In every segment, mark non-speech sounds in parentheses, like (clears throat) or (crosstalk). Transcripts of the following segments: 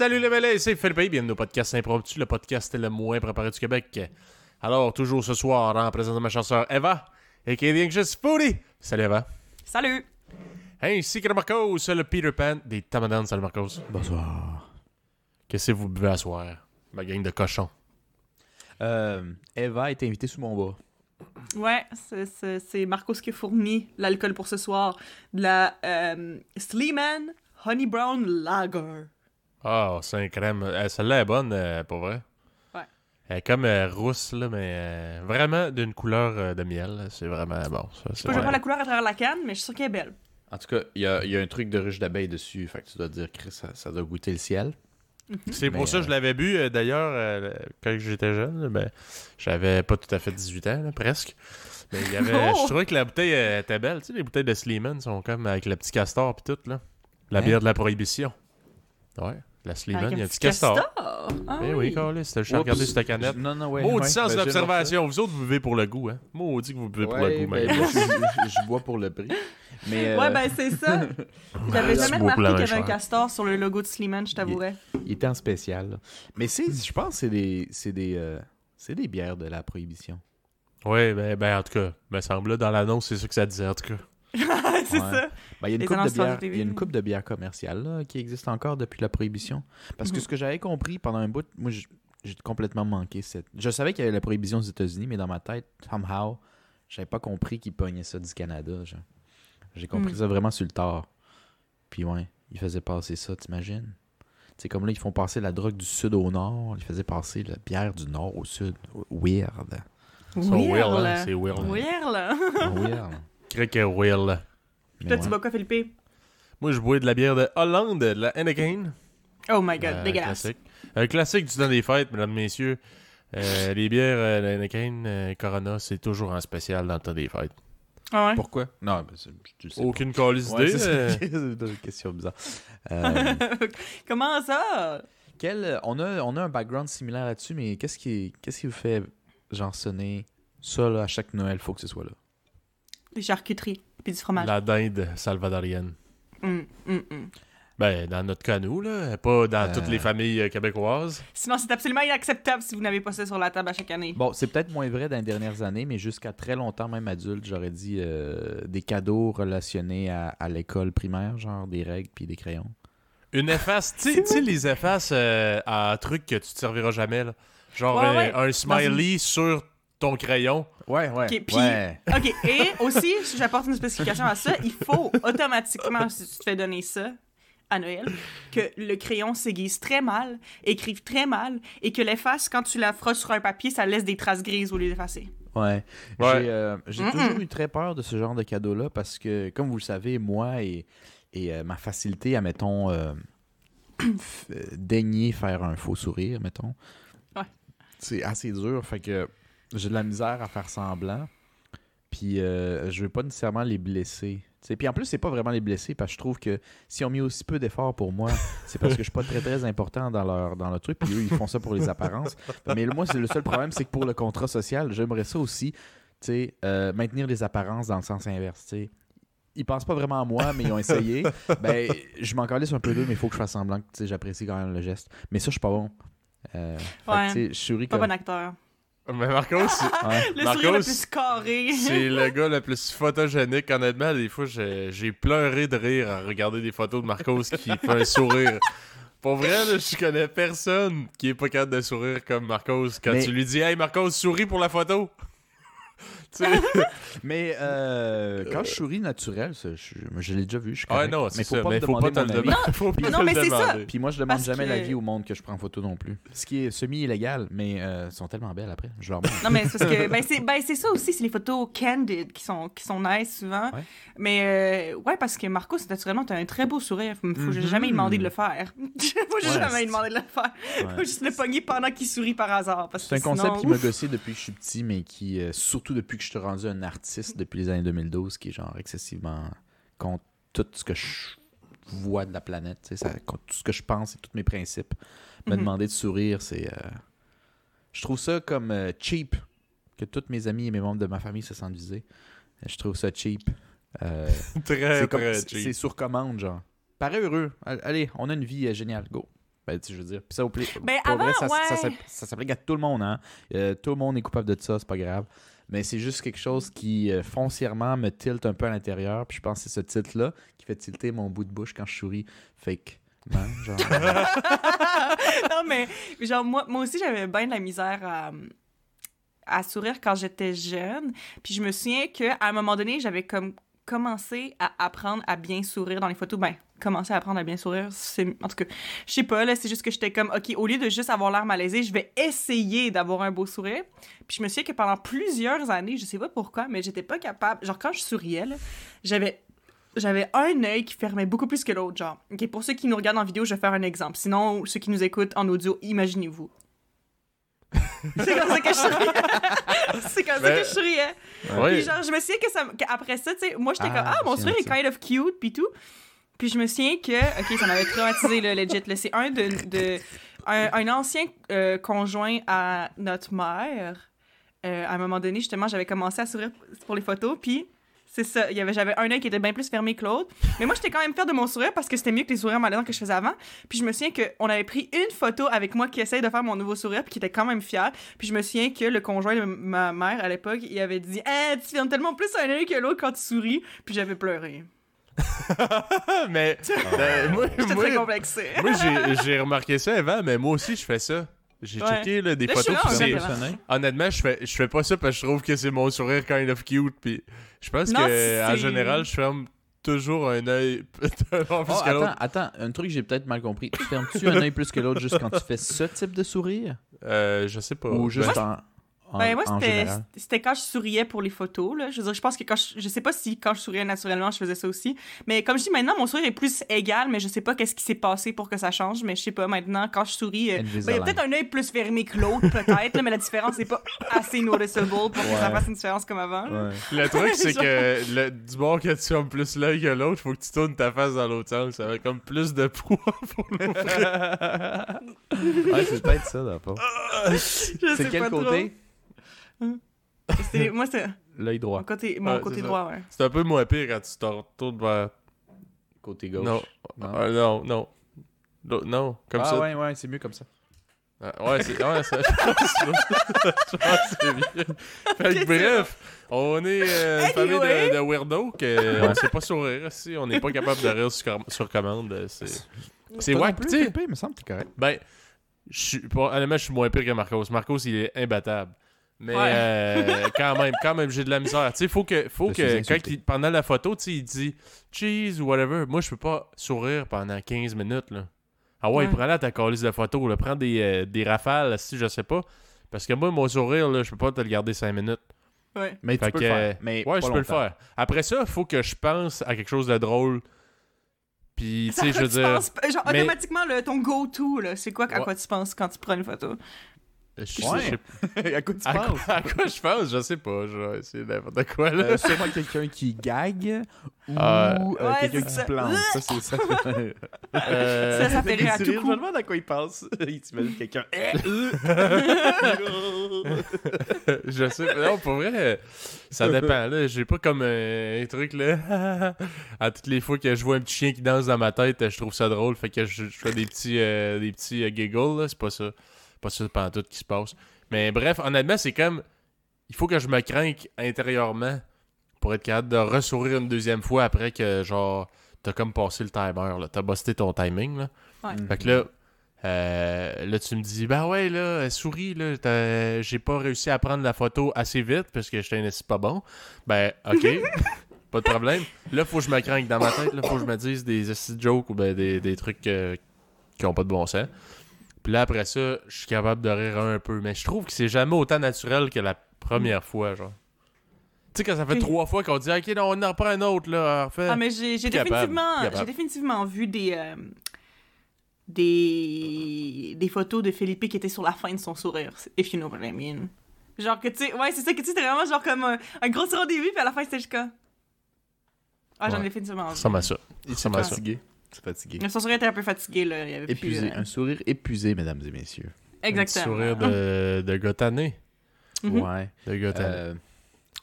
3. Salut les mêlés, c'est Philippe, bienvenue au podcast Impromptu, le podcast le moins préparé du Québec. Alors, toujours ce soir, en présence de ma chasseur Eva, et qui est juste Foodie. Salut Eva. Salut! Ainsi que le Marcos, le Peter Pan des Tamadans. Salut Marcos. Bonsoir. Qu'est-ce que vous buvez à soir, ma gang de cochons? Euh, Eva est invitée sous mon bras. Ouais, c'est- c'est c'est Marcos qui a fourni l'alcool pour ce soir. De la euh, Sleeman Honey Brown Lager. Ah, c'est un crème. Euh, Celle-là est bonne, euh, pour vrai. Ouais. Elle est comme euh, rousse, là, mais euh, vraiment d'une couleur euh, de miel. C'est vraiment bon. Ça, Je c'est sais pas, je vois la couleur à travers la canne, mais je suis sûre qu'elle est belle. En tout cas, il y a, il y a un truc de ruche d'abeille dessus. Fait que tu dois te dire que ça, ça doit goûter le ciel. C'est pour ça que je l'avais bu d'ailleurs euh, quand j'étais jeune. Ben, j'avais pas tout à fait 18 ans, là, presque. Mais il y avait, (laughs) Oh! je trouvais que la bouteille euh, était belle. Tu sais, les bouteilles de Sleeman sont comme avec le petit castor puis tout. là. La Hein? bière de la prohibition. Ouais, la Sleeman, Avec il y a un petit castor. castor. Ah Eh oui, Carlis, juste Oups. regarder cette canette. Non, non, ouais. Maudit ouais, sens ben, l'observation. Vous autres, vous buvez pour le goût, hein? Maudit que vous buvez pour le goût, ben, mais moi, je, je- je bois pour le prix. Mais euh, Ouais, ben c'est ça. (laughs) J'avais jamais remarqué même qu'il y avait un castor sur le logo de Sleeman, je t'avouerais. il était en spécial. là. Mais c'est, je pense que c'est des, c'est des, euh, c'est des bières de la prohibition. Ouais, ben, ben, en tout cas, me semble là, dans l'annonce, c'est ça que ça disait, en tout cas. (laughs) c'est Ouais. ça. Ben, il y a une coupe de bière, il y a une coupe de bière commerciale là, qui existe encore depuis la prohibition. Parce que Mhm. ce que j'avais compris pendant un bout, moi j'ai complètement manqué cette. Je savais qu'il y avait la prohibition aux États-Unis, mais dans ma tête, somehow, j'avais pas compris qu'ils pognaient ça du Canada. J'ai compris Mhm. ça vraiment sur le tard. Puis ouais, ils faisaient passer ça, t'imagines? C'est comme là, ils font passer la drogue du sud au nord, ils faisaient passer la bière du nord au sud. Weird. Sont weird, hein, C'est weird. Weird, là. (laughs) Weird. Cric que weird. Mais Toi, ouais. tu bois quoi, Philippe? Moi, je bois de la bière de Hollande, de la Henneken. Oh my god, Euh, dégueulasse. Classique. Un classique du temps des fêtes, mesdames, messieurs. Euh, les bières euh, de Henneken, euh, Corona, c'est toujours en spécial dans le temps des fêtes. Ah ouais? Pourquoi? Non, ben, c'est- tu sais. Aucune calice idée. (laughs) c'est une question bizarre. Euh, (laughs) Comment ça? quel, on, a, on a un background similaire là-dessus, mais qu'est-ce qui, qu'est-ce qui vous fait genre sonner ça là, à chaque Noël, faut que ce soit là? Des charcuteries, puis du fromage. la dinde salvadorienne. Hum, hum, hum. Ben, dans notre cas, nous, là. Pas dans Euh. toutes les familles euh, québécoises. Sinon, c'est absolument inacceptable si vous n'avez pas ça sur la table à chaque année. Bon, c'est peut-être moins vrai dans les dernières années, mais jusqu'à très longtemps, même adulte, j'aurais dit euh, des cadeaux relationnés à, à l'école primaire, genre des règles puis des crayons. Une efface, tu sais- tu sais, les effaces euh, à trucs que tu te serviras jamais, là. Genre Ouais, ouais. un smiley sur ton crayon. Ouais, ouais. Ok, puis- ouais. OK, et aussi, si j'apporte une spécification à ça, il faut automatiquement, si tu te fais donner ça à Noël, que le crayon s'aiguise très mal, écrive très mal, et que l'efface, quand tu la frosses sur un papier, ça laisse des traces grises au lieu d'effacer. Ouais. Ouais. J'ai euh, j'ai toujours eu très peur de ce genre de cadeau-là parce que, comme vous le savez, moi et, et euh, ma facilité à, mettons, euh, f- euh, daigner faire un faux sourire, mettons, Ouais. c'est assez dur. Fait que j'ai de la misère à faire semblant. Puis euh, je veux pas nécessairement les blesser. Tu sais, Puis en plus, c'est pas vraiment les blesser parce que je trouve que si on mis aussi peu d'efforts pour moi, c'est parce que je suis pas très très important dans leur, dans leur truc. Puis eux, ils font ça pour les apparences. Mais moi, c'est le seul problème, c'est que pour le contrat social, j'aimerais ça aussi, tu sais, euh, maintenir les apparences dans le sens inverse. tu sais. Ils pensent pas vraiment à moi, mais ils ont essayé. (laughs) ben, je m'en calisse un peu d'eux, mais il faut que je fasse semblant que tu sais, j'apprécie quand même le geste. Mais ça, je suis pas bon. Euh, Ouais. tu sais, je souris Pas comme... bon acteur. Mais Marcos, c'est- (laughs) Ouais. Le sourire le plus carré. c'est le (laughs) gars le plus photogénique. Honnêtement, des fois, j'ai j'ai pleuré de rire à regarder des photos de Marcos qui (laughs) fait un sourire. Pour vrai, là, je connais personne qui est pas capable de sourire comme Marcos. Quand Mais- tu lui dis Hey Marcos, souris pour la photo. (laughs) Mais euh, quand je souris naturel, je, je l'ai déjà vu. Je suis Ouais, correct. non, c'est mais faut ça. pas mais faut pas demander te mon (laughs) le avis. demander. Faut pas Non, mais c'est ça. Puis moi, je demande Parce jamais que- l'avis au monde que je prends en photo non plus. Ce qui est semi-illégal, mais euh, elles sont tellement belles après. Je leur montre. Non, mais c'est parce que (laughs) ben, c'est ben, c'est ça aussi, c'est les photos candid qui sont, qui sont nice souvent. Ouais. Mais euh, ouais, parce que Marcos, naturellement, t'as un très beau sourire. Faut faut Mhm. jamais lui demander de le faire. Faut Ouais, jamais lui demander de le faire. Ouais. Faut juste le pogner pendant qu'il sourit par hasard. parce C'est un concept qui m'a gossé depuis que je suis petit, mais qui, euh, surtout depuis que je suis rendu un artiste depuis les années 2012, qui est genre excessivement contre tout ce que je vois de la planète, tu sais, ça, contre tout ce que je pense et tous mes principes. Me Mhm. demander de sourire, c'est. euh, Je trouve ça comme euh, cheap, que tous mes amis et mes membres de ma famille se sentent visés. Je trouve ça cheap. Euh, (laughs) Très, comme- très cheap. c'est sur commande, genre. Parais heureux. Al- Allez, on a une vie géniale. Go. Ben, tu sais, je veux dire. Puis ça, au Ben, pour vrai, avant, ça, ça, ouais. s'app- ça s'applique à tout le monde. Hein. Euh, tout le monde est coupable de ça, c'est pas grave. Mais c'est juste quelque chose qui euh, foncièrement me tilte un peu à l'intérieur. Puis je pense que c'est ce tilt-là qui fait tilter mon bout de bouche quand je souris. Fake. Genre. (laughs) non, mais genre, moi, moi aussi, j'avais bien de la misère à, à sourire quand j'étais jeune. Puis je me souviens qu'à un moment donné, j'avais comme commencé à apprendre à bien sourire dans les photos. Ben, commencer à apprendre à bien sourire, c'est... En tout cas, je sais pas, là, c'est juste que j'étais comme, OK, au lieu de juste avoir l'air malaisé, je vais essayer d'avoir un beau sourire. Puis je me souviens que pendant plusieurs années, je sais pas pourquoi, mais j'étais pas capable... Genre, quand je souriais, là, j'avais j'avais un œil qui fermait beaucoup plus que l'autre, genre. Ok, pour ceux qui nous regardent en vidéo, je vais faire un exemple. Sinon, ceux qui nous écoutent en audio, imaginez-vous. (laughs) c'est comme ça que je souriais. (laughs) c'est comme ça Ben, que je souriais. Puis Oui. genre, je me souviens que ça, qu'après ça, tu sais, moi j'étais Ah, comme, ah, mon sourire est kind of cute, puis tout. Puis je me souviens que, ok, ça m'avait traumatisé, là, legit. là. C'est un de, de un, ancien euh, conjoint à notre mère. Euh, à un moment donné, justement, j'avais commencé à sourire pour les photos, puis c'est ça. y avait J'avais un œil qui était bien plus fermé que l'autre. Mais moi, j'étais quand même fière de mon sourire parce que c'était mieux que les sourires malaisants que je faisais avant. Puis je me souviens qu'on avait pris une photo avec moi qui essaye de faire mon nouveau sourire, puis qui était quand même fier. Puis je me souviens que le conjoint de ma mère à l'époque, il avait dit Eh, tu fermes tellement plus un œil que l'autre quand tu souris. Puis j'avais pleuré. (laughs) mais ben, (laughs) moi, J'étais très moi, complexée. moi, j'ai- j'ai remarqué ça avant, mais moi aussi, je fais ça. J'ai Ouais. checké là, des Là, je suis photos. là, puis. Honnêtement, je fais, je fais pas ça parce que je trouve que c'est mon sourire kind of cute. Puis je pense Non, que c'est- en général, je ferme toujours un œil (laughs) peu Oh, plus que l'autre. attends, attends, un truc que j'ai peut-être mal compris. Tu fermes-tu un œil plus que l'autre juste quand tu fais ce type de sourire? Euh, je sais pas. Ou juste Ben, en, en, Ben, moi, c'était quand je souriais pour les photos. Là. Je veux dire, je pense que quand je, je sais pas si quand je souriais naturellement, je faisais ça aussi. Mais comme je dis maintenant, mon sourire est plus égal, mais je sais pas qu'est-ce qui s'est passé pour que ça change. Mais je sais pas, maintenant, quand je souris, euh, ben, il y a peut-être un œil plus fermé que l'autre, peut-être, là, mais la différence n'est pas assez noticeable pour que ça fasse une différence comme avant. Ouais. Le truc, c'est (laughs) que le, du bord que tu fermes plus l'œil que l'autre, faut que tu tournes ta face dans l'autre sens. Ça va comme plus de poids (laughs) pour ouais, c'est peut-être ça, d'abord. C'est quel trop. C'était- Moi, c'est L'œil droit. mon côté, mon Ouais, côté c'est ça. droit, ouais. C'est un peu moins pire quand tu te retournes vers. Côté gauche. Non. Non. Ah, non, non. Non, non, comme ah ça. ouais, ouais, c'est mieux comme ça. Ah, ouais, c'est. Ouais, ça, je (laughs) pense je pense que c'est mieux. Fait que Ok, bref, on est euh, une famille de, de weirdos que on sait pas sourire ici. On n'est pas capable de rire sur, com- sur commande. euh, C'est. C'est plus, tu sais, me semble que t'es correct. Ben, je suis, honnêtement, je suis moins pire que Marcos. Marcos, il est imbattable. Mais Ouais. euh, quand même, quand même, j'ai de la misère. Tu sais, faut que, faut que quand il- pendant la photo, tu sais, il dit cheese ou whatever. Moi, je peux pas sourire pendant 15 minutes, là. Ah ouais, Ouais. prends là ta calice de photo, là. Prends des, euh, des rafales, si je sais pas. Parce que moi, mon sourire, là, je peux pas te le garder 5 minutes. Ouais. Mais tu peux que, le faire. Mais ouais, je peux le faire. Après ça, faut que je pense à quelque chose de drôle. Puis, tu sais, je (laughs) veux dire. penses- genre, mais- automatiquement, le, ton go-to, là, c'est quoi à Ouais. quoi tu penses quand tu prends une photo? Je- je- Ouais. (laughs) à quoi tu À penses? quoi, à quoi je pense? Je sais pas. Je essayer n'importe quoi, là. Euh, Sûrement quelqu'un qui gague ou euh, Ouais, quelqu'un c'est qui se plante. Ça, c'est ça. Euh, (laughs) Ça, ça fait rire à tout Je me demande à quoi il pense. (laughs) Il t'imagine quelqu'un. je sais pas. Non, pour vrai, ça dépend, là. J'ai pas comme euh, un truc, là. à toutes les fois que je vois un petit chien qui danse dans ma tête, je trouve ça drôle. Fait que je, je fais des petits, euh, des petits euh, giggles, là. C'est pas ça. Pas ça pendant tout qui se passe. Mais bref, honnêtement, c'est comme. Il faut que je me crainte intérieurement pour être capable de ressourire une deuxième fois après que, genre, t'as comme passé le timer, là. T'as busté ton timing, là. Ouais. Fait que là, euh, là, tu me dis, ben ouais, là, souris, là, j'ai pas réussi à prendre la photo assez vite parce que j'étais un pas bon. Ben, ok, (laughs) pas de problème. Là, faut que je me craque dans ma tête, là, faut que je me dise des jokes ou ben des, des trucs euh, qui ont pas de bon sens. Puis là, après ça, je suis capable de rire un peu. Mais je trouve que c'est jamais autant naturel que la première fois, genre. Tu sais, quand ça fait trois fois qu'on dit, ok, non, on en prend un autre, là, refait. Ah, mais j'ai définitivement, définitivement vu des, euh, des, des photos de Philippe qui étaient sur la fin de son sourire, if you know what I mean. Genre que tu sais, ouais, c'est ça que tu sais, c'était vraiment genre comme un, un gros sourire au début, puis à la fin c'était comme. Ah, j'en ai définitivement vu. Ça m'a ça. Il s'est fatigué. C'est fatigué. Mais son sourire était un peu fatigué, là. Il y avait Épuisé. plus. euh, Un sourire épuisé, mesdames et messieurs. Exactement. Un sourire de, de gars tanné. Mhm. Ouais. De gars tanné. Euh,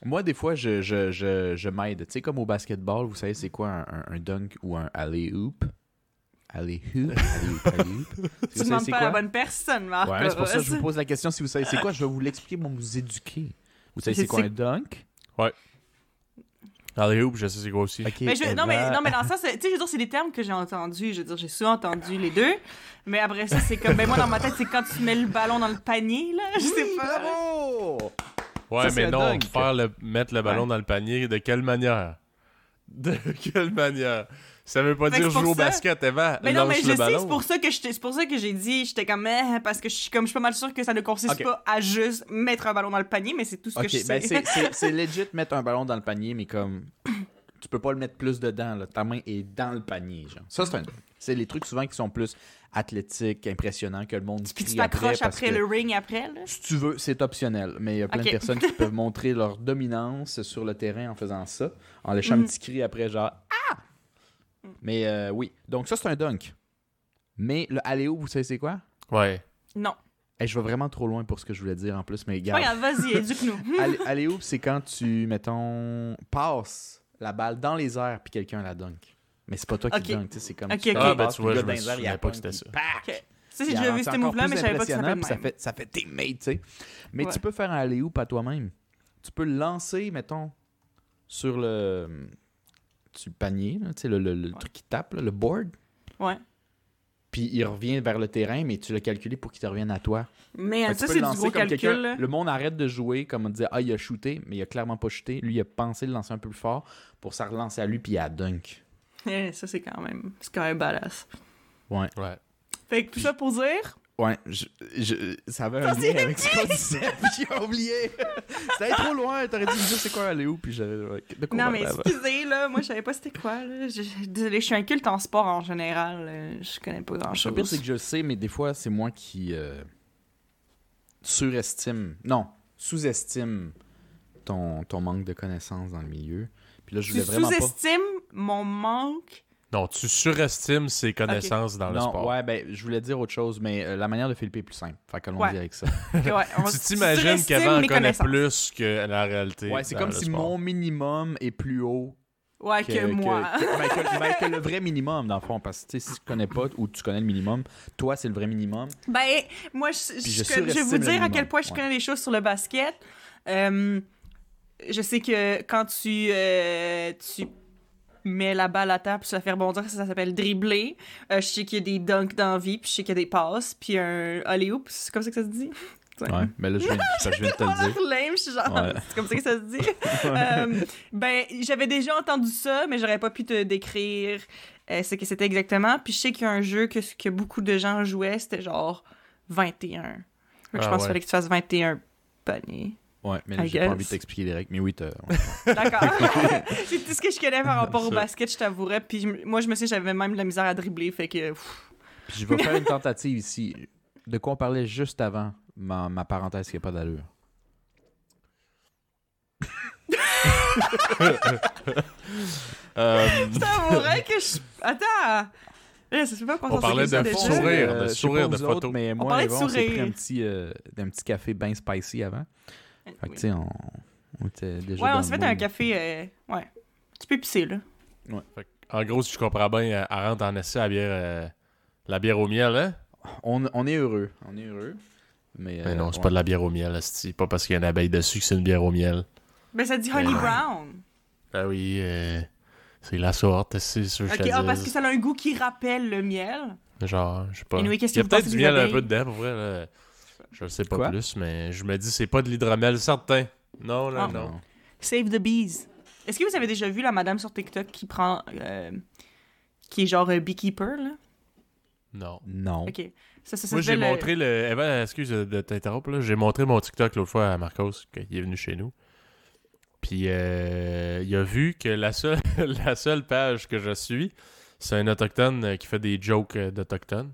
moi, des fois, je, je, je, je m'aide. Tu sais, comme au basketball, vous savez, c'est quoi un, un- un dunk ou un alley-oop? allez hoop, allez hoop, alley hoop. (laughs) Est-ce que Tu vous savez demandes c'est pas à la quoi? bonne personne, Marc. Ouais, c'est pour ça que je vous pose la question si vous savez c'est (laughs) quoi? Je vais vous l'expliquer pour vous éduquer. Vous savez c'est quoi un dunk? Allez, hoop, je sais c'est quoi aussi. Ok, Mais je- non, mais, non, mais dans le sens, tu sais, je veux dire, c'est des termes que j'ai entendus. Je veux dire, j'ai souvent entendu les deux. Mais après ça, c'est comme, ben moi, dans ma tête, c'est quand tu mets le ballon dans le panier, là. Je sais pas. Bravo! Ouais, Ça, mais non, faire le, mettre le ballon dans le panier, de quelle manière? (laughs) De quelle manière? Ça veut pas Fait dire jouer au ça- basket, Eva. Mais non, mais je sais, c'est pour ça que j'étais- c'est pour ça que j'ai dit, j'étais comme, eh, parce que je suis comme, je suis pas mal sûre que ça ne consiste pas à juste mettre un ballon dans le panier, mais c'est tout ce que je ben (laughs) c'est- legit mettre un ballon dans le panier, mais comme tu peux pas le mettre plus dedans. Là. Ta main est dans le panier. Genre. Ça, c'est un. C'est les trucs souvent qui sont plus athlétiques, impressionnants, que le monde Puis tu après. t'accroches après le ring après, là? Si tu veux, c'est optionnel. Mais il y a plein de personnes qui (laughs) peuvent montrer leur dominance sur le terrain en faisant ça, en léchant Mhm. un petit cri après, genre Ah! Mais euh, oui. Donc, ça, c'est un dunk. Mais le alley vous savez c'est quoi? Ouais. Non. Hey, je vais vraiment trop loin pour ce que je voulais dire en plus, mais regarde. grave, vas-y, éduque-nous. (laughs) Alley- Alley-oop, c'est quand tu, mettons, passes la balle dans les airs puis quelqu'un la dunk. Mais c'est pas toi qui Ok. dunk, tu sais, c'est comme Ok, tu ok. passes, Ah, ben, tu vois, le je gars me dans les airs, il souvenais la pas que c'était ça. pac! Ok. Ça, j'ai déjà vu ça ce encore move-là, plus mais je savais pas que ça puis ça même. fait, ça fait teammate, tu sais. Mais Ouais. tu peux faire un alley-oop à toi-même. Tu peux le lancer, mettons, sur le, le panier, là, tu sais, le, le- le truc qui tape, là, le board. Ouais. Puis il revient vers le terrain, mais tu l'as calculé pour qu'il te revienne à toi. Mais ça, c'est le du gros calcul, là. Le monde arrête de jouer comme on disait Ah, il a shooté, mais il a clairement pas shooté. Lui, il a pensé le lancer un peu plus fort pour ça relancer à lui, puis il a dunk. Eh, Ça, c'est quand même, c'est quand même badass. Ouais. Ouais. Fait que tout ça pour dire, Ouais, je, je- ça avait un lien avec ce qu'on disait, puis j'ai oublié. C'était trop loin, t'aurais dû me dire c'est quoi aller où, puis j'avais. non on mais excusez là, moi je savais pas c'était quoi là. Je- Désolée, je suis inculte en sport en général. euh, Je connais pas grand Le chose. pire, c'est que je le sais, mais des fois, c'est moi qui euh, surestime, non, sous-estime ton, ton manque de connaissances dans le milieu. Puis là, je Tu voulais vraiment pas. sous-estimes mon manque. Non, tu surestimes ses connaissances dans le Non, sport. ouais, ben, je voulais dire autre chose, mais euh, la manière de Philippe est plus simple. Fait que l'on Ouais. dit avec ça. (laughs) Ouais, on Tu t'imagines qu'avant on connaît plus que la réalité. Ouais, c'est comme le si sport. mon minimum est plus haut Ouais, que, moi. que- ben, que- ben, que le vrai minimum, dans le fond. Parce que tu sais, si tu connais pas ou tu connais le minimum, toi, c'est le vrai minimum. Ben, moi, je, je, vais vous dire à quel point je connais des choses sur le basket. Euh, je sais que quand tu, euh, tu mets la balle à terre puis la fais rebondir, ça, ça s'appelle dribbler. Euh, je sais qu'il y a des dunks dans la vie, puis je sais qu'il y a des passes, puis un alley-oop, c'est comme ça que ça se dit? Ouais, mais là, je viens, ça, je viens de te le (laughs) dire. lame, je suis genre, Ouais. c'est comme ça que ça se dit. (laughs) Euh, ben, j'avais déjà entendu ça, mais j'aurais pas pu te décrire euh, ce que c'était exactement. Puis je sais qu'il y a un jeu que, que beaucoup de gens jouaient, c'était genre 21. Fait que je Ah pense ouais. qu'il fallait que tu fasses 21 paniers. Ouais, mais là, j'ai pas envie de t'expliquer les règles. Mais oui, t'as. (laughs) ouais. D'accord. (laughs) (laughs) c'est tout ce que je connais par rapport au Ça. basket, je t'avouerais. Puis je- moi, je me sais, j'avais même de la misère à dribbler, fait que... pff, Puis je vais faire une tentative ici. De quoi on parlait juste avant ma, ma parenthèse qui n'a pas d'allure. Euh, Je t'avouerais que je... Attends! Là, ça se fait pas qu'on On parlait de sourire, de sourire, de photos. mais moi, parlait de on s'est pris un petit, euh, un petit café bien spicy avant. Fait que, tu sais, on, on était déjà. Ouais, dans on s'est fait un café... euh, Ouais. Tu peux épicer, là. fait que, en gros, si je comprends bien, elle elle rentre en essai la bière, euh, la bière au miel, hein? On, on est heureux. On est heureux. Mais, Mais euh, non, c'est ouais. pas de la bière au miel, c'est pas parce qu'il y a une abeille dessus que c'est une bière au miel. Ben, ça dit Honey Ouais. Brown. Ben oui, euh, c'est la sorte, c'est sûr que Ok, ah, parce que ça a un goût qui rappelle le miel. Genre, je sais pas. Anyway, Il y a peut-être du miel un peu dedans, pour vrai. Là. Je le sais pas Quoi? plus, mais je me dis, c'est pas de l'hydromel certain. Non, non, Ah. non. Save the bees. Est-ce que vous avez déjà vu la madame sur TikTok qui prend. euh, qui est genre euh, beekeeper, là? Non. Non. Ok. Ça, ça, ça Moi, j'ai euh, montré le. Eva, excuse de t'interrompre, là. J'ai montré mon TikTok l'autre fois à Marcos, quand il est venu chez nous. Puis, euh, il a vu que la seule, (laughs) la seule page que je suis, c'est un autochtone qui fait des jokes d'autochtones.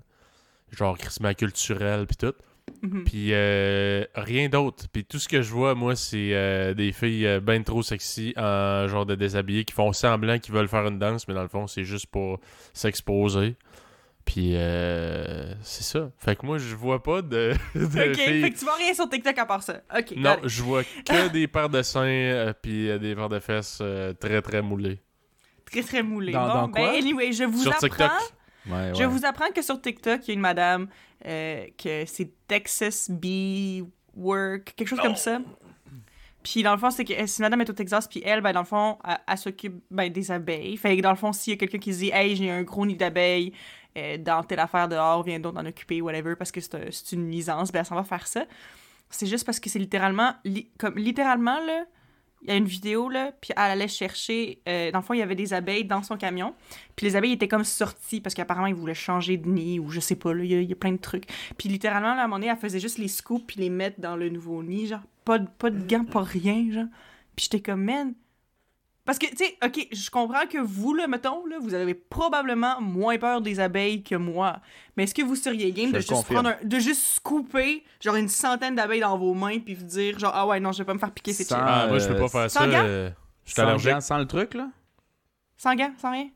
Genre, crissement culturel, puis tout. Mhm. Puis euh, rien d'autre. Puis tout ce que je vois, moi, c'est euh, des filles euh, ben trop sexy en genre de déshabillé qui font semblant qu'ils veulent faire une danse, mais dans le fond, c'est juste pour s'exposer. Puis euh, c'est ça. Fait que moi, je vois pas de, (laughs) de Ok, filles. fait que tu vois rien sur TikTok à part ça. Ok. Non, allez. je vois (laughs) que des paires de seins euh, puis euh, des paires de fesses euh, très très moulées. Très très moulé. Dans- bon, dans ben, quoi? anyway, je vous Sur apprends. TikTok. Ouais, Je ouais. vous apprends que sur TikTok, il y a une madame euh, que c'est Texas Bee Work, quelque chose comme ça. Puis dans le fond, c'est que c'est une madame est au Texas, puis elle, ben dans le fond, elle, elle s'occupe ben, des abeilles. Fait que dans le fond, s'il y a quelqu'un qui se dit, hey, j'ai un gros nid d'abeilles euh, dans telle affaire dehors, viens donc d'en occuper, whatever, parce que c'est un- c'est une nuisance, ben elle s'en va faire ça. C'est juste parce que c'est littéralement, li- comme littéralement là, il y a une vidéo là, puis elle allait chercher, euh, dans le fond, il y avait des abeilles dans son camion, puis les abeilles étaient comme sorties parce qu'apparemment ils voulaient changer de nid ou je sais pas, là, il y, a- plein de trucs. Puis littéralement, là, à un moment donné, elle faisait juste les scoops puis les mettre dans le nouveau nid, genre pas de, pas de gants, pas rien, genre. Puis j'étais comme, man. Parce que, tu sais, ok, je comprends que vous, là, mettons, là, vous avez probablement moins peur des abeilles que moi. Mais est-ce que vous seriez game de juste prendre un- de juste scooper, genre, une centaine d'abeilles dans vos mains, puis vous dire, genre, ah ouais, non, je vais pas me faire piquer, c'est chill. Ah, moi, je peux pas faire sans ça. gants? euh, Je suis Sans allergique. gants, sans le truc, là? Sans gants, sans rien?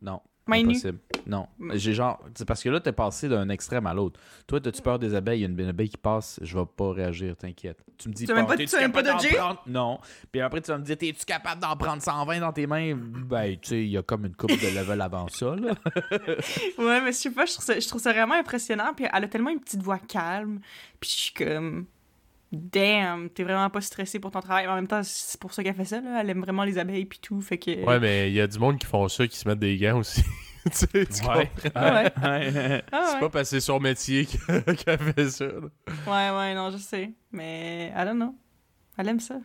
Non. Main nue. Impossible. Non. J'ai genre. C'est parce que là, t'es passé d'un extrême à l'autre. Toi, t'as-tu peur des abeilles? Il y a une, une abeille qui passe, je vais pas réagir, t'inquiète. Tu me dis Tu pas- tu même pas capable d'en dodgé? prendre? Non. Puis après, tu vas me dire, t'es-tu capable d'en prendre 120 dans tes mains? Ben, tu sais, il y a comme une coupe de level avant ça, là. (laughs) Ouais, mais je sais pas, je trouve, ça, je trouve ça vraiment impressionnant. Puis elle a tellement une petite voix calme. Puis je suis comme. Damn, t'es vraiment pas stressé pour ton travail. Mais en même temps, c'est pour ça qu'elle fait ça, là. Elle aime vraiment les abeilles, puis tout. Fait que. Ouais, mais il y a du monde qui font ça, qui se mettent des gants aussi. (laughs) tu sais, tu Ouais. comprends? Ah ouais. (laughs) Ouais. Ah C'est pas parce que c'est son métier que- (laughs) qu'elle fait ça. là. ouais, ouais, non, je sais. Mais I don't know. Elle aime ça.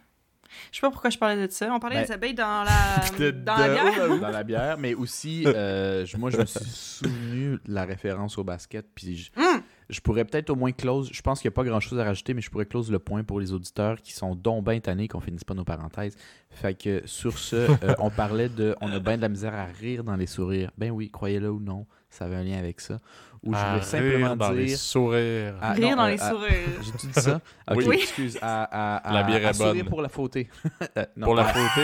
Je sais pas pourquoi je parlais de ça. On parlait Ben, des abeilles dans la, de- dans la bière. dans la bière, mais aussi, euh, moi, je me suis souvenu de la référence au basket, puis je, Mm. Je pourrais peut-être au moins close, je pense qu'il n'y a pas grand-chose à rajouter, mais je pourrais close le point pour les auditeurs qui sont donc bien tannés qu'on finisse pas nos parenthèses. Fait que sur ce, (laughs) euh, on parlait de, on a bien de la misère à rire dans les sourires. Ben oui, croyez-le ou non, ça avait un lien avec ça. Ou je voulais simplement rire dans les dire... sourires. à- Rire non, dans euh, les à- sourires. J'ai-tu dit ça? (laughs) Ok, Oui. excuse. À, à- à- La bière à est sourire bonne. pour la photo. (laughs) Euh, non, Pour la photo.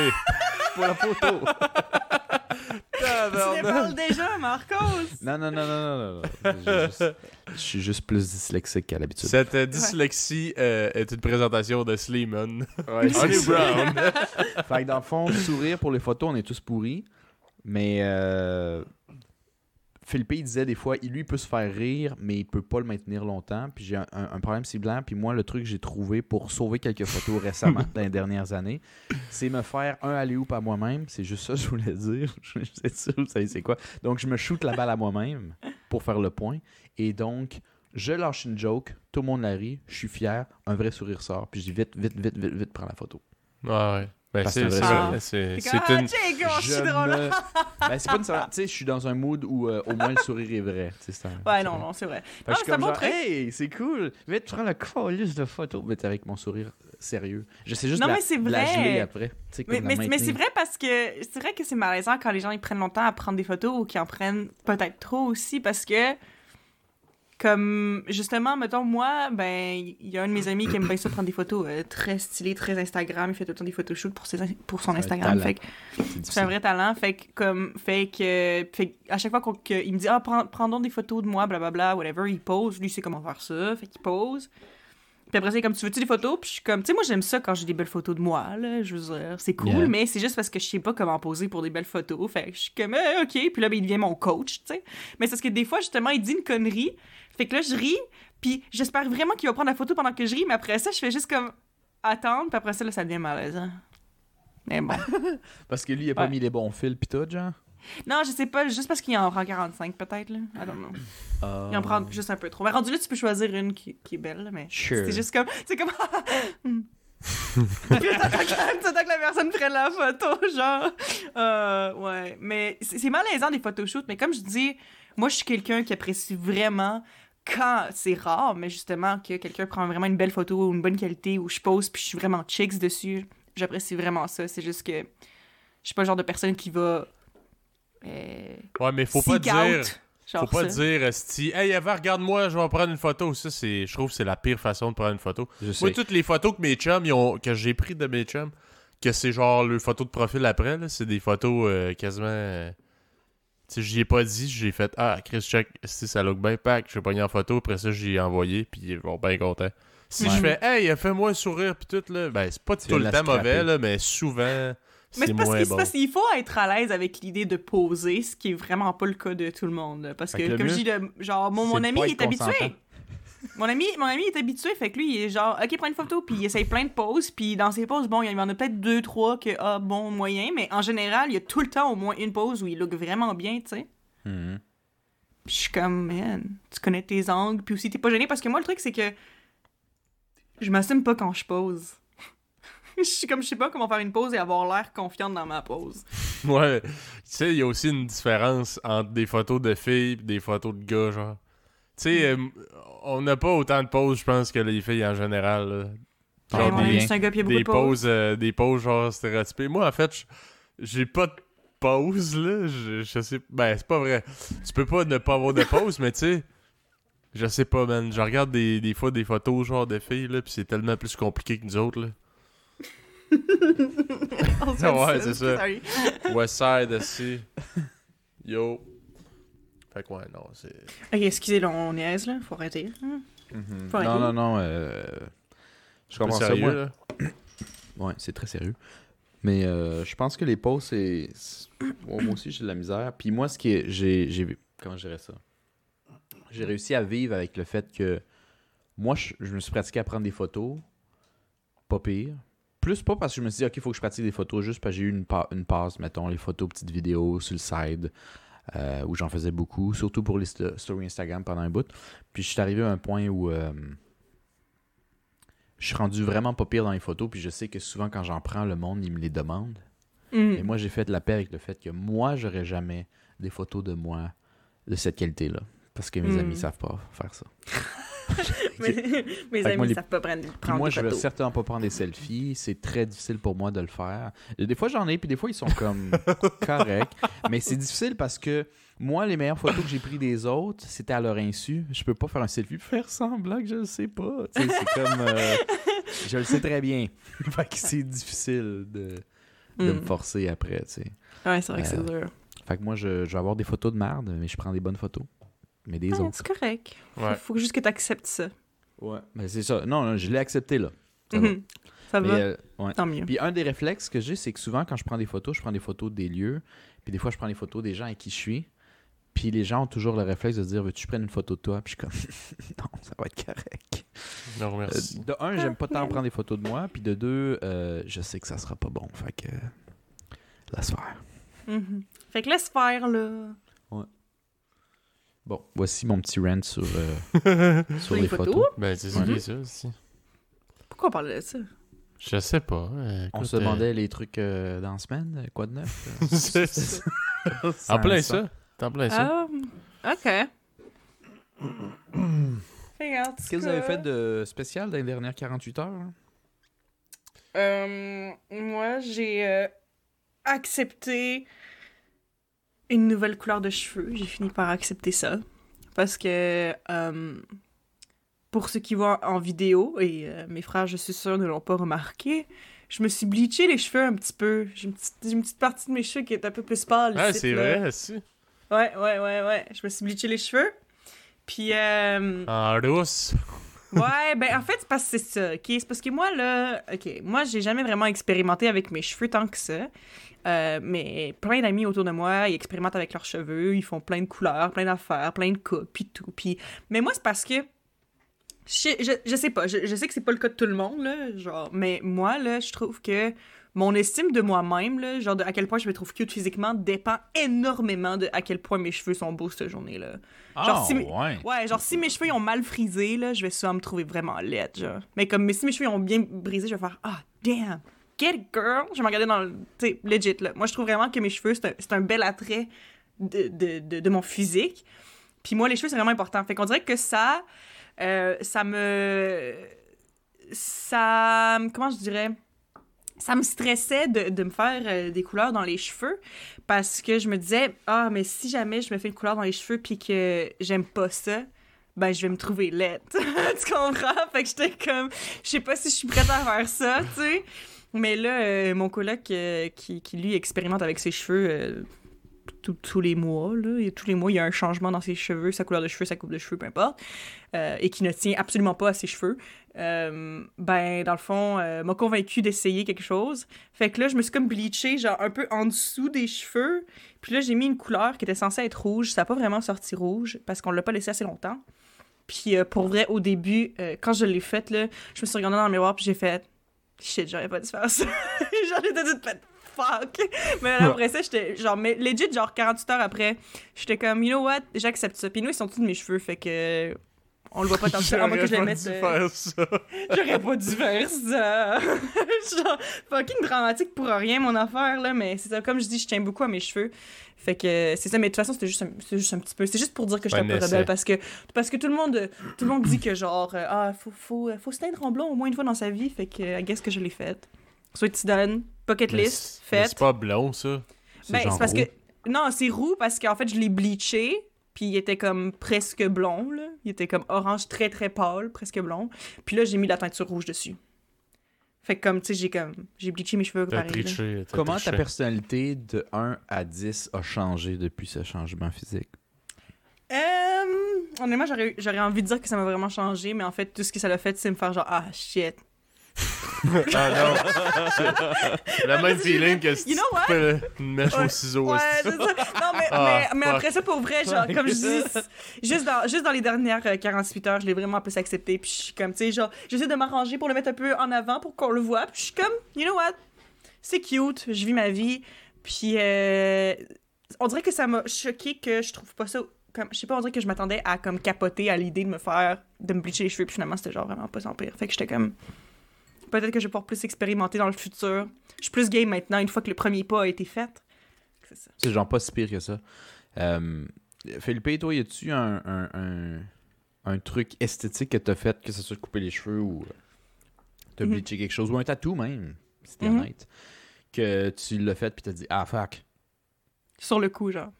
pour la photo. Tu les parles déjà, Marcos! Non, non, non, non, non, non. Je suis juste plus dyslexique qu'à l'habitude. Cette euh, dyslexie euh, est une présentation de Sleeman. (laughs) Ouais, c'est. Brown. Fait que dans le fond, sourire pour les photos, on est tous pourris. Mais euh, Philippe, il disait des fois, il lui peut se faire rire, mais il peut pas le maintenir longtemps. Puis j'ai un, un- un problème ciblant. Puis moi, le truc que j'ai trouvé pour sauver quelques photos récemment, (laughs) dans les dernières années, c'est me faire un alley-oop à moi-même. C'est juste ça que je voulais dire. (laughs) Je sais sûr, vous savez c'est quoi. Donc, je me shoot la balle à moi-même pour faire le point. Et donc, je lâche une joke, tout le monde la rit, je suis fier, un vrai sourire sort. Puis je dis vite, vite, vite, vite, vite, prends la photo. Ouais, ouais. Ben, c'est que c'est c'est. C'est c'est ah, une. oh, je Je suis drôle. me- (laughs) Ben, c'est pas nécessairement- Tu sais, je suis dans un mood où euh, au moins le sourire est vrai. Tu sais, c'est un- Ouais, c'est non, non, c'est vrai. Fait que Ah, je suis c'est un comme bon genre, truc. hey, c'est cool. Vite, prends le calice de photos. Mais t'es avec mon sourire sérieux. J'essaie juste Non, la, mais c'est la vrai. geler après. Tu sais, Mais, la mais, mais c'est vrai parce que c'est vrai que c'est malaisant quand les gens ils prennent longtemps à prendre des photos ou qu'ils en prennent peut-être trop aussi parce que comme justement mettons moi ben il y a un de mes amis qui aime bien ça prendre des photos euh, très stylées très Instagram. Il fait tout le temps des photoshoots pour ses pour son Instagram. fait que C'est un vrai talent. Fait que comme fait que fait à chaque fois qu'on que- il me dit ah prends, prends donc des photos de moi blablabla whatever il pose. Lui il sait comment faire ça. Fait qu'il pose puis après, c'est comme, tu veux-tu des photos? Puis je suis comme, tu sais, moi, j'aime ça quand j'ai des belles photos de moi, là. Je veux dire, c'est cool, Yeah. mais c'est juste parce que je sais pas comment poser pour des belles photos. Fait que je suis comme, Eh, OK. Puis là, ben, il devient mon coach, tu sais. Mais c'est parce que des fois, justement, il dit une connerie. Fait que là, je ris. Puis j'espère vraiment qu'il va prendre la photo pendant que je ris. Mais après ça, je fais juste comme attendre. Puis après ça, là, ça devient malaisant. Mais bon. (laughs) Parce que lui, il a pas mis les bons fils pis tout, genre? Non, je sais pas. Juste parce qu'il en prend 45, peut-être, là. I don't know. Il en prend juste un peu trop. Mais rendu là, tu peux choisir une qui, qui est belle, mais Sure. c'est juste comme. C'est comme. (laughs) Hmm. Puis t'attends que, t'attends que la personne prenne la photo, genre. Euh, ouais. Mais c'est c'est malaisant des photoshoots, mais comme je dis, moi, je suis quelqu'un qui apprécie vraiment quand c'est rare, mais justement, que quelqu'un prend vraiment une belle photo ou une bonne qualité, où je pose puis je suis vraiment chicks dessus. J'apprécie vraiment ça. C'est juste que je suis pas le genre de personne qui va. Euh, Ouais, mais faut pas dire. genre Faut pas ça. dire, Esti, hey, Eva, regarde-moi, je vais prendre une photo. Ça, c'est, je trouve que c'est la pire façon de prendre une photo. Je sais. Moi, toutes les photos que mes chums, ils ont, que j'ai pris de mes chums, que c'est genre le photo de profil après, là, c'est des photos euh, quasiment. euh, tu sais, j'y ai pas dit, j'ai fait Ah, Chris, check, si ça look bien, pack, je vais pogner en photo, après ça, j'ai envoyé, puis ils vont bien contents. Si Ouais. je fais Hey, fais-moi un sourire pis tout, là, ben c'est pas tout le temps mauvais, là, mais souvent, Mais c'est parce qu'il bon. faut être à l'aise avec l'idée de poser, ce qui est vraiment pas le cas de tout le monde. Parce Fait que, comme je dis, le- genre, mon, mon ami il est habitué. Mon ami, mon ami est habitué, fait que lui, il est genre, ok, prends une photo, puis il essaye plein de poses, puis dans ses poses, bon, il y en a peut-être deux, trois que, ah, bon, moyen, mais en général, il y a tout le temps au moins une pose où il look vraiment bien, tu sais. Mhm. Puis je suis comme, man, tu connais tes angles, puis aussi t'es pas gêné, parce que moi, le truc, c'est que je m'assume pas quand je pose. (laughs) Je suis comme, je sais pas comment faire une pause et avoir l'air confiante dans ma pose. (laughs) Ouais. Tu sais, il y a aussi une différence entre des photos de filles et des photos de gars, genre. Tu sais, Hmm. euh, on n'a pas autant de poses, je pense, que les filles en général. là. Genre Ouais, mon des, un gars, des de poses. euh, des poses genre stéréotypées. Moi, en fait, j'ai pas de pause, là. Je, je sais. Ben, c'est pas vrai. Tu peux pas ne pas avoir de pause, mais tu sais. Je sais pas, man. Je regarde des, des fois des photos genre de filles, là, pis c'est tellement plus compliqué que nous autres, là. (laughs) On se fait Ouais, c'est ça. sorry. Westside, aussi. Yo. Fait que ouais, non, c'est. Ok, excusez, là, on niaise, là. Faut arrêter. hein. Mhm. Faut Non, arrêter. non, non. euh, Je ça, sérieux, moi. là? (clears throat) Ouais, c'est très sérieux. Mais euh, je pense que les pauses, c'est. Moi moi aussi, j'ai de la misère. Puis moi, ce qui est. J'ai. j'ai- Comment je dirais ça? J'ai réussi à vivre avec le fait que. Moi, je, je me suis pratiqué à prendre des photos. Pas pire. Plus pas parce que je me suis dit, OK, il faut que je pratique des photos juste parce que j'ai eu une, pa- une passe, mettons, les photos, petites vidéos sur le side, euh, où j'en faisais beaucoup, surtout pour les sto- stories Instagram pendant un bout. Puis je suis arrivé à un point où. euh, je suis rendu vraiment pas pire dans les photos, puis je sais que souvent quand j'en prends, le monde, il me les demande. Mm. Et moi, j'ai fait la paix avec le fait que moi, j'aurais jamais des photos de moi de cette qualité-là. Parce que mes Mm. amis savent pas faire ça. (laughs) (laughs) (laughs) Mes amis moi, les- savent pas prendre, moi, des je veux photos. certainement pas prendre des selfies. C'est très difficile pour moi de le faire. Et Des fois, j'en ai, puis des fois, ils sont comme (laughs) corrects. Mais c'est difficile parce que moi, les meilleures photos que j'ai prises des autres, c'était à leur insu. Je peux pas faire un selfie faire semblant que je le sais pas. Tu sais, c'est comme. euh, je le sais très bien. fait que c'est difficile de, de me Mm. forcer après, tu sais. Ouais, c'est vrai que c'est Euh, dur. Fait que moi, je, je vais avoir des photos de merde, mais je prends des bonnes photos. Mais des Ouais, autres. c'est correct. Faut, Ouais. faut juste que tu acceptes ça. Ouais. Mais c'est ça. Non, non, je l'ai accepté, là. Ça va. Mhm. Ça Mais, va, euh, ouais. tant mieux. Puis un des réflexes que j'ai, c'est que souvent, quand je prends des photos, je prends des photos des lieux, puis des fois, je prends des photos des gens avec qui je suis. Puis les gens ont toujours le réflexe de dire Veux-tu prenne une photo de toi? Puis je suis comme (laughs) Non, ça va être correct. Non, Euh, merci. de un, j'aime pas tant prendre des photos de moi. Puis de deux, euh, je sais que ça sera pas bon. Fait que. Laisse faire. Mhm. Fait que laisse faire, là. Bon, voici mon petit rant sur, euh, (laughs) sur les les photos? photos? Ben, c'est Ouais. ça aussi. Pourquoi on parlait de ça? Je sais pas. euh, On se euh, demandait les trucs euh, dans la semaine, quoi de neuf (laughs) c'est ça. En plein ça. En plein ça. Ah, ok. (coughs) Regarde, Qu'est-ce que vous avez fait de spécial dans les dernières 48 heures hein? Euh, moi, j'ai euh, accepté une nouvelle couleur de cheveux. J'ai fini par accepter ça. Parce que, euh, pour ceux qui voient en vidéo, et euh, mes frères, je suis sûre, ne l'ont pas remarqué, je me suis bleaché les cheveux un petit peu. J'ai une petite, j'ai une petite partie de mes cheveux qui est un peu plus pâle. Ah, c'est vrai, si. Ouais, ouais, ouais, ouais. Je me suis bleaché les cheveux. Puis, euh, En rousse. Ouais, ben en fait, c'est parce que c'est ça, ok? C'est parce que moi, là, ok, moi, j'ai jamais vraiment expérimenté avec mes cheveux tant que ça. Euh, mais plein d'amis autour de moi, ils expérimentent avec leurs cheveux, ils font plein de couleurs, plein d'affaires, plein de coupes, puis tout. Puis, mais moi, c'est parce que. Je, je, je sais pas, je, je sais que c'est pas le cas de tout le monde, là, genre, mais moi, là, je trouve que mon estime de moi-même, là, genre, de à quel point je me trouve cute physiquement, dépend énormément de à quel point mes cheveux sont beaux cette journée-là. Genre, Ah, si mes- ouais. Ouais, genre si mes cheveux ont mal frisé, là, je vais souvent me trouver vraiment laide, genre. Mais comme mais si mes cheveux ont bien brisé, je vais faire ah damn, get it girl. Je vais me regarder dans le, tu sais, legit là. Moi je trouve vraiment que mes cheveux c'est un, un bel attrait de, de, de, de mon physique. Puis moi les cheveux c'est vraiment important. Fait qu'on dirait que ça, euh, ça me, ça, comment je dirais. Ça me stressait de, de me faire euh, des couleurs dans les cheveux parce que je me disais ah mais si jamais je me fais une couleur dans les cheveux puis que j'aime pas ça ben je vais me trouver laide (laughs) tu comprends fait que j'étais comme je sais pas si je suis prête à faire ça tu sais mais là euh, mon coloc euh, qui, qui lui expérimente avec ses cheveux tous les mois. Là. Et tous les mois, il y a un changement dans ses cheveux, sa couleur de cheveux, sa coupe de cheveux, peu importe, et qui ne tient absolument pas à ses cheveux. Euh, ben, dans le fond, euh, m'a convaincu d'essayer quelque chose. Fait que là, je me suis comme bleachée, genre un peu en dessous des cheveux. Puis là, j'ai mis une couleur qui était censée être rouge. Ça n'a pas vraiment sorti rouge parce qu'on l'a pas laissé assez longtemps. Puis euh, pour vrai, au début, quand je l'ai faite, là, je me suis regardée dans le miroir puis j'ai fait shit, j'aurais pas dû faire ça. (laughs) genre, j'étais toute faite fuck. Mais après ça, j'étais genre, mais legit, genre 48 heures après, j'étais comme, you know what, j'accepte ça. Puis nous, ils sont tous de mes cheveux, fait que. On le voit pas (laughs) tant que ça. Moins que je les J'aurais pas dû euh, faire ça. (laughs) J'aurais pas dû faire ça. (laughs) Genre, fucking dramatique pour rien, mon affaire, là. Mais c'est ça, comme je dis, je tiens beaucoup à mes cheveux. Fait que c'est ça, mais de toute façon, c'était juste, un- c'est juste un petit peu. C'est juste pour dire que j'étais un Un peu rebelle parce que, parce que tout le monde, tout le monde dit que genre, euh, ah, faut, faut, faut se teindre en blond au moins une fois dans sa vie. Fait que, I guess que je l'ai faite. Soit tu donnes, bucket Mais list, faite. C'est pas blond, ça. Ben, c'est parce roux. que. Non, c'est roux parce qu'en fait, je l'ai bleaché. Puis il était comme presque blond, là. Il était comme orange très très pâle, presque blond. Puis là, j'ai mis de la teinture rouge dessus. Fait que comme, tu sais, j'ai comme. J'ai bleaché mes cheveux pareil. triché. Comment triché. ta personnalité de 1 à 10 a changé depuis ce changement physique? Euh, honnêtement, j'aurais j'aurais envie de dire que ça m'a vraiment changé, mais en fait, tout ce que ça l'a fait, c'est me faire genre, ah shit. (laughs) Ah non. C'est le même feeling que si You know tu fais une mèche Ouais. au ciseau. Ouais, c'est ça. Non, mais, Ah, mais, mais après ça, pour vrai, genre, comme je dis, (laughs) juste dans, juste dans les dernières euh, 48 heures, je l'ai vraiment plus accepté. Puis je suis comme, tu sais, genre, j'essaie de m'arranger pour le mettre un peu en avant pour qu'on le voit. Puis je suis comme, you know what? C'est cute, je vis ma vie. Puis euh, on dirait que ça m'a choqué que je trouve pas ça. Comme, je sais pas, on dirait que je m'attendais à comme capoter à l'idée de me faire, de me bleacher les cheveux. Puis finalement, c'était genre vraiment pas sans pire. Fait que j'étais comme, peut-être que je vais pouvoir plus expérimenter dans le futur. Je suis plus game maintenant, une fois que le premier pas a été fait. C'est genre pas si pire que ça. Euh, Philippe, toi, y a-tu un, un, un, un truc esthétique que t'as fait, que ce soit de couper les cheveux ou euh, de Mhm. bleacher quelque chose, ou un tatou même, si t'es Mhm. honnête, que tu l'as fait puis t'as dit ah fuck. Sur le coup, genre.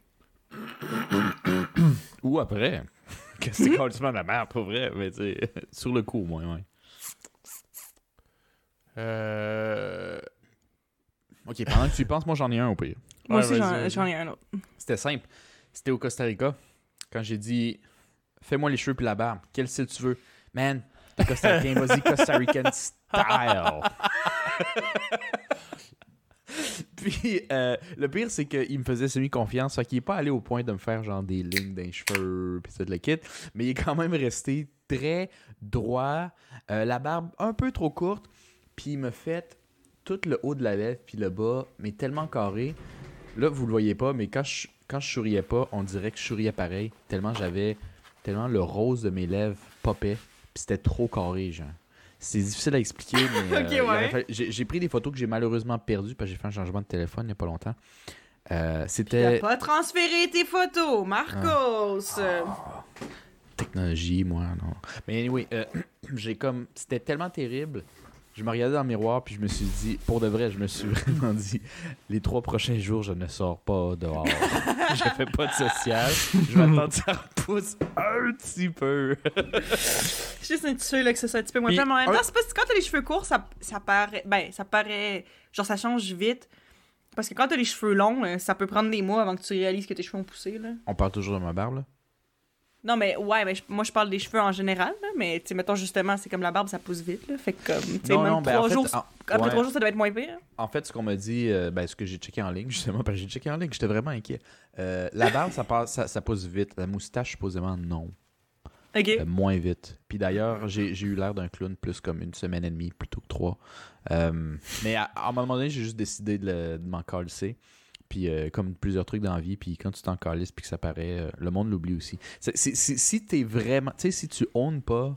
(coughs) Ou après. (laughs) que c'est (laughs) complètement de la merde, pour vrai, mais tu (laughs) sur le coup au moins, ouais. Euh... Ok, pendant que tu y penses, moi j'en ai un au pire. Moi Ouais, aussi, j'en ai un autre. C'était simple. C'était au Costa Rica. Quand j'ai dit Fais-moi les cheveux puis la barbe. Quel style tu veux? Man, t'es Costa Ricain, (laughs) vas-y, Costa Rican style. (laughs) puis euh, le pire, c'est qu'il me faisait semi-confiance. Fait qu'il est pas allé au point de me faire genre des lignes d'un cheveux puis ça de le kit. Mais il est quand même resté très droit. Euh, la barbe un peu trop courte. Puis il me fait tout le haut de la lèvre puis le bas, mais tellement carré. Là, vous le voyez pas, mais quand je, quand je souriais pas, on dirait que je souriais pareil. Tellement j'avais. Tellement le rose de mes lèvres popait. Puis c'était trop carré, genre. C'est difficile à expliquer, (laughs) mais. euh, ouais. J'ai pris des photos que j'ai malheureusement perdues parce que j'ai fait un changement de téléphone il y a pas longtemps. Euh, C'était pas transféré tes photos, Marcos! technologie, moi, non. Mais anyway, euh, (clears throat) j'ai comme. C'était tellement terrible. Je me regardais dans le miroir, puis je me suis dit, pour de vrai, je me suis (laughs) vraiment dit, les trois prochains jours, je ne sors pas dehors. (laughs) je fais pas de social. Je vais attendre que ça repousse un petit peu. (laughs) Juste un petit là, que ça soit un petit peu moins plat, mais en même temps, c'est pas quand t'as les cheveux courts, ça, ça paraît. Ben, ça paraît. Genre, ça change vite. Parce que quand t'as les cheveux longs, euh, ça peut prendre des mois avant que tu réalises que tes cheveux ont poussé, là. On parle toujours de ma barbe, là. Non, mais ouais, mais je- moi, je parle des cheveux en général, là. Mais, tu sais, mettons, justement, c'est comme la barbe, ça pousse vite, là. Fait que, comme, tu même ben, fait, jours. en- Après ouais. trois jours, ça doit être moins pire. En fait, ce qu'on m'a dit, euh, ben, ce que j'ai checké en ligne, (laughs) justement, parce que j'ai checké en ligne, j'étais vraiment inquiet. Euh, la barbe, ça, passe, ça, ça pousse vite. La moustache, supposément, non. Ok. Euh, moins vite. Puis d'ailleurs, j'ai eu l'air d'un clown plus comme une semaine et demie plutôt que trois. Mais à, à un moment donné, j'ai juste décidé de, de m'en calisser. Puis euh, comme plusieurs trucs dans la vie, puis quand tu t'en calisses puis que ça paraît, euh, le monde l'oublie aussi. C'est- c'est- c'est- si t'es vraiment... Tu sais, si tu owns pas,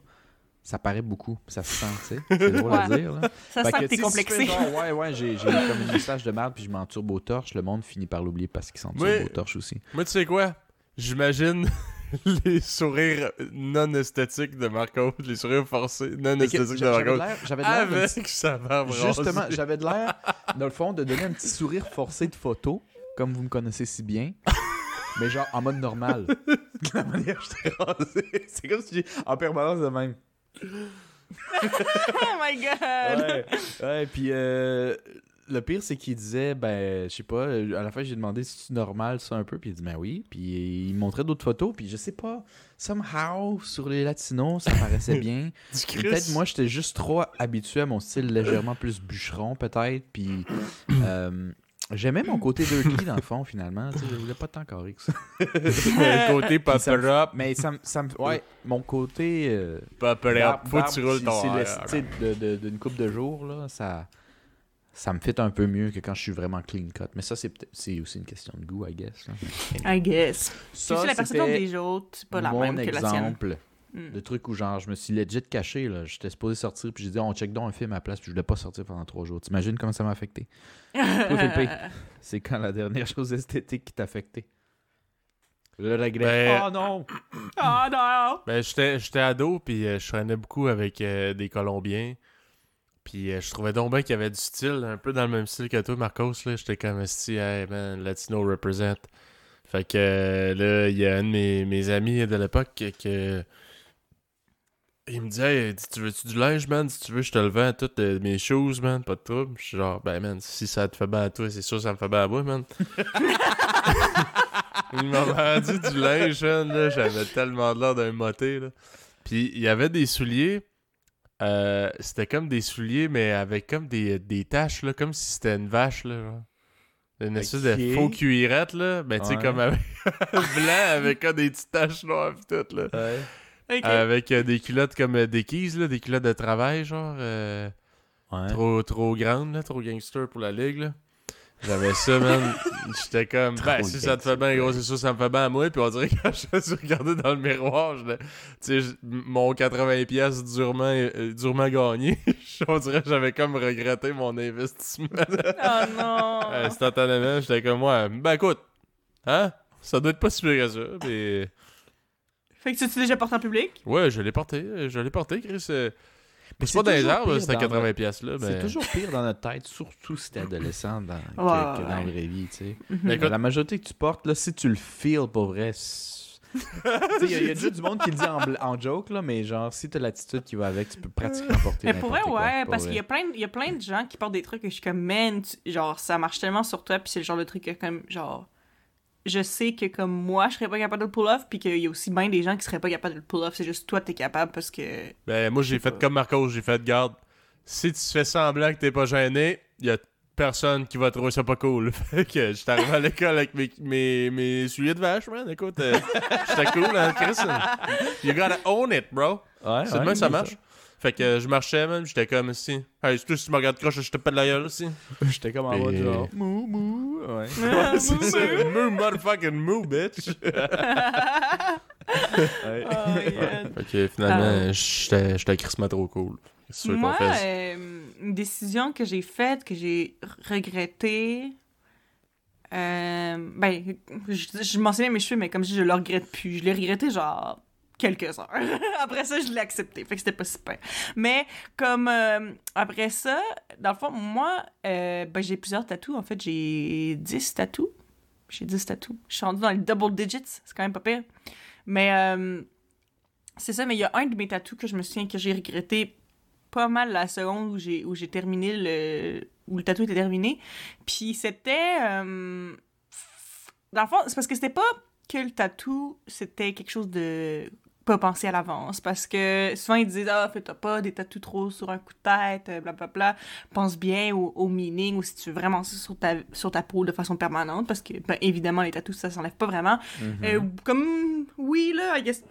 ça paraît beaucoup. Ça se sent, tu sais. (laughs) C'est drôle à dire, là. Ça Fait sent que t'es tu sais, si tu complexé. fais genre, ouais, ouais, j'ai j'ai comme une (laughs) moustache de merde puis je m'en turbo torche, le monde finit par l'oublier parce qu'ils s'en turbo torche aussi. Moi, tu sais quoi? J'imagine (laughs) les sourires non esthétiques de Marco, les sourires forcés non esthétiques de J'avais de Marco. l'air- j'avais de l'air Avec sa barbe Justement, j'avais de l'air, (laughs) dans le fond, de donner un petit sourire forcé de photo, comme vous me connaissez si bien, (laughs) mais genre en mode normal. De la manière que j'étais rasé. C'est comme si j'ai en permanence de même. oh my god! Ouais, ouais puis euh, le pire, c'est qu'il disait, ben, je sais pas, euh, à la fin, j'ai demandé si c'est normal, ça, un peu, puis il dit, ben oui. Puis il montrait d'autres photos, puis je sais pas, somehow, sur les latinos, ça paraissait (laughs) bien. Peut-être moi, j'étais juste trop habitué à mon style légèrement plus bûcheron, peut-être, puis (coughs) euh, j'aimais mon côté dirty, dans le fond, finalement. Tu sais, je voulais pas tant carré que ça. (laughs) Le côté me- pop-up, Mais ça, me- ça me... Ouais, mon côté... euh, pop-up, barbe- faut que tu roules ton c'est le hair. style de- de- d'une coupe de jours, là, ça... Ça me fit un peu mieux que quand je suis vraiment clean cut. Mais ça, c'est peut-être- c'est aussi une question de goût, I guess. là. I guess. Ça, aussi, la perception des autres, c'est pas la même que la tienne. exemple Mm. de truc où genre je me suis legit caché là. J'étais supposé sortir puis j'ai dit on check donc un film à la place puis je voulais pas sortir pendant trois jours. T'imagines comment ça m'a affecté? (laughs) C'est quand la dernière chose esthétique qui t'a affecté? Le regret. Ben- Oh non! Oh non! Ben, j'étais j'étais ado, puis euh, je traînais beaucoup avec euh, des Colombiens. Puis euh, je trouvais donc bien qu'il y avait du style, un peu dans le même style que toi, Marcos. J'étais comme si, hey man, Latino represent. Fait que euh, là, il y a un de mes, mes amis de l'époque que, que- Il me disait, hey, tu veux-tu du linge, man? Si tu veux, je te le vends, toutes euh, mes choses, man, pas de trouble. Je suis genre, ben, man, si ça te fait bien à toi, c'est sûr que ça me fait bien à moi, man. (laughs) Il m'a vendu du linge, man, là. J'avais tellement de l'air d'un moté, là. Puis il y avait des souliers. Euh, c'était comme des souliers, mais avec comme des, des taches, là, comme si c'était une vache, là. genre. Une espèce de faux cuirette, là. Ben, tu sais, Ouais. comme avec (laughs) blanc, avec comme des petites taches noires, pis tout, là. Ouais. Avec euh, des culottes comme euh, des keys, là, des culottes de travail, genre. euh, Ouais. trop, trop grandes, là, trop gangster pour la ligue, là. J'avais ça, man. J'étais comme, ben, si ça te fait bien, gros, c'est sûr, ça me fait bien à moi. Puis on dirait que quand (laughs) je me suis regardé dans le miroir, tu sais, mon 80$ piastres durement, euh, durement gagné, on dirait que j'avais comme regretté mon investissement. (laughs) Oh non! (laughs) Instantanément, j'étais comme, ouais, ben écoute, hein? Ça doit être pas si pire que ça. Mais Fait que tu l'as déjà porté en public? ouais, je l'ai porté, je l'ai porté, Chris. Mais C'est pas dans les arbres, c'était dans 80$, piastres, là. C'est mais- toujours pire dans notre tête, surtout si t'es adolescent dans, que, Ouais, que dans la vraie vie, tu sais. Mhm. Mais écoute- La majorité que tu portes, là, si tu le feels pour vrai, (laughs) il y, a- il y a déjà du monde qui le dit en, joke, là, mais genre, si t'as l'attitude qui va avec, tu peux pratiquement porter Mais pour vrai, n'importe quoi, ouais, pour parce qu'il y a plein, y a plein de gens qui portent des trucs que je suis comme, man, tu- genre, ça marche tellement sur toi, puis c'est le genre de truc que, comme, genre, je sais que, comme moi, je serais pas capable de le pull-off, puis qu'il y a aussi bien des gens qui seraient pas capables de le pull-off, c'est juste toi, t'es capable parce que. Ben, moi, j'ai fait pas. comme Marcos, j'ai fait garde. Si tu fais semblant que t'es pas gêné, y a personne qui va trouver ça pas cool. (laughs) Fait que j'étais arrivé à l'école avec mes, mes, mes souliers de vache, man. Écoute, euh, j'étais cool, hein, Chris. You gotta own it, bro. Ouais, C'est ouais, ça marche. Fait que je marchais, man, j'étais comme si. Hey, si tu me regardes croche, je te pète la gueule, si. (laughs) J'étais comme en mode Et- genre, mou, mou, ouais. Ah, c'est ça. Move, motherfucking move, bitch. (laughs) Ouais. Oh, yeah. Que finalement, Ah. j'étais j'étais crissement trop cool. C'est sûr qu'on Moi, fait. euh, une décision que j'ai faite, que j'ai regrettée. euh, ben, je, je mentionnais mes cheveux, mais comme je dis, je le regrette plus. Je l'ai regretté genre quelques heures. (laughs) après ça, je l'ai accepté. Fait que c'était pas super. Mais comme euh, après ça, dans le fond, moi, euh, ben, j'ai plusieurs tatous. En fait, j'ai 10 tatous. J'ai 10 tatous. Je suis rendue dans les double digits. C'est quand même pas pire. Mais euh, c'est ça, mais il y a un de mes tatous que je me souviens que j'ai regretté pas mal la seconde où j'ai où j'ai terminé le où le tatou était terminé. Puis c'était dans le fond, c'est parce que c'était pas que le tatou, c'était quelque chose de pas pensé à l'avance parce que souvent ils disent ah fais-toi pas des tatous trop sur un coup de tête euh, blablabla pense bien au, au meaning ou si tu veux vraiment ça sur ta sur ta peau de façon permanente parce que ben, évidemment les tatous ça s'enlève pas vraiment euh, comme, oui, là, I guess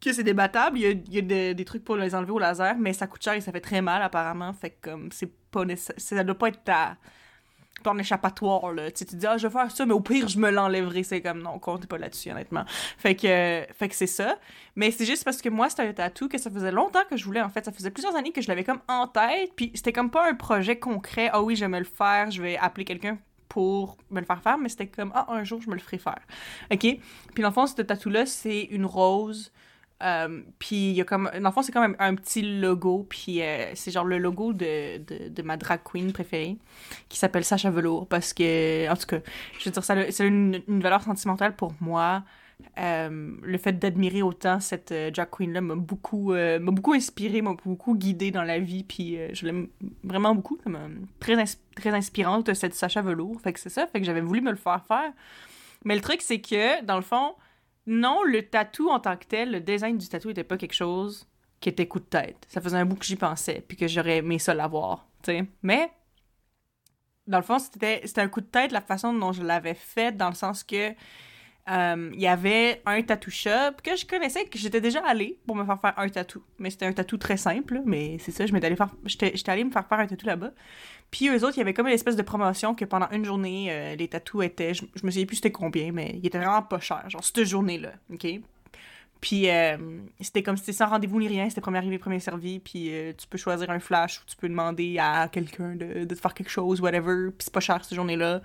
que c'est débattable. Il y a, il y a de- des trucs pour les enlever au laser, mais ça coûte cher et ça fait très mal, apparemment. Fait que, comme, c'est pas nécessaire. Ça doit pas être ta. Ton échappatoire, là. Tu tu dis, ah, je vais faire ça, mais au pire, je me l'enlèverai. C'est comme, non, comptez pas là-dessus, honnêtement. Fait que, fait que c'est ça. Mais c'est juste parce que moi, c'était un tatou que ça faisait longtemps que je voulais, en fait. Ça faisait plusieurs années que je l'avais comme en tête, puis c'était comme pas un projet concret. Ah oui, je vais me le faire, je vais appeler quelqu'un pour me le faire faire, mais c'était comme, ah, un jour, je me le ferai faire. OK? Puis dans le fond, ce tatou-là, c'est une rose. Euh, puis il y a comme. Dans le fond, c'est comme un, un petit logo. Puis euh, c'est genre le logo de, de, ma drag queen préférée, qui s'appelle Sacha Velour. Parce que, en tout cas, je veux dire, ça a, une, valeur sentimentale pour moi. euh, le fait d'admirer autant cette drag queen-là m'a beaucoup, euh, m'a beaucoup inspiré, m'a beaucoup guidé dans la vie, puis je l'aime vraiment beaucoup, comme très, très inspirante, cette Sacha Velour. Fait que c'est ça, fait que j'avais voulu me le faire faire. Mais le truc, c'est que, dans le fond, non, le tatou en tant que tel, le design du tatou était pas quelque chose qui était coup de tête. Ça faisait un bout que j'y pensais, puis que j'aurais aimé ça l'avoir, tu sais. Mais, dans le fond, c'était un coup de tête la façon dont je l'avais fait, dans le sens que euh, il y avait un tattoo shop que je connaissais, que j'étais déjà allée pour me faire faire un tatou. Mais c'était un tatou très simple, mais c'est ça, je j'étais allée me faire faire un tatou là-bas. Puis eux autres, il y avait comme une espèce de promotion que pendant une journée, euh, les tatous étaient, je, je me souviens plus c'était combien, mais ils étaient vraiment pas chers, genre cette journée-là, ok? Puis euh, c'était comme c'était sans rendez-vous ni rien, c'était premier arrivé, premier servi, puis euh, tu peux choisir un flash ou tu peux demander à quelqu'un de, de te faire quelque chose, whatever, puis c'est pas cher cette journée-là.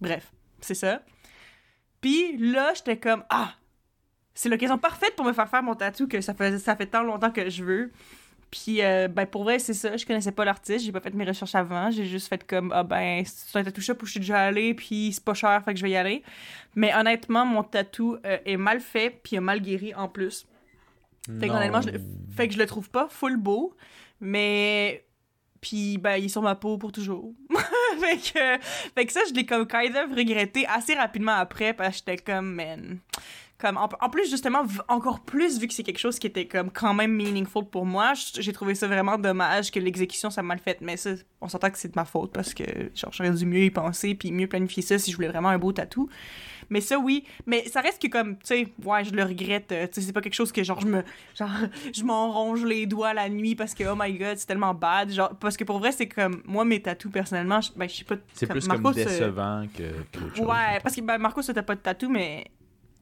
Bref, c'est ça. Puis là, j'étais comme ah, c'est l'occasion parfaite pour me faire faire mon tatou que ça fait ça fait tant longtemps que je veux. Puis euh, ben pour vrai, c'est ça, je connaissais pas l'artiste, j'ai pas fait mes recherches avant, j'ai juste fait comme ah ben c'est un tatou shop où je suis déjà allée puis c'est pas cher, fait que je vais y aller. Mais honnêtement, mon tatou euh, est mal fait puis mal guéri en plus. Fait honnêtement, je, fait que je le trouve pas full beau, mais puis ben il est sur ma peau pour toujours. (laughs) fait que fait que ça je l'ai comme kind of regretté assez rapidement après parce que j'étais comme man comme en, en plus justement encore plus vu que c'est quelque chose qui était comme quand même meaningful pour moi, j'ai trouvé ça vraiment dommage que l'exécution soit mal faite, mais ça on s'entend que c'est de ma faute parce que genre j'aurais dû mieux y penser puis mieux planifier ça si je voulais vraiment un beau tatou. Mais ça, oui. Mais ça reste que comme, tu sais, ouais, je le regrette. euh, Tu sais, c'est pas quelque chose que genre, je me. (laughs) Genre, je m'en ronge les doigts la nuit parce que, oh my god, c'est tellement bad. Genre, parce que pour vrai, c'est comme, moi, mes tatous, personnellement, je, ben, je sais pas. C'est plus Marcos, comme euh, décevant que qu'autre chose. Ouais, parce que, ben, Marcos, t'as pas de tatou, mais.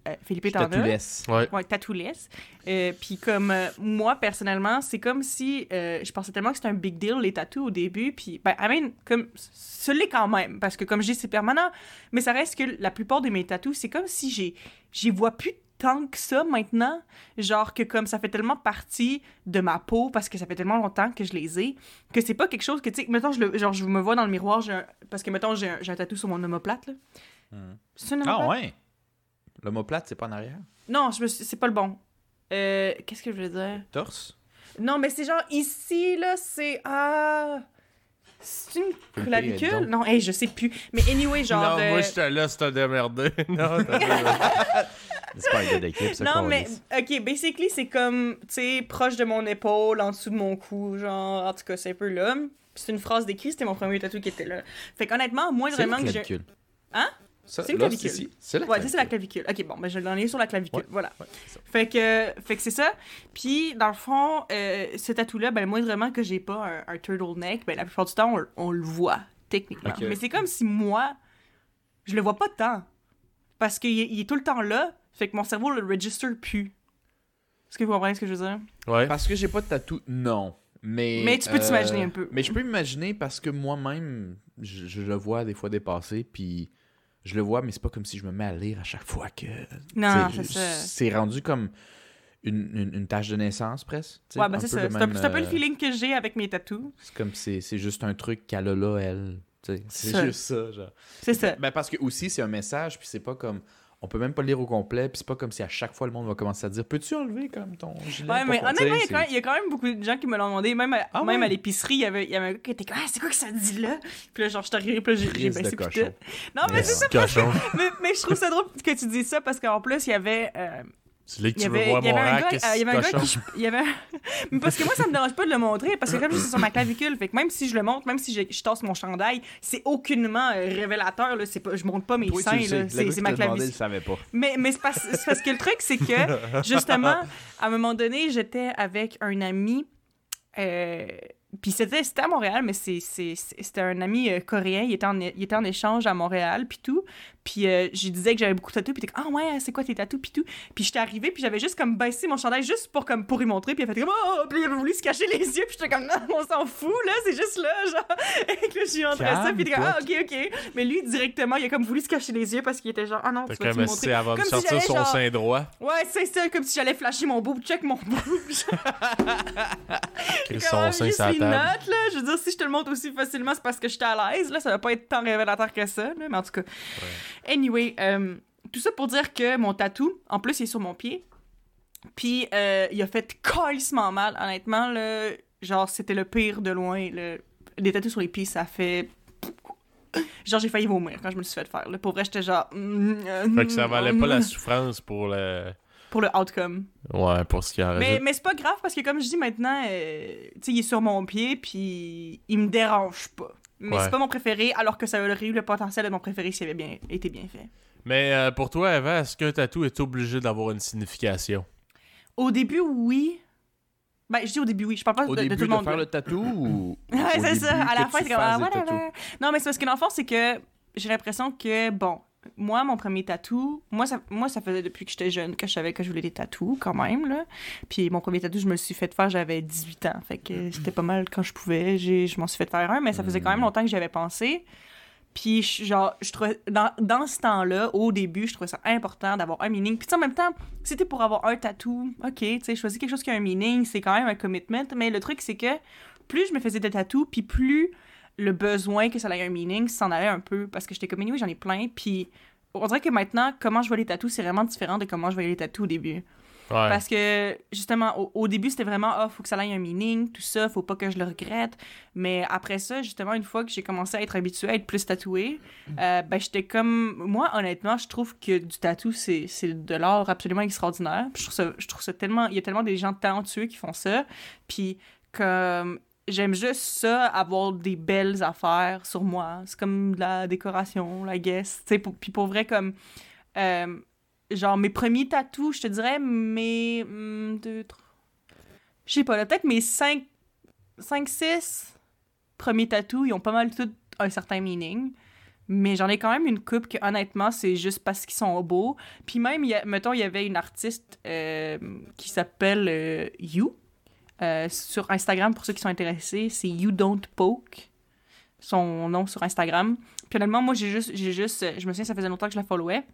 Euh, Philippe laisse. Ouais. Ouais, tatouless. Euh, puis comme euh, moi, personnellement, c'est comme si euh, je pensais tellement que c'était un big deal, les tatous, au début. Puis, ben, I mean, comme, ce l'est quand même. Parce que, comme je dis, c'est permanent. Mais ça reste que la plupart de mes tatous, c'est comme si j'ai, j'y vois plus tant que ça maintenant. Genre que comme ça fait tellement partie de ma peau, parce que ça fait tellement longtemps que je les ai, que c'est pas quelque chose que, tu sais, mettons, je, le- genre, je me vois dans le miroir, j'ai un- parce que, mettons, j'ai un, j'ai un tatou sur mon omoplate, là. Mhm. C'est un Ah omoplate? ouais? L'homoplate, c'est pas en arrière? Non, je me suis- c'est pas le bon. Euh, qu'est-ce que je veux dire? Torse? Non, mais c'est genre ici, là, c'est. Ah. C'est une clavicule? Non, hey, je sais plus. Mais anyway, genre. non, euh, moi, je te laisse te démerder. (laughs) non, t'as- (laughs) C'est pas un gars d'équipe, ça Non, mais, ok, basically, c'est comme, tu sais, proche de mon épaule, en dessous de mon cou, genre, en tout cas, c'est un peu là. C'est une phrase d'écrit, c'était mon premier tatou qui était là. Fait qu'honnêtement, moi, vraiment que j'ai. clavicule. Hein? Ça, C'est une clavicule. C'est la Ouais, c'est la clavicule. clavicule. Ok, bon, ben, je l'en ai sur la clavicule. Ouais. Voilà. Ouais. Fait que, fait que c'est ça. Puis, dans le fond, euh, ce tatou-là, ben, moi, vraiment que j'ai pas un, un turtleneck, ben, la plupart du temps, on, on le voit, techniquement. Mais c'est comme si moi, je le vois pas tant. Parce qu'il est- il est tout le temps là, fait que mon cerveau le register plus. Est-ce que vous comprenez ce que je veux dire? Ouais. Parce que j'ai pas de tatou, non. Mais, Mais tu peux euh, t'imaginer un peu. Mais je peux m'imaginer parce que moi-même, je, je le vois des fois dépasser, puis je le vois, mais c'est pas comme si je me mets à lire à chaque fois que. Non, c'est ça. C'est rendu comme une, une, une tâche de naissance presque. Ouais, ben c'est ça. C'est un, peu le euh, feeling que j'ai avec mes tatous. C'est comme c'est c'est juste un truc qu'elle a là, elle. C'est juste ça, genre. C'est ça. Ben parce que aussi, c'est un message, puis c'est pas comme. On peut même pas le lire au complet, puis c'est pas comme si à chaque fois le monde va commencer à dire Peux-tu enlever comme ton gilet Ouais, mais honnêtement, il y, a quand même, il y a quand même beaucoup de gens qui me l'ont demandé. Même à, Ah même à l'épicerie, il y avait, il y avait un gars qui était comme Ah, c'est quoi que ça dit là? Puis là, genre, je suis arrivée, puis là, j'ai- j'ai baissé. Non, mais c'est ça. Cochon. (laughs) Mais, mais je trouve ça drôle que tu dis ça parce qu'en plus, il y avait. euh, C'est là que il y tu veux avait, voir mon un rack, euh, il y avait un gars qui. Il y avait un- (laughs) Mais parce que moi, ça me dérange pas de le montrer parce que comme je suis sur ma clavicule, fait que même si je le montre, même si je, je tasse mon chandail, c'est aucunement euh, révélateur. Là, c'est pas, je montre pas mes Toi, seins. C'est c'est ma clavicule. il savait pas. Mais, mais c'est parce, c'est parce que le truc, c'est que, (laughs) justement, à un moment donné, j'étais avec un ami. Euh, puis c'était, à Montréal, mais c'était un ami euh, coréen. Il était, en, il était en échange à Montréal, puis tout. Puis euh, je lui disais que j'avais beaucoup de tatous, puis était comme, ah ouais, c'est quoi tes tatous, puis tout. Puis j'étais arrivée, puis j'avais juste comme baissé mon chandail juste pour, comme, pour y montrer, puis il a fait comme, oh, puis il avait voulu se cacher les yeux, puis j'étais comme, non, on s'en fout, là, c'est juste là, genre. (laughs) Et que là, je lui montrais ça, puis il était comme, ah, ok, ok. Mais lui, directement, il a comme voulu se cacher les yeux parce qu'il était genre, ah non, tu vas mais montrer. avant de Comme si sortir son genre- sein droit. Ouais, c'est ça, comme si j'allais flasher mon boob, check mon boob. (laughs) Son sein il note, là. Je veux dire, si je te le montre aussi facilement, c'est parce que j'étais à l'aise, là. Ça va pas être tant révélateur que ça, là. Mais en tout cas. Anyway, euh, tout ça pour dire que mon tatou, en plus, il est sur mon pied. Puis euh, il a fait carrément mal, honnêtement. Là, genre, c'était le pire de loin. Le... Les tatous sur les pieds, ça fait. Genre, j'ai failli vomir quand je me suis fait faire. Là. Pour vrai, j'étais genre. Fait que ça valait pas la souffrance pour le. Pour le outcome. Ouais, pour ce qui en Mais, mais c'est pas grave parce que, comme je dis maintenant, euh, tu sais, il est sur mon pied, puis il me dérange pas. Mais Ouais. c'est pas mon préféré, alors que ça aurait eu le potentiel de mon préféré s'il avait bien été bien fait. Mais euh, pour toi, Eva, est-ce qu'un tatou est obligé d'avoir une signification? Au début, oui. Ben, je dis au début, oui. Je parle pas Au de, de début tout le de monde. faire le tatou (laughs) ou. Ouais, c'est ça. À la que fin, c'est comme ah, tatous? Non, mais c'est parce que dans le fond, c'est que j'ai l'impression que, bon, moi, mon premier tatou, moi ça, moi, ça faisait depuis que j'étais jeune que je savais que je voulais des tatous, quand même, là. Puis mon premier tatou, je me le suis fait faire, j'avais 18 ans. Fait que c'était pas mal quand je pouvais. J'ai, je m'en suis fait faire un, mais ça faisait quand même longtemps que j'y avais pensé. Puis, genre, je trouvais, dans, dans ce temps-là, au début, je trouvais ça important d'avoir un meaning. Puis, en même temps, c'était pour avoir un tatou, ok, tu sais, choisis quelque chose qui a un meaning, c'est quand même un commitment. Mais le truc, c'est que plus je me faisais des tatous, puis plus le besoin que ça ait un meaning s'en allait un peu. Parce que j'étais comme, oui, j'en ai plein. Puis, on dirait que maintenant, comment je vois les tatous, c'est vraiment différent de comment je voyais les tatous au début. Ouais. Parce que, justement, au, au début, c'était vraiment, ah, faut que ça ait un meaning, tout ça, faut pas que je le regrette. Mais après ça, justement, une fois que j'ai commencé à être habituée à être plus tatouée, euh, ben, j'étais comme. Moi, honnêtement, je trouve que du tatou, c'est c'est de l'art absolument extraordinaire. Puis Je trouve ça, je trouve ça tellement. Il y a tellement des gens talentueux qui font ça. Puis, comme. J'aime juste ça, avoir des belles affaires sur moi. C'est comme de la décoration, la pour- puis pour vrai, comme. euh, genre mes premiers tatous, je te dirais mes hum, deux. Je sais pas, peut-être mes 5 5 6 premiers tatous, ils ont pas mal tout un certain meaning. Mais j'en ai quand même une coupe que honnêtement, c'est juste parce qu'ils sont beaux. Puis même mettons il y avait une artiste euh, qui s'appelle euh, You euh, sur Instagram pour ceux qui sont intéressés, c'est You Don't Poke. Son nom sur Instagram. Puis honnêtement, moi j'ai juste juste je me souviens ça faisait longtemps que je la followais.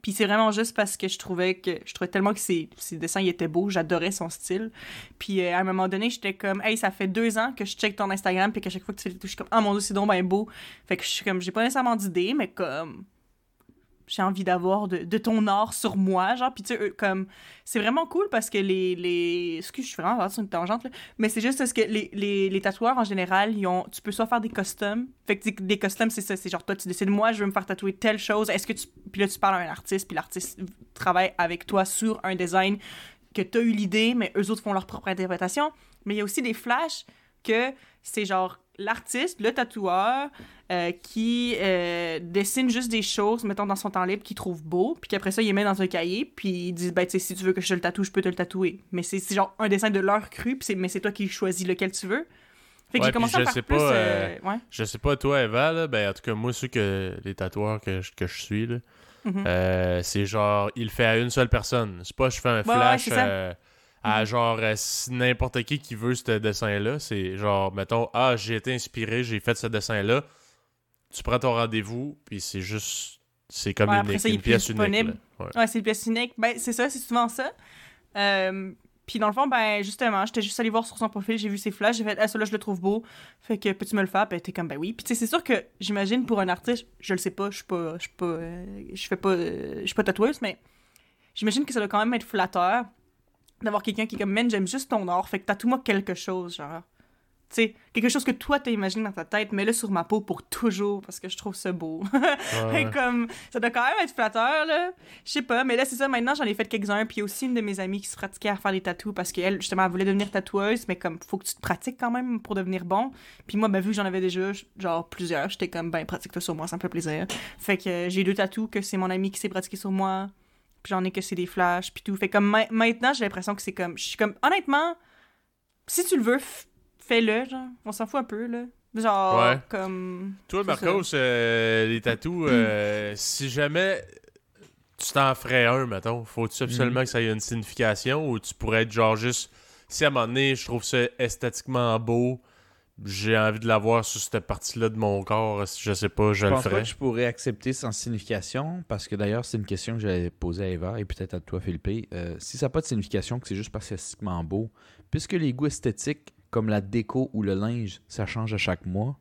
Puis c'est vraiment juste parce que je trouvais que je trouvais tellement que ses, dessins étaient beaux, j'adorais son style. Puis euh, à un moment donné, j'étais comme hey, ça fait deux ans que je check ton Instagram puis qu'à chaque fois que tu fais des touches, je suis comme ah mon dieu, c'est donc bien beau. Fait que je suis comme j'ai pas nécessairement d'idée, mais comme j'ai envie d'avoir de, ton art sur moi, genre. Puis tu sais comme c'est vraiment cool parce que les les excuse, je suis vraiment sur une tangente là, mais c'est juste parce que les, les, les tatoueurs en général, ils ont tu peux soit faire des customs. Fait que des- customs c'est ça, c'est genre toi tu décides moi je veux me faire tatouer telle chose, est-ce que tu puis là tu parles à un artiste puis l'artiste travaille avec toi sur un design que tu as eu l'idée mais eux autres font leur propre interprétation, mais il y a aussi des flashs que c'est genre l'artiste, le tatoueur, euh, qui euh, dessine juste des choses, mettons, dans son temps libre, qu'il trouve beau, puis qu'après ça, il les met dans un cahier, puis ils disent, ben, tu sais, si tu veux que je te le tatoue, je peux te le tatouer. Mais c'est genre un dessin de leur cru, puis c'est- mais c'est toi qui choisis lequel tu veux. Fait que Ouais, j'ai commencé à faire sais plus... pas, euh, ouais. Je sais pas, toi, Eva, là, ben, en tout cas, moi, ceux que les tatoueurs que je, que je suis, là, Mhm. euh, c'est genre, il fait à une seule personne. C'est pas, je fais un Ouais, flash euh, à genre, euh, n'importe qui qui veut ce dessin-là. C'est genre, mettons, ah, j'ai été inspiré, j'ai fait ce dessin-là. Tu prends ton rendez-vous, puis c'est juste, c'est comme Ouais, une, après ça, il une est plus pièce unique. Ouais. Ouais, c'est le pièce unique. Ben, c'est ça, c'est souvent ça. Euh, puis dans le fond, ben, justement, j'étais juste allée voir sur son profil, j'ai vu ses flashs, j'ai fait, ah, celui-là, je le trouve beau. Fait que, peux-tu me le faire? Ben, t'es comme, ben oui. Puis tu sais, c'est sûr que, j'imagine, pour un artiste, je le sais pas, je suis pas, je suis pas, euh, je fais pas, euh, je suis pas tatoueuse, mais j'imagine que ça doit quand même être flatteur d'avoir quelqu'un qui est comme, man, j'aime juste ton art, fait que tatoue-moi quelque chose, genre. Tu sais, quelque chose que toi, t'as imaginé dans ta tête, mets-le sur ma peau pour toujours, parce que je trouve ça beau. (laughs) Ouais, comme ça doit quand même être flatteur là. Je sais pas mais là c'est ça maintenant j'en ai fait quelques-uns puis aussi une de mes amies qui se pratiquait à faire des tatous parce qu'elle justement elle voulait devenir tatoueuse mais comme faut que tu te pratiques quand même pour devenir bon. Puis moi ben vu que j'en avais déjà genre plusieurs j'étais comme ben pratique-toi sur moi ça me fait plaisir. Fait que euh, j'ai deux tatous que c'est mon ami qui s'est pratiqué sur moi puis j'en ai que c'est des flashs puis tout. Fait comme ma- maintenant j'ai l'impression que c'est comme je suis comme honnêtement si tu le veux fais-le genre. On s'en fout un peu là. Genre Ouais. comme Toi, Marcos, euh, les tatous, euh, si jamais tu t'en ferais un, mettons, faut-tu absolument Mhm. que ça ait une signification ou tu pourrais être genre juste, si à un moment donné, je trouve ça esthétiquement beau, j'ai envie de l'avoir sur cette partie-là de mon corps, je sais pas, je, Je le pense pas ferais. que je pourrais accepter sans signification, parce que d'ailleurs, c'est une question que j'avais posée à Eva et peut-être à toi, Philippe. Euh, si ça n'a pas de signification, que c'est juste parce que c'est esthétiquement beau, puisque les goûts esthétiques, comme la déco ou le linge, ça change à chaque mois,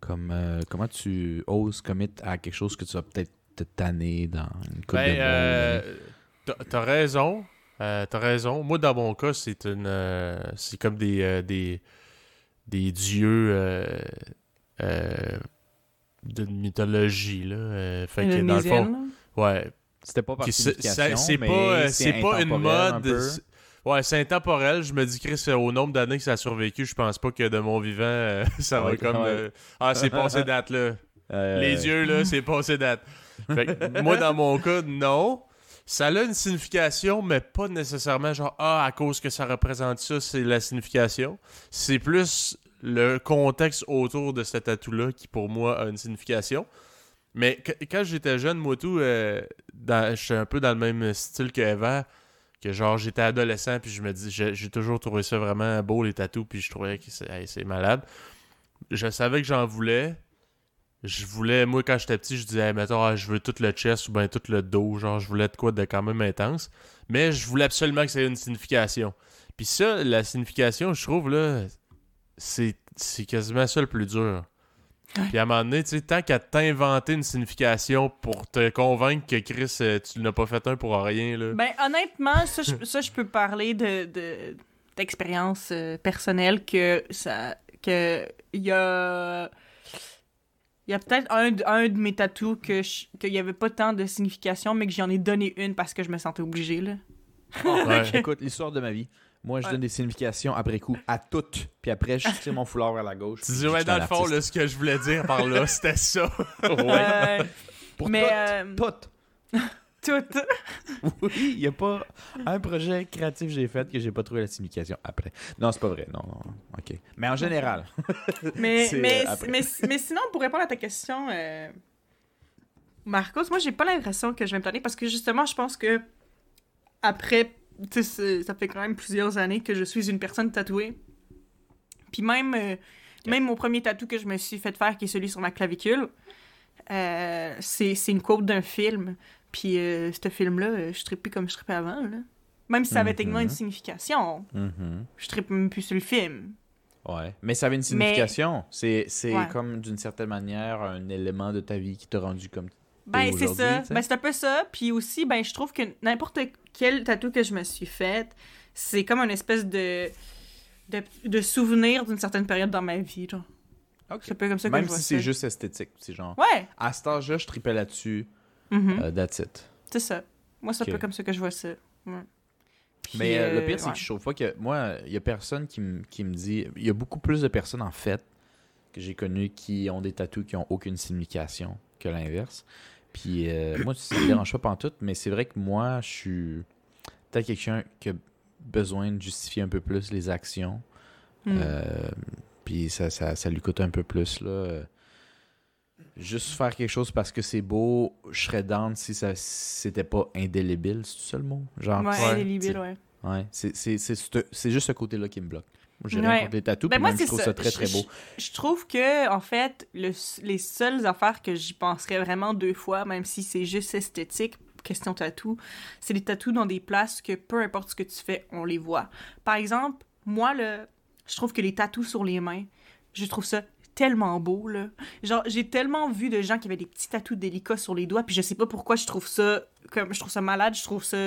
comme euh, comment tu oses commit à quelque chose que tu vas peut-être te tanner dans une coupe Ben, de euh, t'as- raison. Euh, t'as raison. Moi, dans mon cas, c'est une. euh, c'est comme des, des. Des dieux. euh, euh, d'une mythologie, là. Euh, fait que dans le fond. Ouais. C'était pas par c'est- pas, euh, c'est pas une un mode. Ouais, c'est intemporel. Je me dis, Chris, au nombre d'années que ça a survécu, je pense pas que de mon vivant, euh, (laughs) ça va Ouais, comme. ouais. euh, ah, c'est passé date, là. Euh, Les yeux, là, c'est passé date. Fait que (laughs) moi, dans mon cas, non. Ça a une signification, mais pas nécessairement genre, ah, à cause que ça représente ça, c'est la signification. C'est plus le contexte autour de ce tatou-là qui, pour moi, a une signification. Mais qu- quand j'étais jeune, moi, tout, euh, dans- j'étais un peu dans le même style que Eva, que genre, j'étais adolescent, puis je me dis, j'ai toujours trouvé ça vraiment beau, les tatous, puis je trouvais que c'est malade. Je savais que j'en voulais, je voulais, moi, quand j'étais petit, je disais, mettons, ah, je veux tout le chest ou bien tout le dos. Genre, je voulais de quoi de quand même intense. Mais je voulais absolument que ça ait une signification. Puis ça, la signification, je trouve, là, c'est c'est quasiment ça le plus dur. Ouais. Puis à un moment donné, tu sais, tant qu'à t'inventer une signification pour te convaincre que Chris, euh, tu n'as pas fait un pour rien, là. Ben, honnêtement, ça, je, ça, je peux parler de, de- d'expérience euh, personnelle que ça. que il y a. Il y a peut-être un, de- un de mes tatous que qu'il y avait pas tant de signification, mais que j'en ai donné une parce que je me sentais obligée, là. (laughs) Ouais. Écoute, l'histoire de ma vie. Moi, je Ouais. donne des significations après coup à toutes. Puis après, je tire mon foulard vers la gauche. Tu dis, ouais, dans le fond, là, ce que je voulais dire par là, (laughs) c'était ça. Euh, Pour mais. toutes, euh, toutes. Toutes. (laughs) Oui, il n'y a pas un projet créatif que j'ai fait que j'ai pas trouvé la signification après. Non, c'est pas vrai. Non, non. OK. Mais en général. (laughs) Mais, mais, euh, mais, mais sinon, pour répondre à ta question, euh, Marcos, moi, j'ai pas l'impression que je vais me tanner parce que justement, je pense que après, tu sais, c'est- ça fait quand même plusieurs années que je suis une personne tatouée. Puis même, euh, même mon premier tatou que je me suis fait faire, qui est celui sur ma clavicule, euh, c'est c'est une quote d'un film. Puis euh, ce film-là, euh, je trippe plus comme je trippais avant. Là. Même si ça avait techniquement une Mhm. signification, Mhm. je trippe même plus sur le film. Ouais. Mais ça avait une signification. C'est c'est Ouais. comme d'une certaine manière un élément de ta vie qui t'a rendu comme. Ben, c'est ça. Ben, c'est un peu ça. Puis aussi, ben, je trouve que n'importe quel tatou que je me suis fait, c'est comme une espèce de, de, de souvenir d'une certaine période dans ma vie. Genre. C'est un peu comme ça que Même je vois si c'est juste esthétique. C'est genre. Ouais. À cet âge-là, je tripais là-dessus. Euh, that's it. C'est ça. Moi, c'est un peu comme ça que je vois ça. Ouais. Puis, Mais euh, le euh, pire, c'est ouais. que je trouve pas que. Moi, il y a personne qui, me- qui me dit. Il y a beaucoup plus de personnes, en fait, que j'ai connues qui ont des tatous qui ont aucune signification que l'inverse. Puis euh, (coughs) moi, ça me dérange pas pantoute, mais c'est vrai que moi, je suis peut-être quelqu'un qui a besoin de justifier un peu plus les actions. Mm. Euh, puis ça, ça, ça lui coûte un peu plus, là. Juste faire quelque chose parce que c'est beau, je serais down si ça c'était pas indélébile, c'est ça le mot? Genre, Ouais, indélébile, ouais. Ouais, c'est c'est- c'est ce- c'est juste ce côté-là qui me bloque. Moi, j'ai rien Ouais. contre les tatous, Ben, moi, même, je trouve ça. ça très, très beau. Je trouve que, en fait, le- les seules affaires que j'y penserais vraiment deux fois, même si c'est juste esthétique, question tatou, c'est les tatous dans des places que peu importe ce que tu fais, on les voit. Par exemple, moi, là, je trouve que les tatous sur les mains, je trouve ça tellement beau, là. Genre, j'ai tellement vu de gens qui avaient des petits tatous délicats sur les doigts, puis je sais pas pourquoi je trouve ça, comme, je trouve ça malade, je trouve ça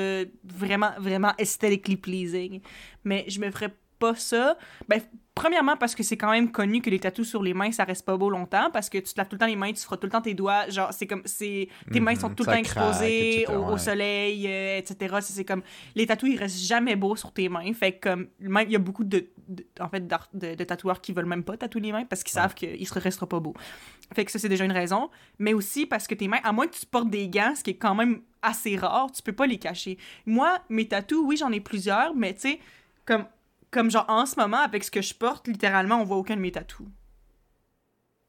vraiment, vraiment aesthetically pleasing. Mais je me ferais pas ça. Ben, Premièrement, parce que c'est quand même connu que les tatous sur les mains, ça reste pas beau longtemps, parce que tu te laves tout le temps les mains, tu frottes tout le temps tes doigts, genre, c'est comme, c'est, tes mains Mhm, sont tout le temps exposées au, soleil, euh, etc. C'est c'est comme, les tatous, ils restent jamais beaux sur tes mains, fait que, comme, même, il y a beaucoup de, de- en fait, de tatoueurs qui veulent même pas tatouer les mains, parce qu'ils savent qu'ils se resteront pas beaux. Fait que ça, c'est déjà une raison, mais aussi parce que tes mains, à moins que tu portes des gants, ce qui est quand même assez rare, tu peux pas les cacher. Moi, mes tatous, oui, j'en ai plusieurs, mais tu sais, comme, comme genre en ce moment, avec ce que je porte, littéralement, on voit aucun de mes tatous.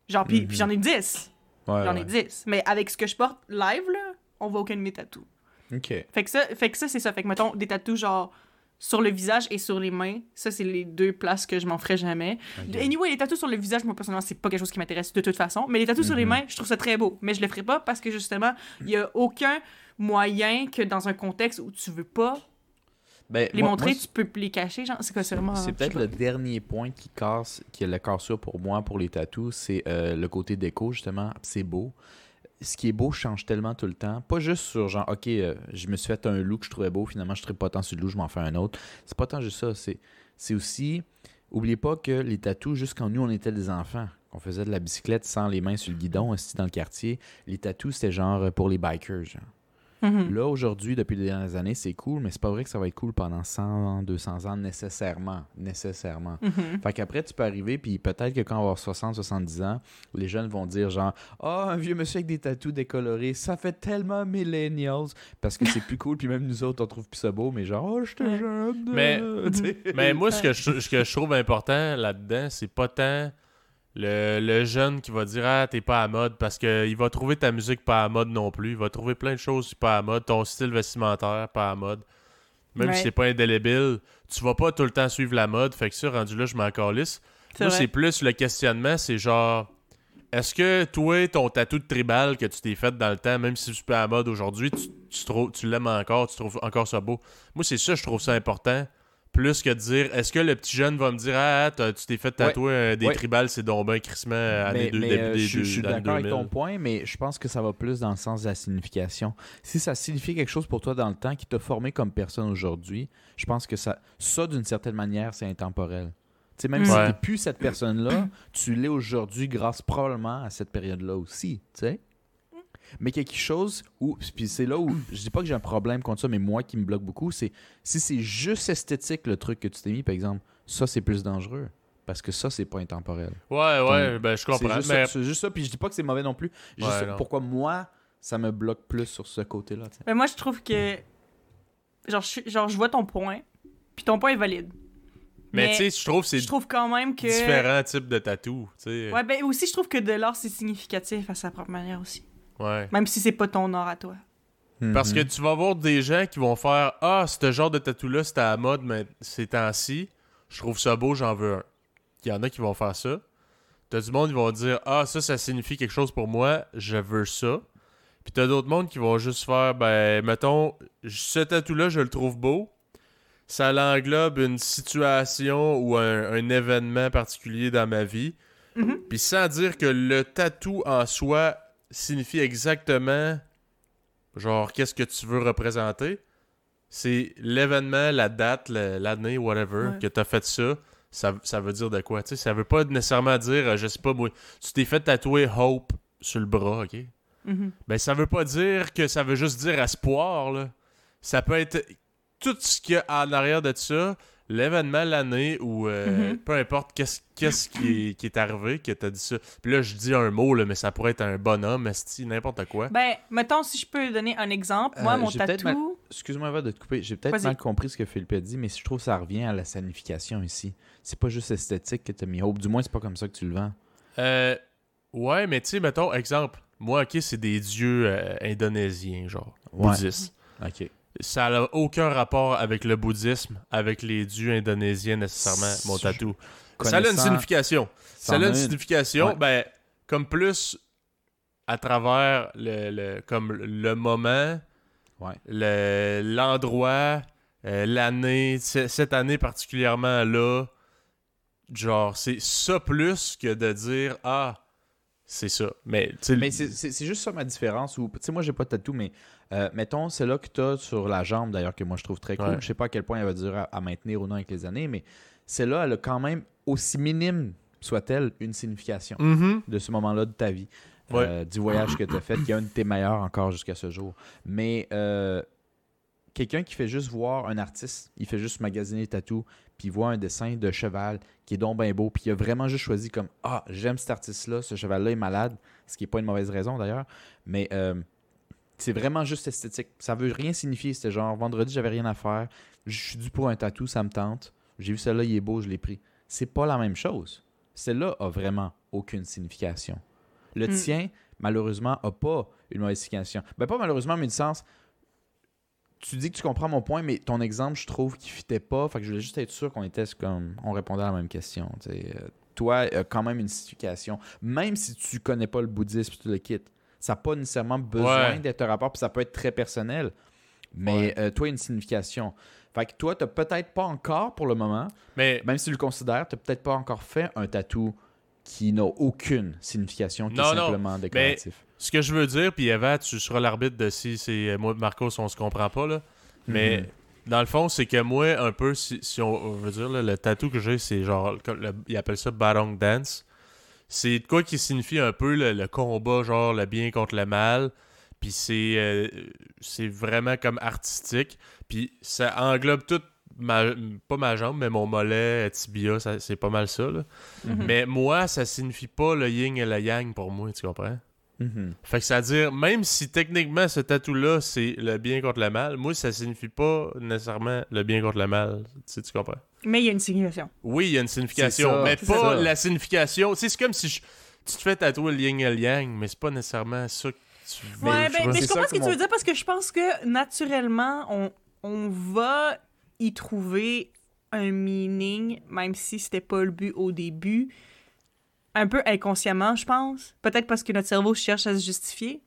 Genre, puis Mhm. j'en ai 10. Ouais, J'en ai 10. Mais avec ce que je porte live, là, on voit aucun de mes tatous. Ok. Fait que ça, fait que ça c'est ça. Fait que, mettons, des tatous, genre, sur le visage et sur les mains, ça, c'est les deux places que je m'en ferais jamais. Ok. Anyway, les tatous sur le visage, moi, personnellement, c'est pas quelque chose qui m'intéresse de toute façon. Mais les tatous sur les Mhm. mains, je trouve ça très beau. Mais je le ferai pas parce que, justement, il y a aucun moyen que dans un contexte où tu veux pas Ben, les moi- montrer, moi, tu peux les cacher. Genre, c'est quoi, c'est peut-être le dernier point qui casse, qui est le cassure pour moi pour les tatous, c'est euh, le côté déco justement. C'est beau. ce qui est beau change tellement tout le temps. Pas juste sur genre, ok, euh, je me suis fait un look que je trouvais beau, finalement je ne pas tant sur le look, je m'en fais un autre. C'est pas tant juste ça. C'est, c'est aussi, oubliez pas que les tatous, juste quand nous on était des enfants, qu'on faisait de la bicyclette sans les mains sur le guidon, aussi dans le quartier, les tatous c'était genre euh, pour les bikers. Genre. Mhm. Là, aujourd'hui, depuis les dernières années, c'est cool, mais c'est pas vrai que ça va être cool pendant 100 ans, 200 ans, nécessairement. Nécessairement. Mhm. Fait qu'après, tu peux arriver, puis peut-être que quand on va avoir 60, 70 ans, les jeunes vont dire genre « Ah, un vieux monsieur avec des tatous décolorés, ça fait tellement millennials! » Parce que c'est plus cool, puis même nous autres, on trouve plus ça beau, mais genre « Oh, j'étais jeune! Mais-. Mais moi, ce que je, ce que je trouve important là-dedans, c'est pas tant le, le jeune qui va dire Ah, t'es pas à mode parce qu'il va trouver ta musique pas à mode non plus. Il va trouver plein de choses pas à mode. Ton style vestimentaire pas à mode. Même Ouais. si c'est pas indélébile, tu vas pas tout le temps suivre la mode. Fait que ça, rendu là, je m'en calisse. Moi, c'est plus le questionnement c'est genre. Est-ce que toi, ton tatou de tribal que tu t'es fait dans le temps, même si c'est pas à mode aujourd'hui, tu, tu, tu l'aimes encore, tu trouves encore ça beau? Moi, c'est ça, je trouve ça important. Plus que de dire, est-ce que le petit jeune va me dire, ah, t'as- tu t'es fait tatouer euh, des Ouais. tribales, c'est donc ben crissement année Mais, deux- mais, début euh, des je, suis d'accord avec 2000. ton point, mais je pense que ça va plus dans le sens de la signification. Si ça signifie quelque chose pour toi dans le temps qui t'a formé comme personne aujourd'hui, je pense que ça, ça d'une certaine manière, c'est intemporel. Tu sais, même si tu n'es plus cette personne-là, tu l'es aujourd'hui grâce probablement à cette période-là aussi. Tu sais? Mais quelque chose où, puis c'est là où, je dis pas que j'ai un problème contre ça, mais moi qui me bloque beaucoup, c'est si c'est juste esthétique le truc que tu t'es mis, par exemple, ça c'est plus dangereux. Parce que ça, c'est pas intemporel. Ouais, ouais, Donc, ben je comprends. C'est juste, mais ça, c'est juste ça, puis je dis pas que c'est mauvais non plus. Juste Ouais, non. pourquoi moi, ça me bloque plus sur ce côté-là. Mais moi, je trouve que. Genre je, genre, je vois ton point, puis ton point est valide. mais mais tu sais, je trouve que c'est Je trouve quand même que. différents types de tatou. tu sais. Ouais, ben aussi, je trouve que de l'art, c'est significatif à sa propre manière aussi. Ouais. Même si c'est pas ton art à toi. Parce que Mhm. tu vas voir des gens qui vont faire Ah, ce genre de tatou-là, c'était à la mode, mais ces temps-ci, je trouve ça beau, j'en veux un. Il y en a qui vont faire ça. T'as du monde qui vont dire Ah, ça, ça signifie quelque chose pour moi, je veux ça. Puis t'as d'autres mondes qui vont juste faire Ben, mettons, ce tatou-là, je le trouve beau. Ça l'englobe une situation ou un, un événement particulier dans ma vie. Mhm. Puis sans dire que le tatou en soi signifie exactement genre qu'est-ce que tu veux représenter. C'est l'événement, la date, l'année, whatever, Ouais. que t'as fait ça. Ça, ça veut dire de quoi? Tu sais, ça veut pas nécessairement dire, euh, je sais pas, moi, tu t'es fait tatouer Hope sur le bras, ok? Mhm. Ben, ça veut pas dire que ça veut juste dire espoir, là. Ça peut être tout ce qu'il y a en arrière de ça, l'événement, l'année, ou euh, Mhm. peu importe qu'est-ce qu'est-ce qui, est, qui est arrivé, que t'as dit ça. Puis là, je dis un mot, là, mais ça pourrait être un bonhomme, esti, n'importe quoi. Ben, mettons, si je peux donner un exemple, moi, Euh, mon tatou. Excuse-moi Eva, de te couper. J'ai peut-être mal compris ce que Philippe a dit, mais je trouve que ça revient à la signification ici. C'est pas juste esthétique que t'as mis Hope. Du moins, c'est pas comme ça que tu le vends. Euh, ouais, mais tu sais, mettons, exemple, moi, ok, c'est des dieux euh, indonésiens, genre, Ouais. bouddhistes. Ok. Ça n'a aucun rapport avec le bouddhisme, avec les dieux indonésiens nécessairement, mon tatou. Ça a une signification. Ça a une signification, Ouais. ben, comme plus à travers le, le- comme le moment, Ouais. le- l'endroit, euh, l'année, cette année particulièrement là, genre, c'est ça plus que de dire, ah, c'est ça. Mais, c'est- juste ça ma différence. Où, tu sais, moi, j'ai pas de tatou, mais euh, mettons, c'est là que tu as sur la jambe, d'ailleurs, que moi, je trouve très cool. Ouais. Je sais pas à quel point elle va durer à, à maintenir ou non avec les années, mais celle-là, elle a quand même, aussi minime soit-elle, une signification Mhm. de ce moment-là de ta vie, Ouais. euh, du voyage que tu as fait, qui est un de tes meilleurs encore jusqu'à ce jour. Mais euh, quelqu'un qui fait juste voir un artiste, il fait juste magasiner les tatous, puis il voit un dessin de cheval qui est donc bien beau, puis il a vraiment juste choisi comme Ah, j'aime cet artiste-là, ce cheval-là est malade, ce qui n'est pas une mauvaise raison d'ailleurs, mais euh, c'est vraiment juste esthétique. Ça veut rien signifier. C'était genre vendredi, j'avais rien à faire, je suis dû pour un tatou, ça me tente, j'ai vu celle-là, il est beau, je l'ai pris. C'est pas la même chose. Celle-là a vraiment aucune signification. Le Mm. tien, malheureusement, a pas une mauvaise signification. Ben, pas malheureusement, mais du sens. Tu dis que tu comprends mon point, mais ton exemple, je trouve qu'il fitait pas. Fait que je voulais juste être sûr qu'on était comme. On répondait à la même question. tu sais. Euh, Toi, a quand même une signification. Même si tu connais pas le bouddhisme tout le kit, ça n'a pas nécessairement besoin Ouais. d'être un rapport, puis ça peut être très personnel. Mais Ouais. euh, toi, une signification. Fait que toi, tu peut-être pas encore pour le moment, mais même si tu le considères, tu peut-être pas encore fait un tatou qui n'a aucune signification, qui Non, est non, simplement décoratif. Ce que je veux dire, puis Eva, tu seras l'arbitre de si c'est euh, moi et Marcos, on se comprend pas, là. Mais Mhm. dans le fond, c'est que moi, un peu, si, si on, veut dire, là, le tatou que j'ai, c'est genre, le- ils appellent ça Barong Dance. C'est de quoi qui signifie un peu le, le combat, genre le bien contre le mal. Puis c'est euh, c'est vraiment comme artistique. Puis ça englobe tout, ma, pas ma jambe, mais mon mollet, tibia, ça- c'est pas mal ça. Là. Mhm. Mais moi, ça signifie pas le yin et le yang pour moi, tu comprends? Mhm. Fait que c'est-à-dire, même si techniquement ce tatou-là, c'est le bien contre le mal, moi, ça signifie pas nécessairement le bien contre le mal. Tu, sais, tu comprends? Mais il y a une signification. Oui, il y a une signification, ça, mais pas ça. la signification. Tu sais, c'est comme si je- tu te fais tatouer le yin et le yang, mais c'est pas nécessairement ça que tu veux. Ouais, je ben, mais je comprends ce que que tu veux dire parce que je pense que naturellement, on, on va y trouver un meaning, même si c'était pas le but au début. Un peu inconsciemment, je pense. Peut-être parce que notre cerveau cherche à se justifier.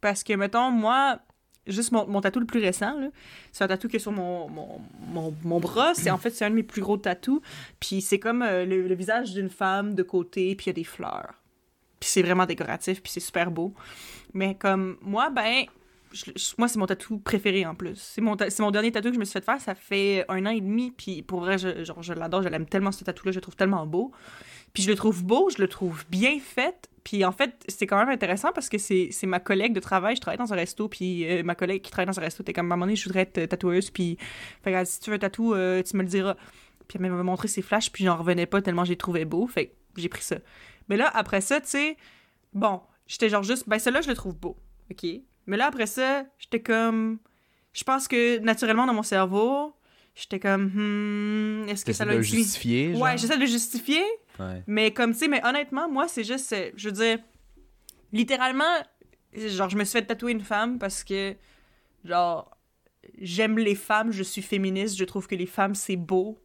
Parce que, mettons, moi, juste mon, mon tatou le plus récent, c'est un tatou qui est sur mon, mon, mon, mon bras. C'est en fait, c'est un de mes plus gros tatous. Puis c'est comme euh, le, visage d'une femme de côté, puis il y a des fleurs. Puis c'est vraiment décoratif, puis c'est super beau. Mais comme moi, ben, moi, c'est mon tatou préféré en plus. C'est mon, mon dernier tatou que je me suis fait faire. Ça fait un an et demi. Puis pour vrai, je, je l'adore. Je l'aime tellement, ce tatou-là. Je le trouve tellement beau. Puis je le trouve beau, je le trouve bien fait. Puis en fait, c'est quand même intéressant parce que c'est ma collègue de travail. Je travaille dans un resto. Puis euh, ma collègue qui travaille dans un resto, t'es comme à un moment donné, je voudrais être tatoueuse. Puis fait si tu veux un tatou, euh, tu me le diras. Puis elle m'a montré ses flashs. Puis j'en revenais pas tellement j'ai trouvé beau. Fait que j'ai pris ça. Mais là, après ça, tu sais, bon, j'étais genre juste, ben celui-là, je le trouve beau. OK? Mais là, après ça, j'étais comme. Je pense que naturellement, dans mon cerveau, j'étais comme, hmm, est-ce que ça l'a utilisé? justifier, genre? Ouais, j'essaie de le justifier, Ouais. mais comme, tu sais, mais honnêtement, moi, c'est juste, euh, je veux dire, littéralement, genre, je me suis fait tatouer une femme parce que, genre, j'aime les femmes, je suis féministe, je trouve que les femmes, c'est beau.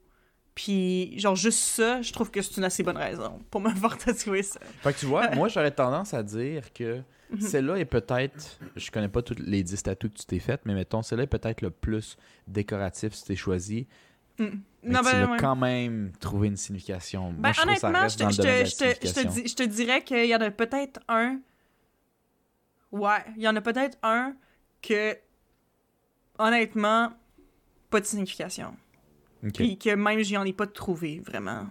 Puis, genre, juste ça, je trouve que c'est une assez bonne raison pour me (laughs) faire tatouer ça. Fait que tu vois, moi j'aurais tendance à dire que Mhm. celle-là est peut-être, je connais pas tous les 10 tatous que tu t'es fait, mais mettons, celle-là est peut-être le plus décoratif si t'es choisi. Mm. Mais Non, tu ben, ouais. quand même trouvé une signification. Ben, moi, je honnêtement, je te dirais qu'il y en a peut-être un. Ouais, il y en a peut-être un que, honnêtement, pas de signification. Ok. Puis que même j'y en ai pas trouvé, vraiment.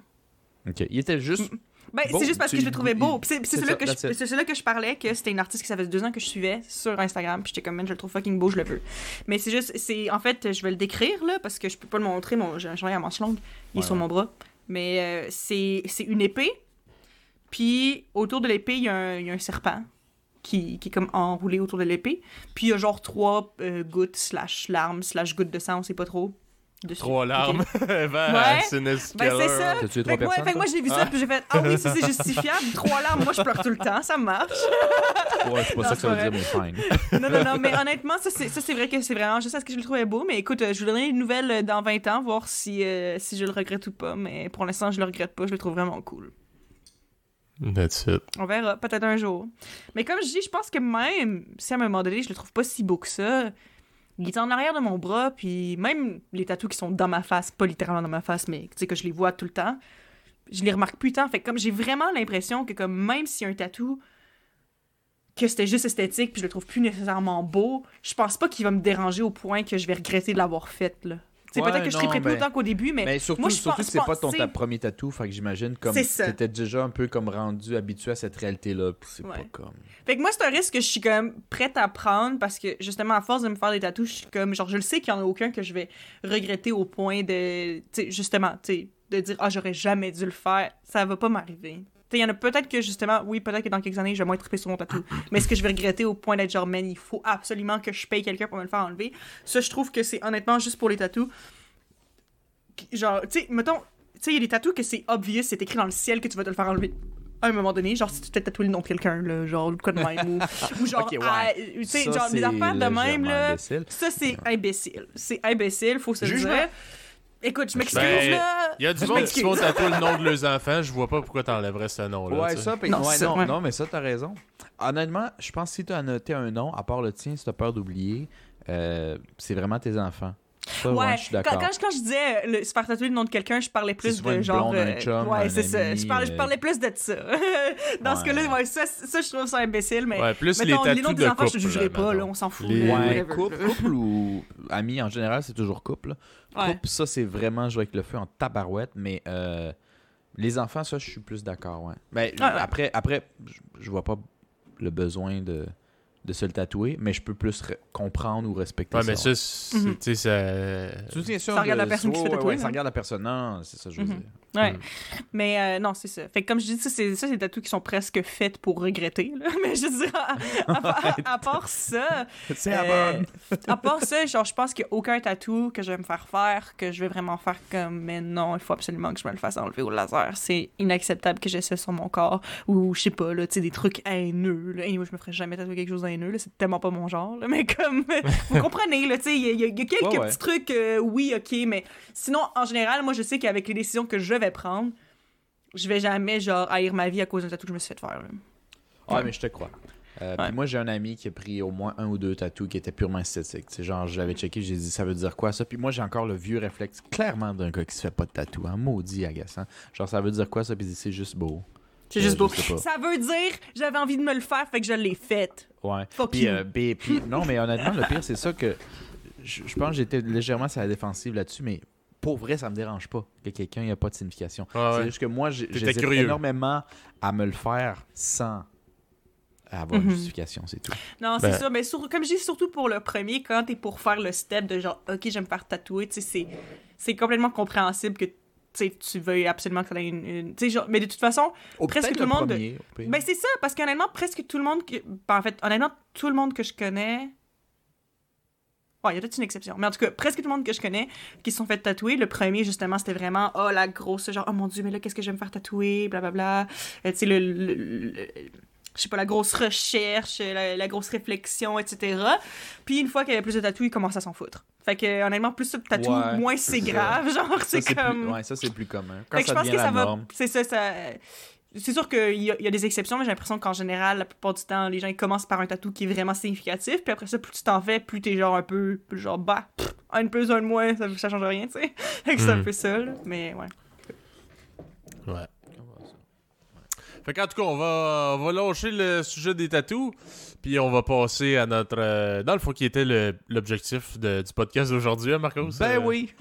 Ok. Il était juste. Ben, c'est juste parce que je le trouvais beau. c'est ça, que, je- que je parlais, que c'était une artiste qui ça fait deux ans que je suivais sur Instagram. Puis j'étais comme, man, je le trouve fucking beau, je le veux. Mais c'est juste, c'est en fait, je vais le décrire, là, parce que je peux pas le montrer. Mon, j'ai un chandail à manches longues, il est Ouais, sur ouais. mon bras. Mais euh, c'est une épée. Puis autour de l'épée, il y, a un- il y a un serpent qui, qui est comme enroulé autour de l'épée. Puis il y a genre trois euh, gouttes, slash larmes, slash gouttes de sang, on sait pas trop. Dessus. Trois larmes. (laughs) Ben, Ouais. c'est une Ben, c'est ça. T'as tué Fait trois que, moi, personnes? fait que moi, j'ai vu ça, puis j'ai fait Ah oui, (laughs) si c'est justifiable, trois larmes, moi, je pleure tout le temps, ça marche. Ouais, c'est pas Non, ça que ça veut dire, mais fine. Non, non, non, mais honnêtement, ça, c'est ça, c'est vrai que c'est vraiment juste parce que je le trouvais beau. Mais écoute, euh, je vous donnerai une nouvelle euh, dans 20 ans, voir si, euh, si je le regrette ou pas. Mais pour l'instant, je le regrette pas, je le trouve vraiment cool. That's it. On verra, peut-être un jour. Mais comme je dis, je pense que même si à un moment donné, je le trouve pas si beau que ça, il est en arrière de mon bras, puis même les tatous qui sont dans ma face, pas littéralement dans ma face, mais tu sais que je les vois tout le temps, je les remarque plus tant. Fait comme j'ai vraiment l'impression que comme même a un tatou que c'était juste esthétique, puis je le trouve plus nécessairement beau, je pense pas qu'il va me déranger au point que je vais regretter de l'avoir fait là. C'est Ouais, peut-être que je non, triperai plus ben- autant qu'au début, mais, Mais surtout, moi, je surtout pense- que c'est pas ton ta premier tatou, fait que j'imagine comme t'étais déjà un peu comme rendu habitué à cette réalité-là, puis c'est Ouais. pas comme... Fait que moi, c'est un risque que je suis comme prête à prendre parce que justement, à force de me faire des tatous, je suis comme, genre, je le sais qu'il y en a aucun que je vais regretter au point de, tu sais, justement, tu sais, de dire, ah, j'aurais jamais dû le faire. Ça va pas m'arriver. Il y en a peut-être que justement, oui, peut-être que dans quelques années, je vais moins triper sur mon tatou. mais est-ce que je vais regretter au point d'être genre, man, il faut absolument que je paye quelqu'un pour me le faire enlever? Ça, je trouve que c'est honnêtement juste pour les tatous. Genre, tu sais, mettons, tu sais, il y a des tatous que c'est obvious, c'est écrit dans le ciel que tu vas te le faire enlever à un moment donné, genre si tu t'es tatoué le nom de quelqu'un, là, genre ou quoi de même, ou, (laughs) ou genre, Ok, ouais. à- tu sais, genre des affaires de même, là, ça c'est imbécile. C'est imbécile, faut se le Jugement. dire. Écoute, je m'excuse, Ben, là. Il y a du monde qui m'excuse. se font tatouer le nom de leurs enfants, je vois pas pourquoi t'enlèverais ce nom-là. Ouais, ça, puis- Non, ouais, ça, non, mais ça, t'as raison. Honnêtement, je pense que si t'as annoté un nom, à part le tien, si t'as peur d'oublier, euh, c'est vraiment tes enfants. Ça, ouais, Ouais, je suis quand, je- quand je disais le, se faire tatouer le nom de quelqu'un, je parlais plus de genre. blonde, un euh, chum, ouais, c'est ça. Je parlais, je euh, parlais plus de ça. (laughs) Dans ce cas-là, ouais, ça, ça, je trouve ça imbécile, mais. Ouais, plus les noms de des enfants, je te couple, jugerai pas, là, on s'en fout. Les- Ouais, whatever. couple, couple (laughs) ou amis en général, c'est toujours couple. Couple, ça, c'est vraiment jouer avec le feu en tabarouette, mais euh, les enfants, ça, je suis plus d'accord, ouais. Ben, Ouais, ouais. Après, après je- je vois pas le besoin de, de se le tatouer, mais je peux plus re- comprendre ou respecter Ouais, ça. mais ça, c'est- Mhm. tu sais, ça. C'est une question Ça regarde de- la personne qui se fait tatouer, ouais, ça hein? regarde la personne. Non, c'est ça, je veux Mhm. dire. Ouais. Mm. Mais euh, non, c'est ça. Fait que comme je dis, ça, c'est ça, c'est des tatous qui sont presque faits pour regretter. Là. (laughs) Mais je veux dire, à, à- à- à part ça, (laughs) C'est euh, (laughs) à part ça, genre, je pense qu'il n'y a aucun tatou que je vais me faire faire, que je vais vraiment faire comme, mais non, il faut absolument que je me le fasse enlever au laser. C'est inacceptable que j'ai ça sur mon corps. Ou, je sais pas, là, tu sais, des trucs haineux. Là. Et moi, je me ferais jamais tatouer quelque chose là. C'est tellement pas mon genre, là. (laughs) Mais comme, (laughs) vous comprenez, là, tu sais, il y, a- y quelques Ouais, ouais. petits trucs, euh, oui, ok, mais sinon, en général, moi, je sais qu'avec les décisions que je vais prendre, je vais jamais, genre, haïr ma vie à cause d'un tatou que je me suis fait faire, là. Ouais, mais je te crois. Euh, Ouais. Moi, j'ai un ami qui a pris au moins un ou deux tatous qui étaient purement esthétiques. Sais, genre, je l'avais checké, j'ai dit, ça veut dire quoi ça? Puis moi, j'ai encore le vieux réflexe, clairement, d'un gars qui se fait pas de tatou. Hein, maudit agaçant. Genre, ça veut dire quoi ça? Puis il dit, c'est juste beau. C'est Euh, juste beau. sais pas. Ça veut dire, j'avais envie de me le faire, fait que je l'ai fait. Ouais. Fuck Puis, you. euh, puis- puis- (laughs) non, mais honnêtement, le pire, c'est ça que je, je pense que j'étais légèrement sur la défensive là-dessus, mais pour vrai, ça me dérange pas que quelqu'un n'ait pas de signification. Ah c'est juste que moi, curieux. énormément à me le faire sans avoir Mhm. une justification, c'est tout. Non, c'est Ben- ça. Mais sur- comme je dis, surtout pour le premier, quand t'es pour faire le step de genre, OK, je vais me faire tatouer, tu sais, c'est- c'est complètement compréhensible que tu veuilles absolument que ça ait une. une- tu sais, genre, mais de toute façon, Presque tout le monde- premier, ben c'est ça, parce qu'honnêtement, presque tout le monde. Que... ben, en fait, honnêtement, tout le monde que je connais. Ouais, il y a peut-être une exception. Mais en tout cas, presque tout le monde que je connais qui se sont fait tatouer, le premier, justement, c'était vraiment, oh, la grosse, genre, oh mon dieu, mais là, qu'est-ce que je vais me faire tatouer, blablabla. Euh, tu sais, le. le- le- le- je sais pas, la grosse recherche, la, la grosse réflexion, etc. Puis une fois qu'il y avait plus de tatous, ils commencent à s'en foutre. Fait que, honnêtement, plus de tatous, Ouais, moins c'est c'est ça. grave. Genre, c'est comme. plus, ouais, ça, c'est plus commun. Quand Fait que je pense que ça va. C'est ça, ça. C'est sûr qu'il y, y a des exceptions, mais j'ai l'impression qu'en général, la plupart du temps, les gens ils commencent par un tatou qui est vraiment significatif, puis après ça, plus tu t'en fais, plus t'es genre un peu, genre, bah, pff, un de plus, un de moins, ça, ça change rien, tu sais. (laughs) Fait que c'est un Mm. peu ça, là. Mais ouais. Ouais. Fait qu'en tout cas, on va, on va lâcher le sujet des tatous, puis on va passer à notre... euh, dans le fond, qui était l'objectif du podcast d'aujourd'hui, hein, Marcos? Ben Euh, oui! (laughs)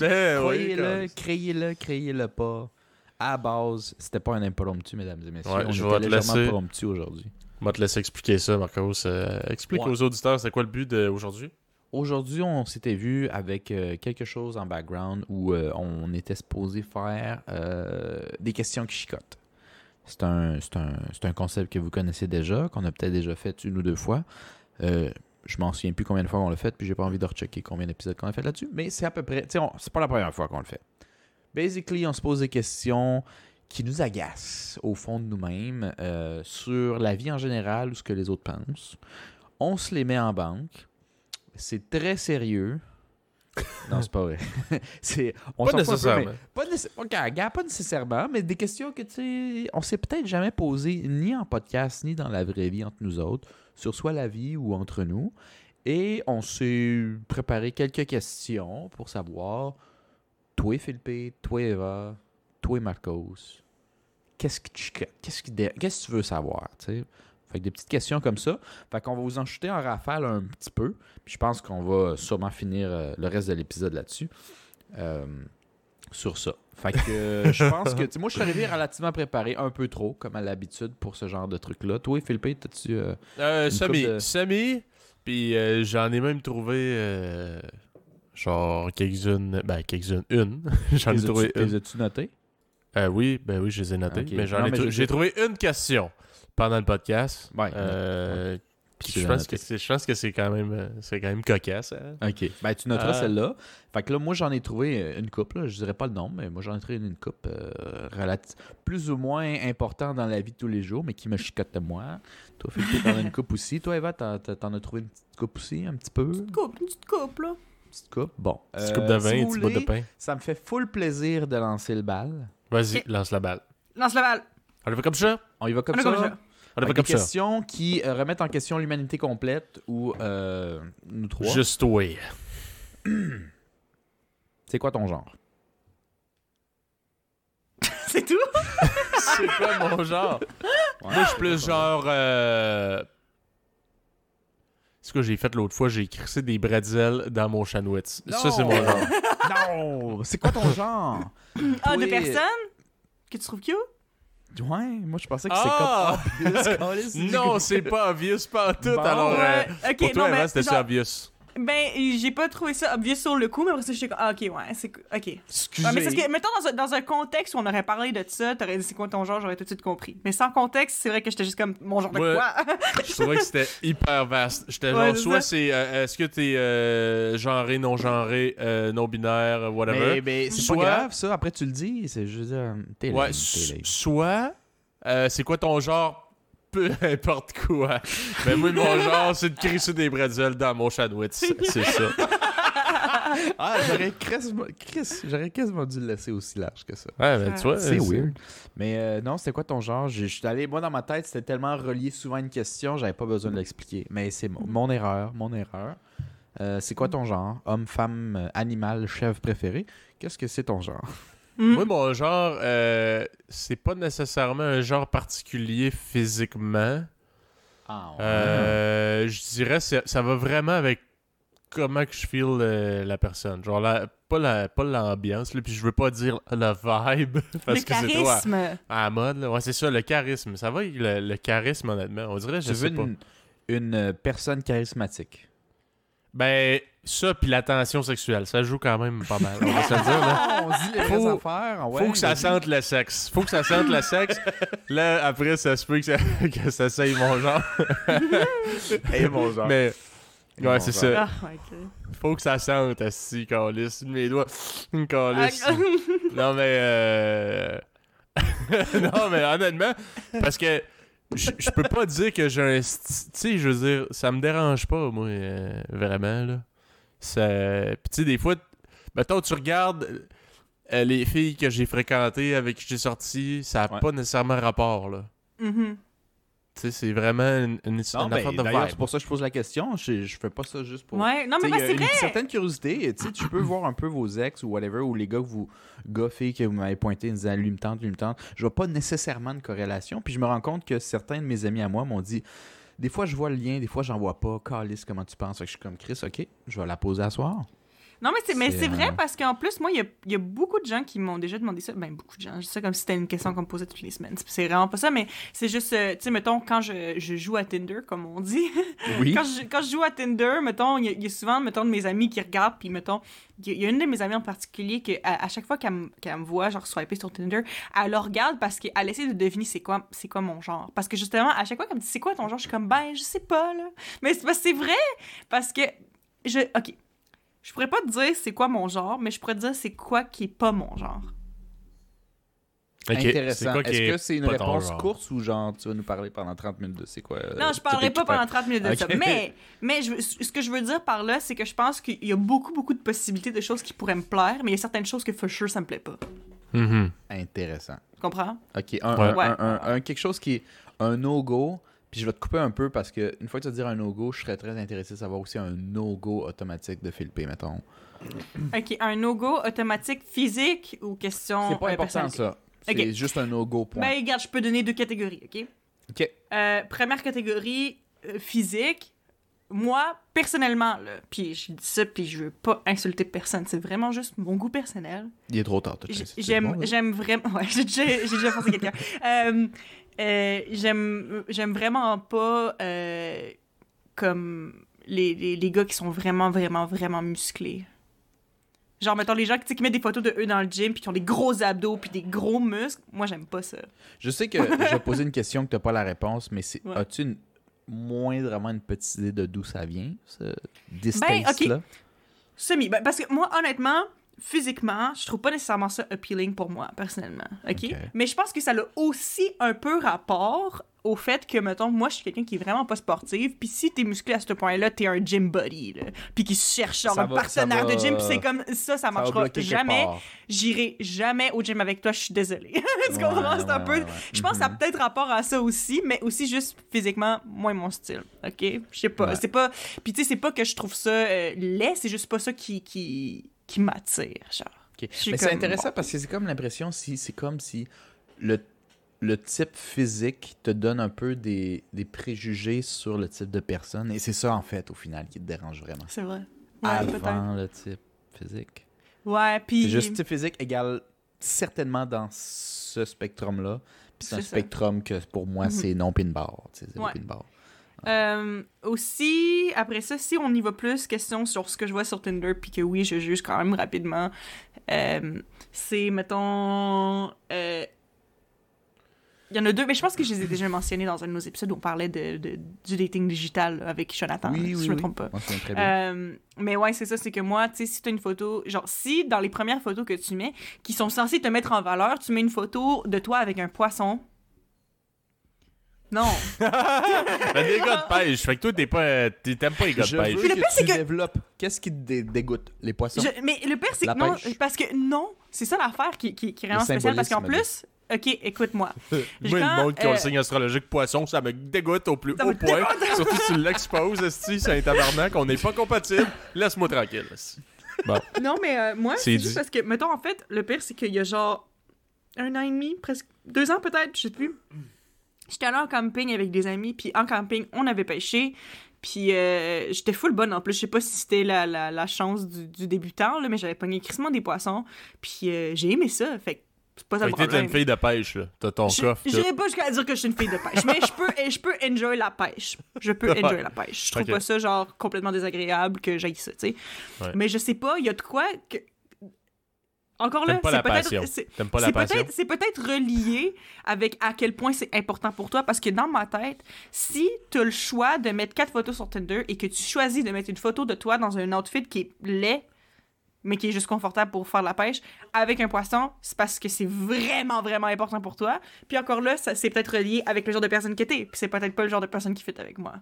ben oui. Croyez-le, créez-le, créez-le pas. À la base, c'était pas un impromptu, mesdames et messieurs. Ouais, On je était légèrement laisser. impromptu aujourd'hui. On va te laisser expliquer ça, Marcos. Euh, explique Ouais. aux auditeurs, c'est quoi le but d'aujourd'hui? Aujourd'hui, on s'était vu avec euh, quelque chose en background où euh, on était supposé faire euh, des questions qui chicotent. C'est un, un, un concept que vous connaissez déjà, qu'on a peut-être déjà fait une ou deux fois. Euh, je m'en souviens plus combien de fois on l'a fait, puis j'ai pas envie de rechecker combien d'épisodes qu'on a fait là-dessus, mais c'est à peu près, c'est pas la première fois qu'on le fait. Basically, on se pose des questions qui nous agacent au fond de nous-mêmes euh, sur la vie en général ou ce que les autres pensent. On se les met en banque. C'est très sérieux. Non, c'est pas vrai. (laughs) c'est, on Pas peu, nécessairement. mais pas, pas nécessairement, mais des questions que, tu sais, on s'est peut-être jamais posées, ni en podcast, ni dans la vraie vie entre nous autres, sur soit la vie ou entre nous. Et on s'est préparé quelques questions pour savoir, toi, Philippe, toi, Eva, toi, Marcos, qu'est-ce que tu, qu'est-ce que, qu'est-ce que tu veux savoir, tu sais? Fait que des petites questions comme ça. Fait qu'on va vous en chuter en rafale un petit peu. Puis je pense qu'on va sûrement finir euh, le reste de l'épisode là-dessus. Euh, sur ça. Fait que euh, je pense que. Moi, je suis arrivé relativement préparé, un peu trop, comme à l'habitude, pour ce genre de truc-là. Toi, Philippe, t'as-tu. euh, de- Samy. Puis j'en ai même trouvé... genre quelques-unes... Ben, quelques-unes. Une. (laughs) j'en ai trouvé une. les as-tu notées? Oui, ben oui, je les ai notés. Ok. Mais j'en ai j'ai trouvé une question pendant le podcast. Ouais. Euh, puis Tu je pense que c'est, je pense que c'est quand même, euh, c'est quand même cocasse. hein. Ok. Ben, tu noteras celle-là. Fait que là, moi, j'en ai trouvé euh, une coupe. Là. Je dirais pas le nombre, mais moi, j'en ai trouvé une coupe euh, relati- plus ou moins importante dans la vie de tous les jours, mais qui me chicote de moi. Toi, Philippe, t'en as une coupe aussi. Toi, Eva, t'en, as trouvé une petite coupe aussi, un petit peu? Une Coupe, une petite coupe, là. petite coupe? Bon. Petite Euh, coupe de vin, si un vous petit bout de pain. Ça me fait full plaisir de lancer le bal. Vas-y, lance la balle. Lance la balle. On le fait comme ça? On y va comme On ça. comme ça. On le Avec fait des comme ça. questions qui euh, remettent en question l'humanité complète ou euh, nous trois. Juste toi. (clears throat) C'est quoi ton genre? (laughs) C'est tout? (laughs) C'est quoi mon genre? Moi, je suis plus genre. Euh... C'est ce que j'ai fait l'autre fois, j'ai crissé des bretzels dans mon chanwitz. Ça, c'est mon genre. (laughs) non! C'est quoi ton genre? Ah, de Oui. personnes? Que tu trouves cute? Ouais, moi je pensais que Ah! c'est comme obvious. (laughs) non, c'est pas obvious, pas tout. Bon. alors, euh, Ouais, ok, pour toi, non, mais genre- obvious. Ben, j'ai pas trouvé ça obvious sur le coup, mais après ça, j'étais comme, ah, ok, ouais, c'est. Ok. Excusez. Ouais, mais parce que, mettons, dans un, dans un contexte où on aurait parlé de ça, t'aurais dit c'est quoi ton genre, j'aurais tout de suite compris. Mais sans contexte, c'est vrai que j'étais juste comme, mon genre de quoi? Je trouvais que c'était hyper vaste. J'étais Ouais, genre, soit c'est. euh, Est-ce que t'es euh, genré, non-genré, euh, non-binaire, whatever. Mais, mais c'est Soit- pas grave ça, après tu le dis, c'est dire, t'es Ouais, t'es lame. soit, euh, c'est quoi ton genre peu importe quoi. Mais moi, mon genre, c'est de crisser des bretzels dans mon sandwich. C'est ça. Ah, j'aurais quasiment, Chris, j'aurais quasiment dû le laisser aussi large que ça. Ouais, mais tu vois, C'est weird. Mais euh, non, c'était quoi ton genre? Je je suis allé, moi dans ma tête, c'était tellement relié souvent à une question, j'avais pas besoin de l'expliquer. Mais c'est mon, mon erreur, mon erreur. Euh, c'est quoi ton genre? Homme, femme, euh, animal, chèvre préféré? Qu'est-ce que c'est ton genre? Hmm. Moi, mon genre, euh, c'est pas nécessairement un genre particulier physiquement. Ah, Euh, je dirais c'est ça va vraiment avec comment que je feel euh, la personne. Genre, la, pas la pas l'ambiance, là, puis je veux pas dire la vibe, (laughs) parce le que c'est à, charisme. à la mode. Là. Ouais, c'est ça, le charisme. Ça va avec le, le charisme, honnêtement. On dirait, je Tu veux sais pas. une, une personne charismatique? Ben, ça, puis l'attention sexuelle, ça joue quand même pas mal. On va se le dire, là. (laughs) on dit les Faut- affaires. Faut que ça sente le sexe. Faut que ça sente le sexe. (laughs) Là, après, ça se peut que ça, (laughs) que ça saille mon genre. Et mon genre. Mais, Et ouais, c'est genre. ça. Ah. Faut que ça sente, assis, calice. Mes doigts, une calice. Ah, Non, mais. Euh... non, mais honnêtement, parce que je peux pas dire que j'ai un. Tu sais, je veux dire, ça me dérange pas, moi, euh, vraiment, là. Ça... Puis, tu sais, des fois, mettons, tu regardes euh, les filles que j'ai fréquentées, avec qui j'ai sorti, ça a Ouais. pas nécessairement rapport, là. Mhm. Tu sais, c'est vraiment une, une, Non, une ben, affaire de vibe. c'est pour ça que je pose la question. Je, je fais pas ça juste pour. Ouais, non, Tu mais a c'est vrai. une certaine curiosité. Tu sais, tu peux voir un peu vos ex ou whatever, ou les gars que vous, gars, filles que vous m'avez pointé en disant lui me tente, lui me tente. Je vois pas nécessairement de corrélation. Puis je me rends compte que certains de mes amis à moi m'ont dit des fois je vois le lien, des fois j'en vois pas. Calice, comment tu penses? Que je suis comme Chris, ok, je vais la poser à soir. Non, mais c'est, mais C'est, vrai euh, parce qu'en plus, moi, il y a, y a beaucoup de gens qui m'ont déjà demandé ça. Ben, beaucoup de gens. Je ça comme si c'était une question qu'on me posait toutes les semaines. C'est vraiment pas ça, mais c'est juste, euh, tu sais, mettons, quand je, je joue à Tinder, comme on dit. (laughs) Oui. quand, je, quand je joue à Tinder, mettons, il y, a- il y a souvent, mettons, de mes amis qui regardent, puis mettons, il y, a- il y a une de mes amies en particulier que à, à chaque fois qu'elle, me- qu'elle me voit, genre, swiper sur Tinder, elle le regarde parce qu'elle essaie de deviner c'est quoi, c'est quoi mon genre. Parce que justement, à chaque fois qu'elle me dit c'est quoi ton genre, je suis comme, ben, je sais pas, là. Mais c'est, c'est vrai, parce que je. Ok. Je pourrais pas te dire c'est quoi mon genre, mais je pourrais te dire c'est quoi qui est pas mon genre. Ok, c'est Intéressant. Est-ce est que c'est une réponse courte ou genre tu vas nous parler pendant 30 minutes de c'est quoi euh, non, je parlerai pas pendant 30 minutes de ça. Mais, (laughs) mais je ce que je veux dire par là, c'est que je pense qu'il y a beaucoup, beaucoup de possibilités de choses qui pourraient me plaire, mais il y a certaines choses que for sure ça me plaît pas. Mhm. Intéressant. Tu comprends? Ok, un, Ouais. un- Ouais. un- un- un- quelque chose qui est un no-go, puis je vais te couper un peu parce que une fois que tu vas dire un no-go, je serais très intéressé de savoir aussi un no-go automatique de Philippe, mettons. Ok, un no-go automatique physique ou question. C'est pas euh, important ça. C'est juste un no-go point. Ben, regarde, je peux donner deux catégories, ok? Ok. Euh, première catégorie, euh, physique. Moi, personnellement, là, puis je dis ça, puis je veux pas insulter personne, c'est vraiment juste mon goût personnel. Il est trop tard. J'aime, j'aime vraiment. (laughs) Ouais, j'ai déjà, j'ai pensé quelqu'un. (laughs) Euh, euh, j'aime, j'aime vraiment pas euh, comme les, les, les gars qui sont vraiment, vraiment, vraiment musclés. Genre, mettons, les gens qui, qui mettent des photos de eux dans le gym, puis qui ont des gros abdos, puis des gros muscles. Moi, j'aime pas ça. Je sais que je vais poser une question que t'as pas la réponse, mais c'est Ouais. as-tu une moindrement une petite idée de d'où ça vient, ce Ben, distaste-là? Semi. Ben, parce que moi, honnêtement, physiquement, je trouve pas nécessairement ça appealing pour moi, personnellement. OK? Mais je pense que ça a aussi un peu rapport au fait que, mettons, moi, je suis quelqu'un qui est vraiment pas sportive, puis si t'es musclé à ce point-là, t'es un gym buddy, là. Puis qui cherche genre, Ça un va- partenaire ça va- de gym, c'est comme ça, ça marchera quelque jamais. J'irai jamais au gym avec toi, je suis désolée. (laughs) tu Ouais, comprends? C'est un peu... ouais. Je pense que ça a Mhm. peut-être rapport à ça aussi, mais aussi juste physiquement, moins mon style. OK? Je sais pas. C'est pas. Puis tu sais, c'est pas que je trouve ça euh, laid, c'est juste pas ça qui, qui, qui m'attire, genre. Ok. Je suis Mais c'est intéressant bon. parce que c'est comme l'impression si c'est comme si le, le type physique te donne un peu des, des préjugés sur le type de personne et c'est ça en fait au final qui te dérange vraiment. C'est vrai. Ouais. Avant le type physique. Ouais, puis... Juste type physique égale certainement dans ce spectrum-là. Puis c'est un ça. spectrum que pour moi Mhm. c'est non pin bar. C'est Ouais. Euh, aussi, après ça, si on y va plus, question sur ce que je vois sur Tinder, puis que oui, je juge quand même rapidement, euh, c'est, mettons... euh, Il y en a deux, mais je pense que je les ai déjà mentionnés dans un de nos épisodes où on parlait de, de- du dating digital avec Jonathan, Oui, si oui, je me oui. trompe pas. Très bien. Euh, mais ouais, c'est ça, c'est que moi, tu sais, si t'as une photo, genre, si dans les premières photos que tu mets, qui sont censées te mettre en valeur, tu mets une photo de toi avec un poisson. Non. (laughs) T'as des gars de pêche. Fait que toi, t'es pas, t'aimes pas les gars de pêche. Puis le pire, c'est que- développes. Qu'est-ce qui te dé- dégoûte? Les poissons? Je- mais le pire, c'est La que non, pêche? parce que non, c'est ça l'affaire qui, qui, qui est vraiment Le spéciale. Parce qu'en plus, ok, écoute-moi. (laughs) Moi, le monde qui a euh, le signe astrologique poisson, ça me dégoûte au plus Ça haut point. (laughs) Surtout si tu l'exposes, esti, c'est un tabarnak, on n'est pas compatible. Laisse-moi tranquille. esti. Non, mais euh, moi, C'est c'est juste parce que, mettons, en fait, le pire, c'est qu'il y a genre un an et demi, presque deux ans peut-être, je sais plus. J'étais allée en camping avec des amis, puis en camping, on avait pêché. Puis euh, j'étais full bonne en plus. Je sais pas si c'était la, la, la chance du, du débutant, là, mais j'avais pogné crissement des poissons. Puis euh, j'ai aimé ça. Fait que c'est pas ça Fait le que t'es problème. une fille de pêche, là. T'as ton coffre. J'irai pas jusqu'à dire que je suis une fille de pêche, mais je peux, je peux enjoy la pêche. Je peux enjoy la pêche. Je trouve Ok. pas ça genre complètement désagréable que j'aille ça, tu sais. Ouais. Mais je sais pas, il y a de quoi que encore là, c'est peut-être c'est- peut-être relié avec à quel point c'est important pour toi parce que dans ma tête, si tu as le choix de mettre quatre photos sur Tinder et que tu choisis de mettre une photo de toi dans un outfit qui est laid mais qui est juste confortable pour faire la pêche avec un poisson, c'est parce que c'est vraiment vraiment important pour toi. Puis encore là, ça c'est peut-être relié avec le genre de personne que t'es, puis c'est peut-être pas le genre de personne qui fit avec moi.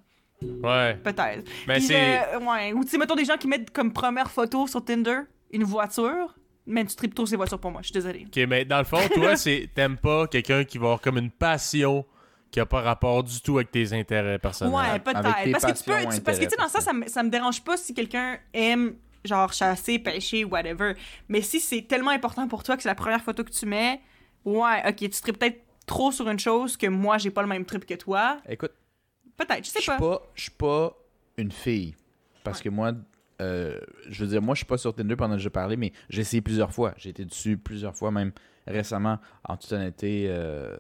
Ouais. Peut-être. Mais c'est. euh, ouais. Ou tu sais, mettons des gens qui mettent comme première photo sur Tinder une voiture. Mais tu tripes trop ces voitures pour moi, je suis désolée. Ok, mais dans le fond, toi, (laughs) c'est t'aimes pas quelqu'un qui va avoir comme une passion qui a pas rapport du tout avec tes intérêts personnels. Ouais, peut-être. Parce que tu peux. tu- parce que tu sais, dans ça, ça me, ça me dérange pas si quelqu'un aime, genre, chasser, pêcher, whatever. Mais si c'est tellement important pour toi que c'est la première photo que tu mets, ouais, ok, tu tripes peut-être trop sur une chose que moi, j'ai pas le même trip que toi. Écoute, Peut-être, je sais pas, je suis pas une fille. Parce que moi, euh, je veux dire, moi, je suis pas sur Tinder pendant que je parlais, mais j'ai essayé plusieurs fois. J'ai été dessus plusieurs fois, même récemment. En toute honnêteté, euh,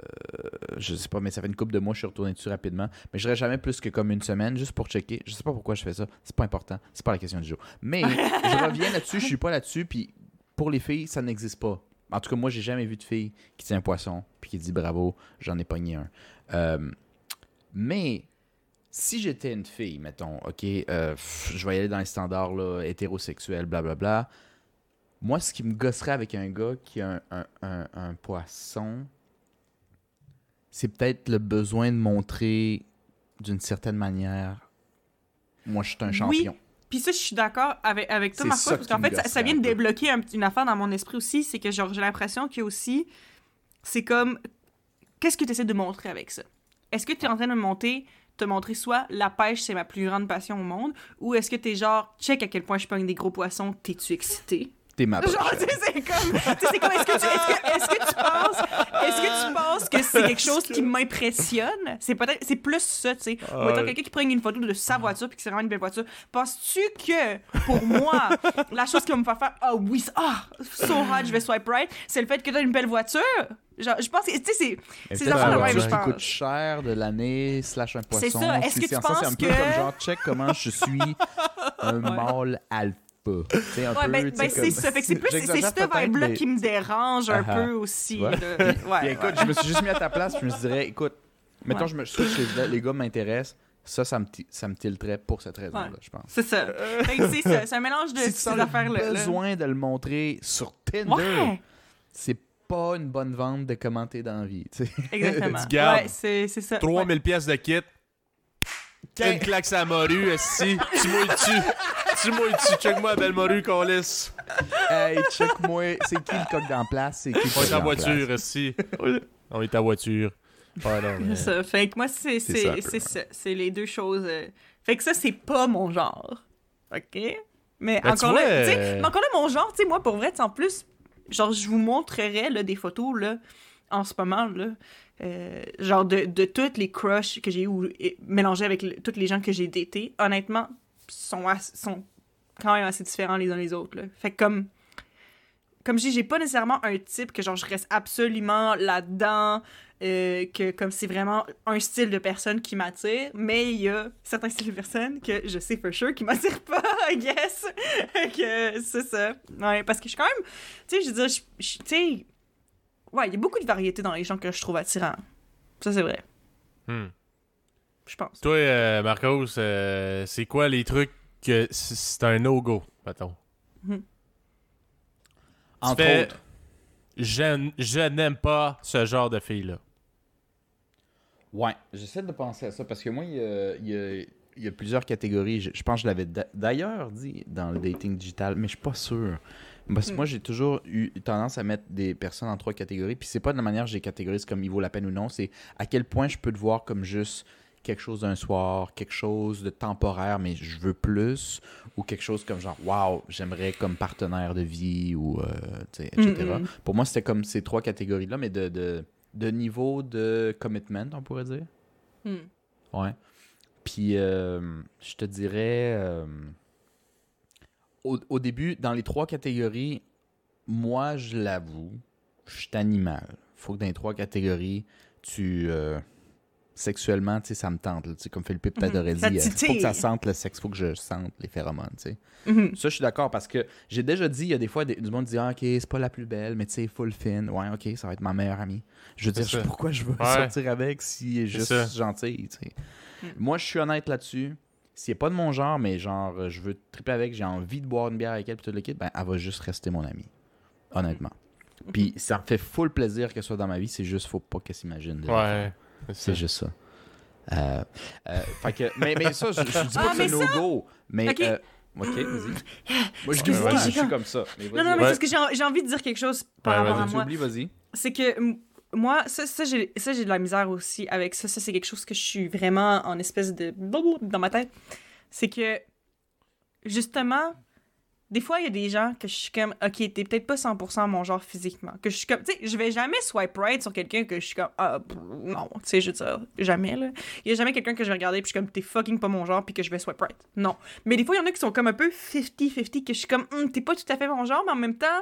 je sais pas, mais ça fait une couple de mois, je suis retourné dessus rapidement. Mais je dirais jamais plus que comme une semaine, juste pour checker. Je sais pas pourquoi je fais ça. C'est pas important. C'est pas la question du jour. Mais (laughs) je reviens là-dessus, je suis pas là-dessus, puis pour les filles, ça n'existe pas. En tout cas, moi, j'ai jamais vu de fille qui tient un poisson, puis qui dit bravo, j'en ai pogné un. Euh, mais si j'étais une fille, mettons, ok, euh, pff, je vais y aller dans les standards là, hétérosexuels, blablabla. Moi, ce qui me gosserait avec un gars qui a un, un- un- un poisson, c'est peut-être le besoin de montrer d'une certaine manière, moi, je suis un Oui. champion. Puis ça, je suis d'accord avec, avec toi, ça parce qu'en fait, ça, vient de débloquer un une affaire dans mon esprit aussi, c'est que genre, j'ai l'impression que aussi, c'est comme, qu'est-ce que tu essaies de montrer avec ça? Est-ce que tu es en train de me monter, te montrer soit la pêche, c'est ma plus grande passion au monde, ou est-ce que tu es genre, check à quel point je pogne des gros poissons, t'es-tu excité? T'es ma Genre, poche. tu sais, c'est comme, tu sais, c'est comme, est-ce que, tu- est-ce que, est-ce que tu penses, est-ce que tu penses que c'est quelque chose qui m'impressionne? C'est peut-être, c'est plus ça, tu sais. Ou ouais. quelqu'un qui prend une photo de sa voiture puis que c'est vraiment une belle voiture. Penses-tu que, pour moi, la chose qui va me faire faire, ah oui, ah, so hot, je vais swipe right, c'est le fait que t'as une belle voiture? Genre, je pense que, tu sais, c'est, c'est la même, voiture je qui pense. coûte cher de l'année, slash un poisson. C'est ça. Est-ce que tu en ça, c'est penses un peu que- comme genre, check comment je suis (laughs) un mâle alpha. (laughs) Un Ouais, peu, ben, ben, c'est comme- ça. Fait que c'est plus, c'est c'est peut-être, vibe-là mais- qui me dérange un peu aussi. Ouais, (laughs) Puis ouais. écoute, je me suis juste mis à ta place, je me dirais, écoute, mettons, Ouais. je me switch, les, les gars m'intéressent, ça, ça me, ça me tilterait pour cette raison-là, Ouais. je pense. C'est ça. C'est. C'est un mélange de Si tu ces affaires-là. là. besoin de le montrer sur Tinder, Ouais, c'est pas une bonne vente de commenter dans la vie, (laughs) exactement. Tu gardes Ouais, c'est c'est ça. 3000 pièces de kit. Une claque à morue, si tu mouilles-tu. Tu. Check-moi morue qu'on laisse. hey, check-moi, c'est qui le coq dans la place? C'est qui le On est en dans la place? voiture, si. On est en voiture. Non, mais- C'est ça. Fait que moi, c'est C'est c'est peu, c'est ça. C'est les deux choses. euh. Fait que ça, c'est pas mon genre. OK? Mais Ben, tu encore, vois, là, tu sais, euh, mais encore là, mon genre, tu sais, moi, pour vrai, en plus, genre, je vous montrerai là, des photos, là, en ce moment, là, euh, genre, de, de toutes les crushs que j'ai eu mélangées avec le- toutes les gens que j'ai datés, honnêtement, sont, sont quand même assez différents les uns les autres, là. Fait que comme... Comme je dis, j'ai pas nécessairement un type que, genre, je reste absolument là-dedans, euh, que comme c'est vraiment un style de personne qui m'attire, mais il y a certains styles de personnes que je sais for sure qui m'attirent (laughs) pas, I guess. que c'est ça. Ouais, parce que je suis quand même, tu sais, je veux dire, tu sais, ouais, il y a beaucoup de variété dans les gens que je trouve attirants. Ça, c'est vrai, Hmm. je pense. Toi, euh, Marcos, euh, c'est quoi les trucs que c'est un no-go, mettons? Entre fais- autres. Je, je n'aime pas ce genre de fille-là. Ouais, j'essaie de penser à ça parce que moi, il y a, il y a- il y a plusieurs catégories. Je, je pense que je l'avais d'a- d'ailleurs dit dans le dating digital, mais je suis pas sûr. Parce que Hmm. moi, j'ai toujours eu tendance à mettre des personnes en trois catégories. Puis c'est pas de la manière que j'ai catégorise comme il vaut la peine ou non. C'est à quel point je peux te voir comme juste quelque chose d'un soir, quelque chose de temporaire, mais je veux plus. Ou quelque chose comme genre, waouh, j'aimerais comme partenaire de vie ou, euh, etc. Mm, mm. Pour moi, c'était comme ces trois catégories-là, mais de, de, de niveau de commitment, on pourrait dire. Hmm. Ouais. Puis, euh, je te dirais, euh, au, au début, dans les trois catégories, moi, je l'avoue, je suis animal. faut que dans les trois catégories, tu. Euh, sexuellement, tu sais, ça me tente. là. Tu sais, comme Philippe peut-être Mhm. aurait dit, il faut titille. que ça sente le sexe, faut que je sente les phéromones, tu sais. Mhm. Ça, je suis d'accord parce que j'ai déjà dit, il y a des fois, des- du monde dit, ah, ok, c'est pas la plus belle, mais tu sais, full fin. Ouais, ok, ça va être ma meilleure amie. Je veux dire, je- pourquoi je veux Ouais. sortir avec si elle est juste ça. gentille, tu sais? Mm. Moi, je suis honnête là-dessus. S'il n'est pas de mon genre, mais genre, euh, je veux triper avec, j'ai envie de boire une bière avec elle, puis tout le kit, ben, elle va juste rester mon amie. Honnêtement. Mm. Puis ça me fait full plaisir qu'elle soit dans ma vie, c'est juste, faut pas qu'elle s'imagine. Ouais. C'est juste ça. Euh, euh, fait que, mais, mais ça, je, je dis Ah, pas que c'est un no-go. Mais. Ok. euh, ok, vas-y. (laughs) Moi, je Ouais, suis comme ça. Mais Non, non, mais Ouais. parce que j'ai en- j'ai envie de dire quelque chose par Ouais, rapport à vas-y. moi. Vas-y. c'est que moi, ça, ça j'ai ça, j'ai de la misère aussi avec ça. Ça, c'est quelque chose que je suis vraiment en espèce de... dans ma tête. C'est que, justement, des fois, il y a des gens que je suis comme, OK, t'es peut-être pas 100% mon genre physiquement. Que je suis comme, tu sais, je vais jamais swipe right sur quelqu'un que je suis comme, ah, non, tu sais, je veux dire, jamais, là. Il y a jamais quelqu'un que je vais regarder puis je suis comme, t'es fucking pas mon genre puis que je vais swipe right. Non. Mais des fois, il y en a qui sont comme un peu 50-50 que je suis comme, Hum, t'es pas tout à fait mon genre, mais en même temps,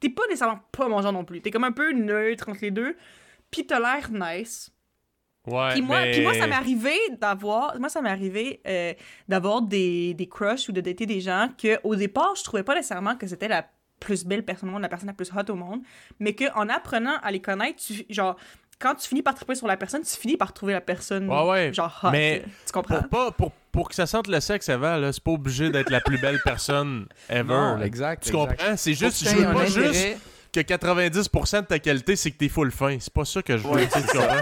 t'es pas nécessairement pas mon genre non plus. T'es comme un peu neutre entre les deux. Puis t'as l'air nice. Ouais, Puis moi, mais... puis moi, ça m'est arrivé d'avoir... Moi, ça m'est arrivé euh, d'avoir des, des crushs ou de dater des gens que au départ, je trouvais pas nécessairement que c'était la plus belle personne au monde, la personne la plus hot au monde, mais qu'en apprenant à les connaître, tu, genre, quand tu finis par triper sur la personne, tu finis par trouver la personne, Ouais, ouais. genre, hot. Mais tu comprends? Pour, pas, pour, pour que ça sente le sexe avant, là, c'est pas obligé d'être la plus belle personne (laughs) ever. Non, exact. Tu comprends? C'est juste, je que veux pas juste. Que 90% de ta qualité, c'est que t'es full fin. C'est pas ça que je veux. Ouais?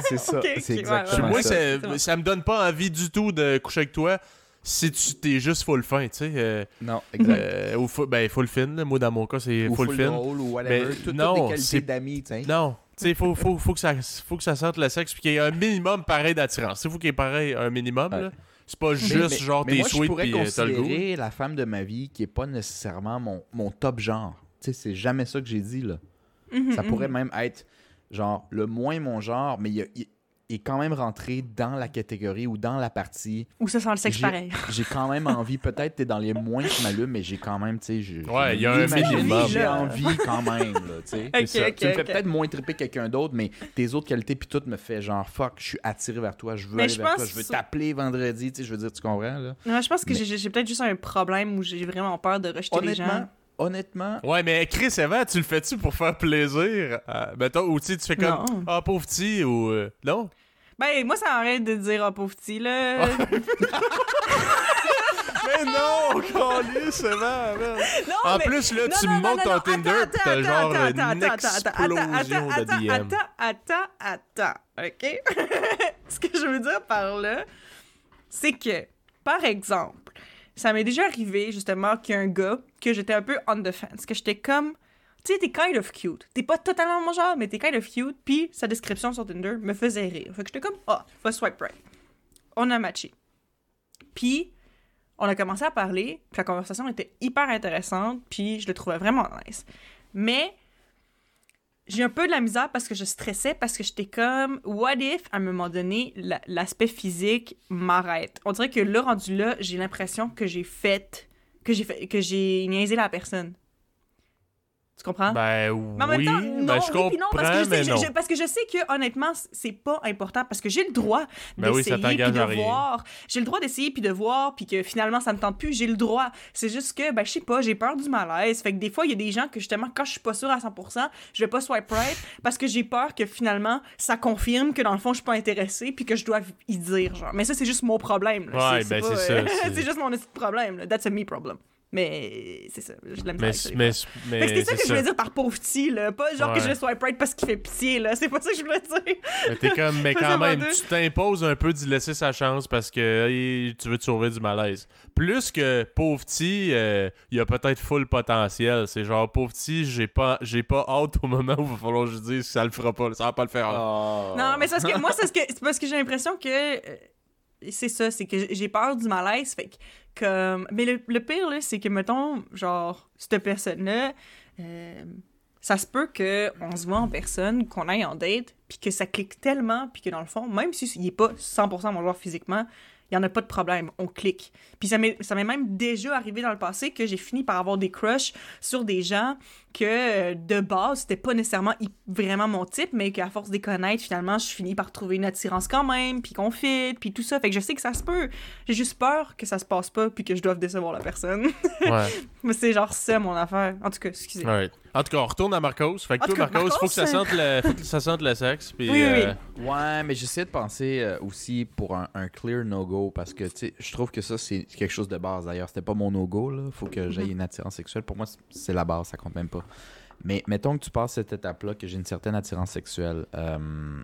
C'est ça. C'est ouais, exactement ouais, Moi, ça. ça, C'est ça me donne pas envie du tout de coucher avec toi si tu t'es juste full fin, tu sais. euh, Non, exact. euh, ou fu- ben, full fin, là. moi dans mon cas, c'est full, full fin. drôle ou whatever. Mais Tout- toutes non, c'est- d'amis, tu sais. Non, tu sais, faut, faut, faut, que ça, faut que ça sente le sexe puis qu'il y ait un minimum pareil d'attirance. Il faut qu'il y ait pareil un minimum, Ouais. là. C'est pas juste mais- genre mais t'es moi, je sweet puis euh, t'as le goût. considérer la femme de ma vie qui est pas nécessairement mon, mon top genre. Tu sais, c'est jamais ça que j'ai dit, là. Mhm, Ça mhm. pourrait même être, genre, le moins mon genre, mais il, a- il- il est quand même rentré dans la catégorie ou dans la partie. Ou ça sent le sexe J'ai- pareil. (laughs) J'ai quand même envie, peut-être t'es dans les moins qui m'allument, mais j'ai quand même, tu sais, Ouais, il y a un minimum. J'ai envie quand même, là, tu sais. Me fais peut-être moins triper quelqu'un d'autre, mais tes autres qualités puis tout me fait genre fuck, je suis attiré vers toi, je veux Mais aller je vers toi, je veux ça- t'appeler vendredi, tu sais, je veux dire, tu comprends là. Ouais, je pense que Mais- j'ai peut-être juste un problème où j'ai vraiment peur de rejeter les gens. Honnêtement, Ouais, mais Chris, avant, tu le fais-tu pour faire plaisir? à- mettons, ou tu fais comme. Ah, pauvre petit, ou. euh, non? Ben, moi, ça arrête de dire, oh, pauvre petit, là. (laughs) Mais non, (laughs) Calais, c'est vrai, man. non, En mais- plus, là, non, tu non, me non, ton Tinder, attends, t'as attends, genre attends, une attends, attends, explosion attends, de attends, DM. Attends, attends, attends, ok? (laughs) Ce que je veux dire par là, c'est que, par exemple, ça m'est déjà arrivé, justement, qu'il y a un gars que j'étais un peu on the fence, que j'étais comme... Tu sais, t'es kind of cute. T'es pas totalement mon genre, mais t'es kind of cute. Puis sa description sur Tinder me faisait rire. Fait que j'étais comme, ah, va swipe right. On a matché. Puis, On a commencé à parler, puis la conversation était hyper intéressante, puis je le trouvais vraiment nice. Mais j'ai un peu de la misère parce que je stressais, parce que j'étais comme, what if, à un moment donné, la- l'aspect physique m'arrête? On dirait que là, rendu là, j'ai l'impression que j'ai fait, que j'ai fait, que j'ai niaisé la personne. Tu comprends? Ben Mais en même oui, temps, ben, non, je oui, comprends, puis non, parce que je, sais, mais je- non. je- parce que je sais que honnêtement, c'est pas important parce que j'ai le droit Ben oui, d'essayer puis t'engage de voir. J'ai le droit d'essayer puis de voir puis que finalement ça me tente plus, j'ai le droit. C'est juste que ben je sais pas, j'ai peur du malaise. Fait que des fois il y a des gens que justement quand je suis pas sûre à 100%, je vais pas swipe right (laughs) parce que j'ai peur que finalement ça confirme que dans le fond je suis pas intéressée puis que je dois y dire genre. Mais ça c'est juste mon problème. là. Ouais, C'est- ben, c'est euh, ça, (laughs) c'est- c'est juste mon petit problème. là. That's a me problem. Mais c'est ça, je l'aime Mais, ça. mais, mais, Fait que c'était ça c'est que je voulais dire par pauvre petit, là. Pas genre que je le swipe right parce qu'il fait pitié, là. C'est pas ça que je voulais dire. Mais t'es comme, (laughs) mais quand c'est même, tu t'imposes un peu d'y laisser sa chance parce que hey, tu veux te sauver du malaise. Plus que pauvre petit, euh, il y a peut-être full potentiel. C'est genre, pauvre petit, j'ai pas, j'ai pas hâte au moment où il va falloir que je dise que ça le fera pas, ça va pas le faire. Oh. Non, mais c'est parce que moi, c'est parce que, c'est parce que j'ai l'impression que. C'est ça, c'est que j'ai peur du malaise. Fait que, comme. Mais le, le pire, là, c'est que, mettons, genre, cette personne-là. euh, ça se peut qu'on se voit en personne, qu'on aille en date, puis que ça clique tellement, puis que dans le fond, même s'il n'est pas 100% mon joueur physiquement, il n'y en a pas de problème, on clique. Puis ça m'est même déjà arrivé dans le passé que j'ai fini par avoir des crushs sur des gens que euh, de base, c'était pas nécessairement vraiment mon type, mais qu'à force de les connaître, finalement, je finis par trouver une attirance quand même, puis qu'on fit, puis tout ça. Fait que je sais que ça se peut. J'ai juste peur que ça se passe pas, puis que je doive décevoir la personne. Ouais. (laughs) mais c'est genre ça, mon affaire. En tout cas, excusez. Alright. En tout cas, on retourne à Marcos. Fait que toi, cas, Marcos, faut que ça Marcos, sente le, faut que ça sente le Puis, Oui, euh, Ouais, mais j'essaie de penser euh, aussi pour un, un clear no-go parce que, je trouve que ça, c'est quelque chose de base. D'ailleurs, c'était pas mon no-go, là. Faut que j'aille une attirance sexuelle. Pour moi, c'est la base, ça compte même pas. Mais mettons que tu passes cette étape-là, que j'ai une certaine attirance sexuelle. euh,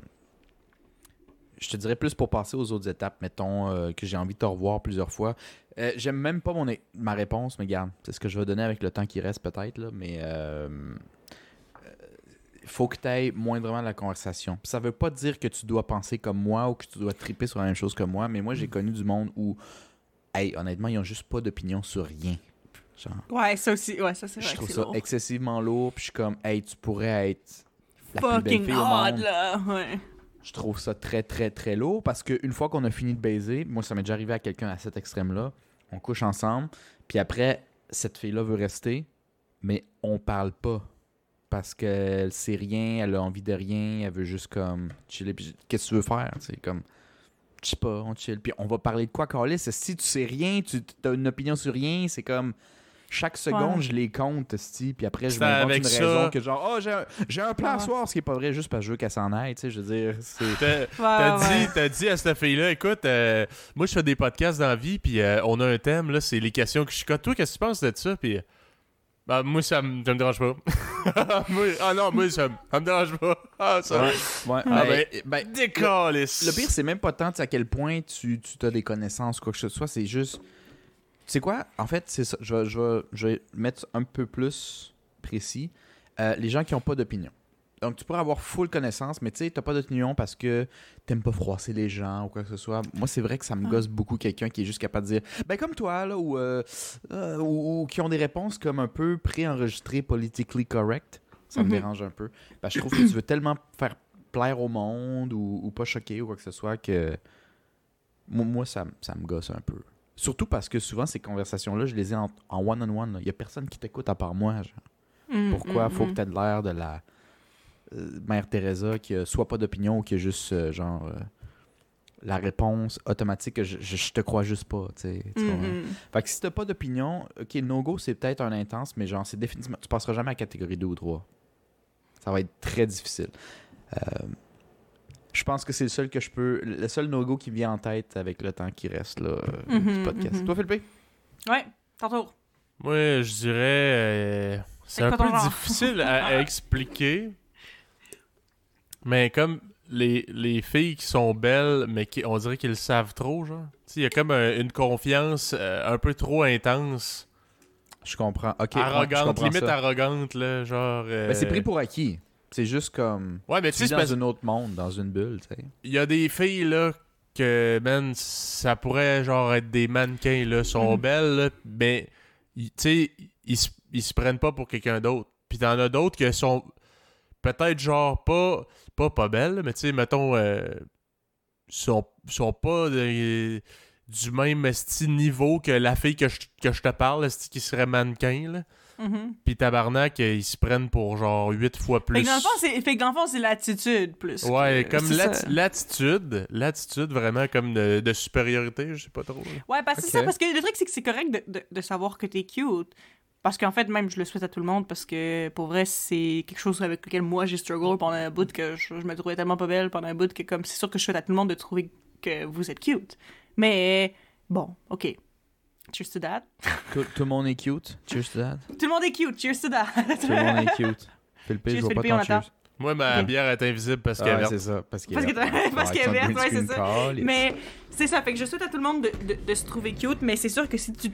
je te dirais plus pour passer aux autres étapes, mettons euh, que j'ai envie de te revoir plusieurs fois. Euh, J'aime même pas mon ma réponse, mais garde, c'est ce que je vais donner avec le temps qui reste peut-être, là, mais faut que tu ailles moindrement la conversation. Puis ça veut pas dire que tu dois penser comme moi ou que tu dois triper sur la même chose que moi, mais moi j'ai connu du monde où, hey, honnêtement, ils ont juste pas d'opinion sur rien. Genre, Ouais, ça aussi. Ouais, ça, c'est vrai. je trouve ça lourd. excessivement lourd, puis je suis comme, hey, tu pourrais être la plus belle Fucking fille au hard, monde. là. Ouais. Je trouve ça très, très, très lourd parce qu'une fois qu'on a fini de baiser, moi, ça m'est déjà arrivé à quelqu'un à cet extrême-là, on couche ensemble, puis après, cette fille-là veut rester, mais on parle pas parce qu'elle sait rien, elle a envie de rien, elle veut juste comme chiller. Puis qu'est-ce que tu veux faire? C'est comme, je sais pas, on chill. Puis on va parler de quoi, Carlis? Si tu sais rien, tu as une opinion sur rien, c'est comme. Chaque seconde, Ouais. je les compte, sti, puis après, je m'invente avec une ça- raison que genre, oh, j'ai un, j'ai un plan à soir, ce qui est pas vrai, juste parce que je veux qu'elle s'en aille, tu sais, je veux dire, c'est... t'as- (laughs) Ouais, T'as ouais. dit, t'as dit à cette fille-là, écoute, euh, moi je fais des podcasts dans la vie, puis euh, on a un thème, là, c'est les questions que je chicote. Toi, qu'est-ce que tu penses de ça? Puis, bah, moi, ça me, ça me dérange pas. (laughs) Moi- ah non, moi, ça, me- ça me dérange pas. Ah, ça. Ouais, ouais. Ah, ben, ben, ben, Décalisse. le pire, c'est même pas tant à quel point tu, tu as des connaissances ou quoi que ce soit, c'est juste. Tu sais quoi? En fait, c'est ça. Je vais, je, je vais mettre un peu plus précis. Euh, les gens qui n'ont pas d'opinion. Donc, tu pourrais avoir full connaissance, mais tu sais, t'as pas d'opinion parce que t'aimes pas froisser les gens ou quoi que ce soit. Moi, c'est vrai que ça me Ah. gosse beaucoup quelqu'un qui est juste capable de dire, ben comme toi, là, ou, euh, euh, ou, ou qui ont des réponses comme un peu préenregistrées, politically correct. Ça me Mhm. dérange un peu. Parce que je trouve que tu veux tellement faire plaire au monde ou, ou pas choquer ou quoi que ce soit que moi, ça, ça me gosse un peu. Surtout parce que souvent, ces conversations-là, je les ai en one-on-one. Il y a personne qui t'écoute à part moi. genre. Mm, Pourquoi? mm, faut mm. que tu aies de l'air de la mère Teresa qui a soit pas d'opinion ou qui a juste euh, genre euh, la réponse automatique que je, je, je te crois juste pas. tu sais, tu Mm, comprends? mm. Fait que si t'as pas d'opinion, ok, no-go c'est peut-être un intense, mais genre c'est définitivement. Tu passeras jamais à catégorie 2 ou 3. Ça va être très difficile. Euh, je pense que c'est le seul que je peux. Le seul no-go qui vient en tête avec le temps qui reste là, euh, du Mhm, podcast. mhm. Toi, Philippe? Ouais, tantôt. Moi, je dirais. euh, c'est un peu genre? difficile à, à (laughs) expliquer. Mais comme les, les filles qui sont belles, mais qui on dirait qu'ils le savent trop, genre. Il y a comme un- une confiance euh, un peu trop intense. Je comprends. Ok. je arrogante, comprends limite ça. arrogante, là, genre. euh, Ben, c'est pris pour acquis. C'est juste comme. Ouais, mais tu sais, dans parce- un autre monde, dans une bulle, tu sais. il y a des filles, là, que, man, ça pourrait, genre, être des mannequins, là, sont Mhm. belles, là, mais, tu sais, ils, ils se prennent pas pour quelqu'un d'autre. Puis t'en as d'autres qui sont peut-être, genre, pas, pas, pas belles, mais, tu sais, mettons, euh, sont, sont pas de- du même esti niveau que la fille que je, que je te parle, qui serait mannequin, là. Mhm. Puis tabarnak, euh, ils se prennent pour, genre, 8 fois plus. Fait que dans le fond, c'est, l'attitude plus. Ouais, que- comme l'attitude, l'attitude vraiment comme de, de supériorité, je sais pas trop. là. Ouais, parce que c'est ça, parce que le truc, c'est que c'est correct de, de, de savoir que t'es cute. Parce qu'en fait, même, je le souhaite à tout le monde parce que pour vrai, c'est quelque chose avec lequel moi j'ai struggle pendant un bout que je, je me trouvais tellement pas belle pendant un bout que, comme, c'est sûr que je souhaite à tout le monde de trouver que vous êtes cute. Mais bon, ok. Cheers to that. Tout, tout le monde est cute. Cheers to that. Tout le monde est cute. Cheers to that. Tout le monde est cute. Philippe, je Cheers, vois pas ton cheers. Moi, ma bière est invisible parce qu'elle Ah, est ouais, verte. c'est ça. Parce qu'elle est que t'as- parce qu'elle verte, ouais, c'est ça. Mais c'est ça, fait que je souhaite à tout le monde de, de- de se trouver cute, mais c'est sûr que si tu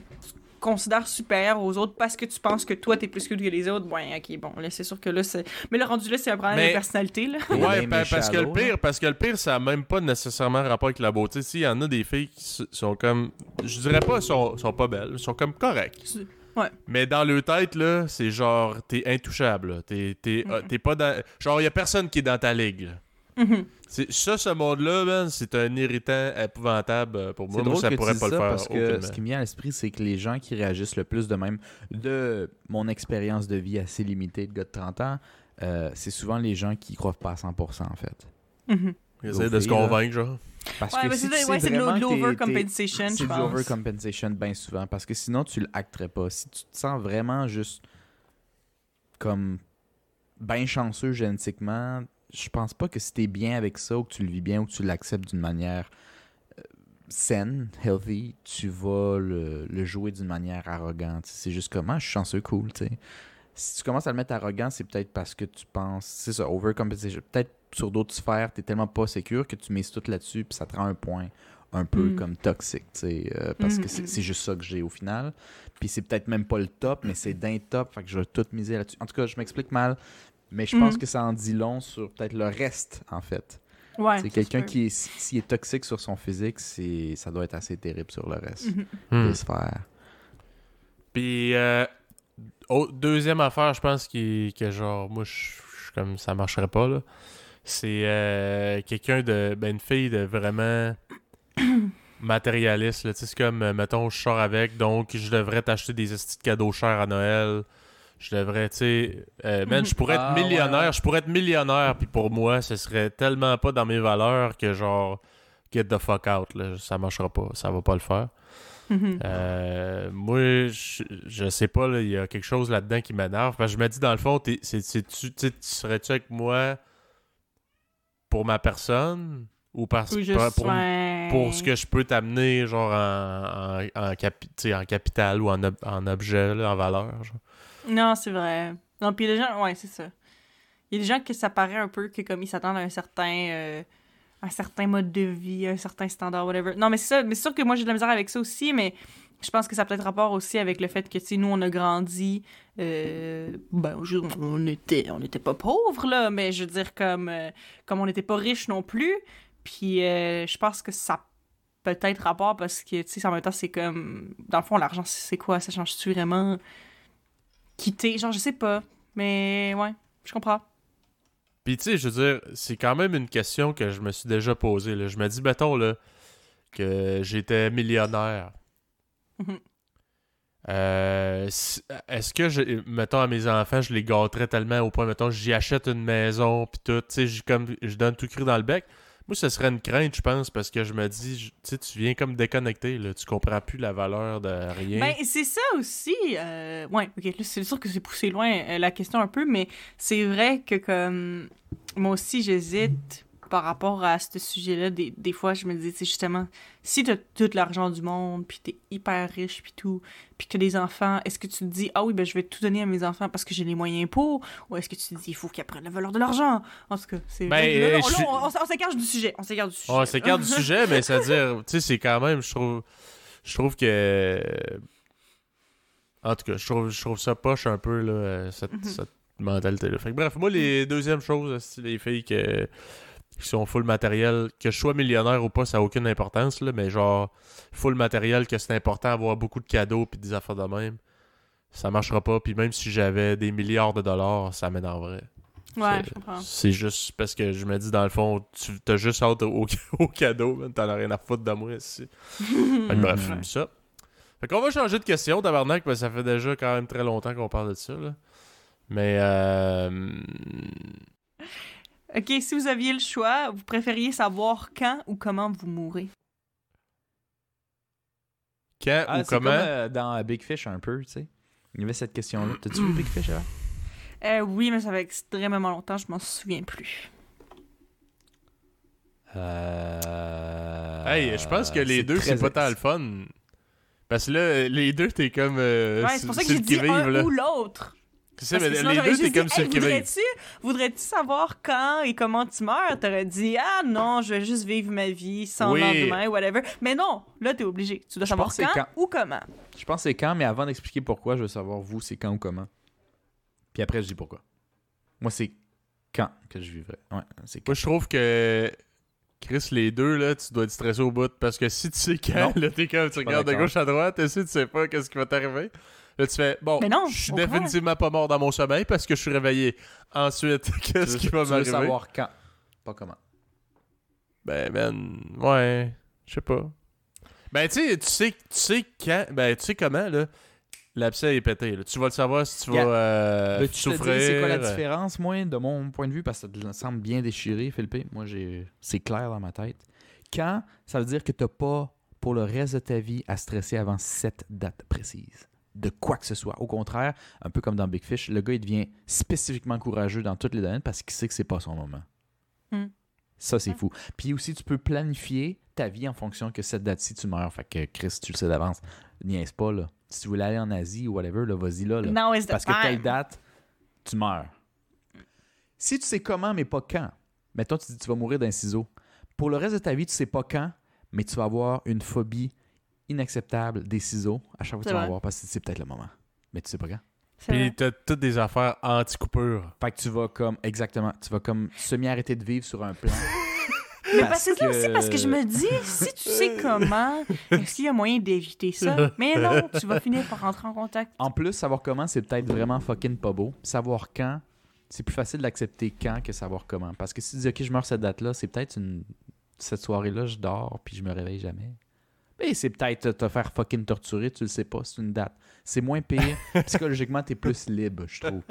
considères supérieur aux autres parce que tu penses que toi t'es plus que les autres, bon, ok, bon, là c'est sûr que là c'est. Mais le rendu là, c'est un problème Mais- de personnalité, là. Ouais, pa- parce que le pire, là. parce que le pire, ça a même pas nécessairement rapport avec la beauté. Si, il y en a des filles qui sont comme, je dirais pas, sont, sont pas belles, sont comme correctes. Ouais. Mais dans leur tête là, c'est genre, t'es intouchable. T'es, t'es, euh, t'es pas dans, genre, y a personne qui est dans ta ligue. là. Mhm. C'est ça, ce monde-là, man, c'est un irritant épouvantable euh, pour moi. C'est Moi, drôle ça que pourrait tu pas dis le ça faire. parce que aucunement. ce qui me vient à l'esprit, c'est que les gens qui réagissent le plus de même, de mon expérience de vie assez limitée de gars de 30 ans, euh, c'est souvent les gens qui croient pas à 100% en fait. Mhm. Ils essaient de se convaincre, genre. Parce Ouais, que si c'est ouais, c'est de l'overcompensation, je C'est de pense. l'overcompensation bien souvent parce que sinon tu l'acterais pas. Si tu te sens vraiment juste comme bien chanceux génétiquement, je pense pas que si t'es bien avec ça ou que tu le vis bien ou que tu l'acceptes d'une manière euh, saine, healthy, tu vas le, le jouer d'une manière arrogante. C'est juste comment? Je suis chanceux, cool, tu sais. Si tu commences à le mettre arrogant, c'est peut-être parce que tu penses, c'est ça, overcompensation. Peut-être sur d'autres sphères, t'es tellement pas sécure que tu mises tout là-dessus, puis ça te rend un point un peu Mm. comme toxique, tu sais, euh, parce Mm, que c'est mm. c'est juste ça que j'ai au final. Puis c'est peut-être même pas le top, mais c'est d'un top, fait que je vais tout miser là-dessus. En tout cas, je m'explique mal, mais je pense Mm. que ça en dit long sur peut-être le reste, en fait. Ouais. c'est quelqu'un qui est, s'il est toxique sur son physique, c'est ça doit être assez terrible sur le reste. Hmm. des sphères. Puis, euh, au- deuxième affaire, je pense qui, que genre, moi, je je suis comme ça marcherait pas, là. C'est euh, quelqu'un de. Ben, une fille de vraiment (coughs) matérialiste, là. Tu sais, c'est comme, euh, mettons, je sors avec, donc je devrais t'acheter des estis de cadeaux chers à Noël. Je devrais, tu sais. euh, man, je pourrais être Ah, millionnaire. ouais. Je pourrais être millionnaire, puis pour moi, ce serait tellement pas dans mes valeurs que genre. Get the fuck out, là. Ça marchera pas. Ça va pas le faire. Mhm. Euh, moi, je, je sais pas, là, il y a quelque chose là-dedans qui m'énerve. Parce que je me dis, dans le fond, t'es- c'est- c'est- tu tu sais, tu serais-tu avec moi pour ma personne ou parce, Ou pour, pour, ce que je peux t'amener, genre en, en, en, capi- tu sais, en capital ou en, ob- en objet, là, en valeur? genre? Non, c'est vrai. Non, puis les gens, ouais, c'est ça. Il y a des gens que ça paraît un peu que comme ils s'attendent à un certain, euh, un certain mode de vie, un certain standard, whatever. Non, mais c'est ça. Mais sûr que moi j'ai de la misère avec ça aussi, mais je pense que ça a peut-être rapport aussi avec le fait que, tu nous on a grandi, euh, ben, on était, on n'était pas pauvres là, mais je veux dire comme, euh, comme on n'était pas riches non plus. Puis je pense que ça a peut-être rapport parce que, tu sais, en même temps c'est comme, dans le fond l'argent c'est quoi, ça change-tu vraiment? Quitter. Genre, je sais pas. Mais ouais, je comprends. Puis, tu sais, je veux dire, c'est quand même une question que je me suis déjà posée. là. Je me dis, mettons, là, que j'étais millionnaire. Mhm. Euh, Est-ce que, je, mettons, à mes enfants, je les gâterais tellement au point, mettons, j'y achète une maison, puis tout, tu sais, je- comme je donne tout cru dans le bec. Moi, ce serait une crainte, je pense, parce que je me dis, je- tu viens comme déconnecté, là. Tu comprends plus la valeur de rien. Ben, c'est ça aussi. euh, Ouais, ok, c'est sûr que c'est poussé loin euh, la question un peu, mais c'est vrai que comme. Moi aussi, j'hésite par rapport à ce sujet-là. Des, des fois, je me dis, c'est justement, si t'as tout l'argent du monde, puis t'es hyper riche, puis tout, puis que t'as des enfants, est-ce que tu te dis, ah oui, ben je vais tout donner à mes enfants parce que j'ai les moyens pour, ou est-ce que tu te dis, il faut qu'ils apprennent la valeur de l'argent? En tout cas, c'est. Ben, euh, je suis- on, on- on s'écarte du sujet. On s'écarte du sujet. On s'écarte du (laughs) sujet, mais c'est-à-dire, tu sais, c'est quand même, je trouve, je trouve que. En tout cas, je trouve, je trouve ça poche un peu, là, euh, cette, Mhm. cette mentalité-là. Fait que bref, moi, les deuxièmes choses, c'est les filles que. Qui sont full matériel. Que je sois millionnaire ou pas, ça n'a aucune importance, là, mais genre, full matériel, que c'est important d'avoir beaucoup de cadeaux puis des affaires de même. Ça marchera pas, puis même si j'avais des milliards de dollars, ça m'énerverait. Ouais, je comprends. C'est juste parce que je me dis, dans le fond, tu as juste hâte au, (laughs) au cadeau. T'en as rien à foutre de moi ici. (laughs) Fait bref, Ouais. ça. Fait qu'on va changer de question, tabarnak, parce que ça fait déjà quand même très longtemps qu'on parle de ça, là. Mais, euh... Ok, si vous aviez le choix, vous préfériez savoir quand ou comment vous mourrez? Quand Ah, ou c'est comment... comme euh, dans Big Fish un peu, tu sais. Il y avait cette question-là. T'as-tu vu Big Fish avant? Euh, oui, mais ça fait extrêmement longtemps, je m'en souviens plus. Euh... Hey, je pense que les deux, c'est pas tant le fun. Parce que là, les deux, t'es comme... euh, Ouais, c'est pour ça que j'ai dit un là. ou l'autre. Tu sais, Parce mais les deux, juste t'es comme dit, sur hey, voudrais-tu, voudrais-tu savoir quand et comment tu meurs? T'aurais dit, ah non, je vais juste vivre ma vie sans Oui. lendemain, whatever. Mais non, là, t'es obligé. Tu dois Je savoir quand, c'est quand. ou comment. Je pense que c'est quand, mais avant d'expliquer pourquoi, je veux savoir vous, c'est quand ou comment. Puis après, je dis pourquoi. Moi, c'est quand que je vivrais. Ouais, c'est quand. Moi, je trouve que... Chris, les deux, là, tu dois être stressé au bout. Parce que si tu sais quand, Non. là, t'es comme, tu regardes de gauche à droite, et si tu sais pas qu'est-ce qui va t'arriver. Là, tu fais, bon, Mais non, je suis définitivement pas mort dans mon sommeil parce que je suis réveillé. Ensuite, (laughs) Tu qu'est-ce veux- qui va tu veux m'arriver? savoir quand, pas comment. Ben, man, ouais, je sais pas. Ben, tu sais, tu sais, tu sais quand, ben, tu sais comment, là, l'abcès est pété, là. Tu vas le savoir si tu Yeah. vas euh, Veux-tu te souffrir. c'est quoi la euh, différence, moi, de mon point de vue, parce que ça te semble bien déchiré, Philippe. Moi, j'ai c'est clair dans ma tête. Quand, ça veut dire que t'as pas, pour le reste de ta vie, à stresser avant cette date précise. De quoi que ce soit. Au contraire, un peu comme dans Big Fish, le gars, il devient spécifiquement courageux dans toutes les domaines parce qu'il sait que c'est pas son moment. Hmm. Ça, c'est fou. Puis aussi, tu peux planifier ta vie en fonction que cette date-ci, tu meurs. Fait que, Chris, tu le sais d'avance. Niaise pas, là. Si tu voulais aller en Asie ou whatever, là, vas-y là. là. Now is the Parce que telle date, tu meurs. Si tu sais comment, mais pas quand, mettons, tu dis que tu vas mourir d'un ciseau. Pour le reste de ta vie, tu sais pas quand, mais tu vas avoir une phobie inacceptable des ciseaux à chaque fois que tu vas avoir parce que c'est peut-être le moment. Mais tu sais pas quand. Puis t'as toutes des affaires anti-coupure. Fait que tu vas comme, exactement, tu vas comme semi-arrêter de vivre sur un plan. (laughs) Mais parce que c'est ça aussi, parce que je me dis, si tu sais comment, est-ce qu'il y a moyen d'éviter ça? (laughs) Mais non, tu vas finir par rentrer en contact. En plus, savoir comment, c'est peut-être vraiment fucking pas beau. Savoir quand, c'est plus facile d'accepter quand que savoir comment. Parce que si tu dis, OK, je meurs cette date-là, c'est peut-être une. Cette soirée-là, je dors puis je me réveille jamais. Mais c'est peut-être te faire fucking torturer, tu le sais pas, c'est une date. C'est moins pire. (laughs) Psychologiquement, t'es plus libre, je trouve.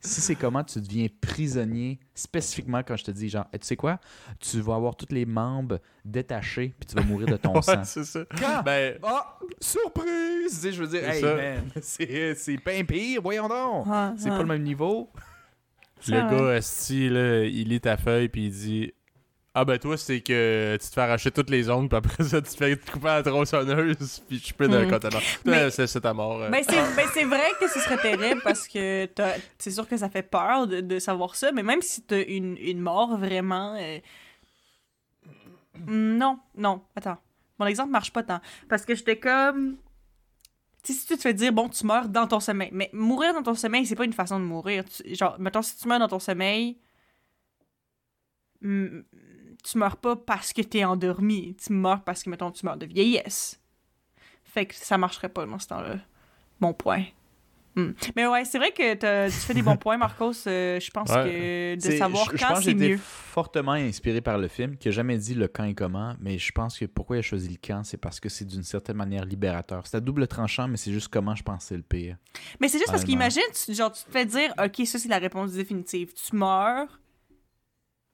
Si c'est comment tu deviens prisonnier, spécifiquement quand je te dis, genre, Eh, tu sais quoi, tu vas avoir tous les membres détachés puis tu vas mourir de ton (laughs) sang. Ouais, c'est ça. Quand? Ben, Ah, surprise! Tu sais, je veux dire, C'est hey ça. man, (laughs) c'est c'est pas pire, voyons donc! Ouais, C'est ouais. pas le même niveau. Le gars, esti, là, il lit ta feuille, puis il dit Ah, ben toi, c'est que tu te fais arracher toutes les ongles, puis après ça, tu te fais couper à la tronçonneuse, (laughs) puis je peux d'un Hmm. conteneur. Mais- Toi, c'est ta mort. euh. Ben c'est ben, c'est vrai que ce serait terrible parce que t'as- c'est sûr que ça fait peur de, de savoir ça, mais même si t'as une, une mort vraiment... euh, Non, non, attends. Mon exemple marche pas tant. Parce que j'étais comme... Tu si tu te fais dire, bon, tu meurs dans ton sommeil. Mais mourir dans ton sommeil, c'est pas une façon de mourir. Tu- genre, mettons, si tu meurs dans ton sommeil, mm, tu meurs pas parce que t'es endormi. Tu meurs parce que, mettons, tu meurs de vieillesse. Fait que ça marcherait pas dans ce temps-là. Bon point. Hmm. Mais ouais, c'est vrai que tu fais des bons (laughs) points, Marcos. Euh, je pense Ouais. que de C'est- savoir je, je quand, pense que c'est mieux. fortement inspiré par le film, qui a jamais dit le quand et comment, mais je pense que pourquoi il a choisi le quand, c'est parce que c'est d'une certaine manière libérateur. C'est à double tranchant, mais c'est juste comment je pense que c'est le pire. Mais c'est juste parce qu'imagine, tu, genre, tu te fais dire, OK, ça, c'est la réponse définitive. Tu meurs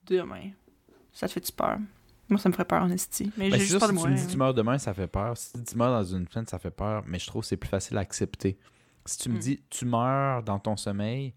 demain. Ça te fait-tu peur? Moi, ça me ferait peur, en esti. Mais Ben, j'ai juste sûr, pas de si tu me dis tu meurs demain, ça fait peur. Si tu dis tu meurs dans une semaine, ça fait peur, mais je trouve que c'est plus facile à accepter. Si tu me Hmm. dis tu meurs dans ton sommeil,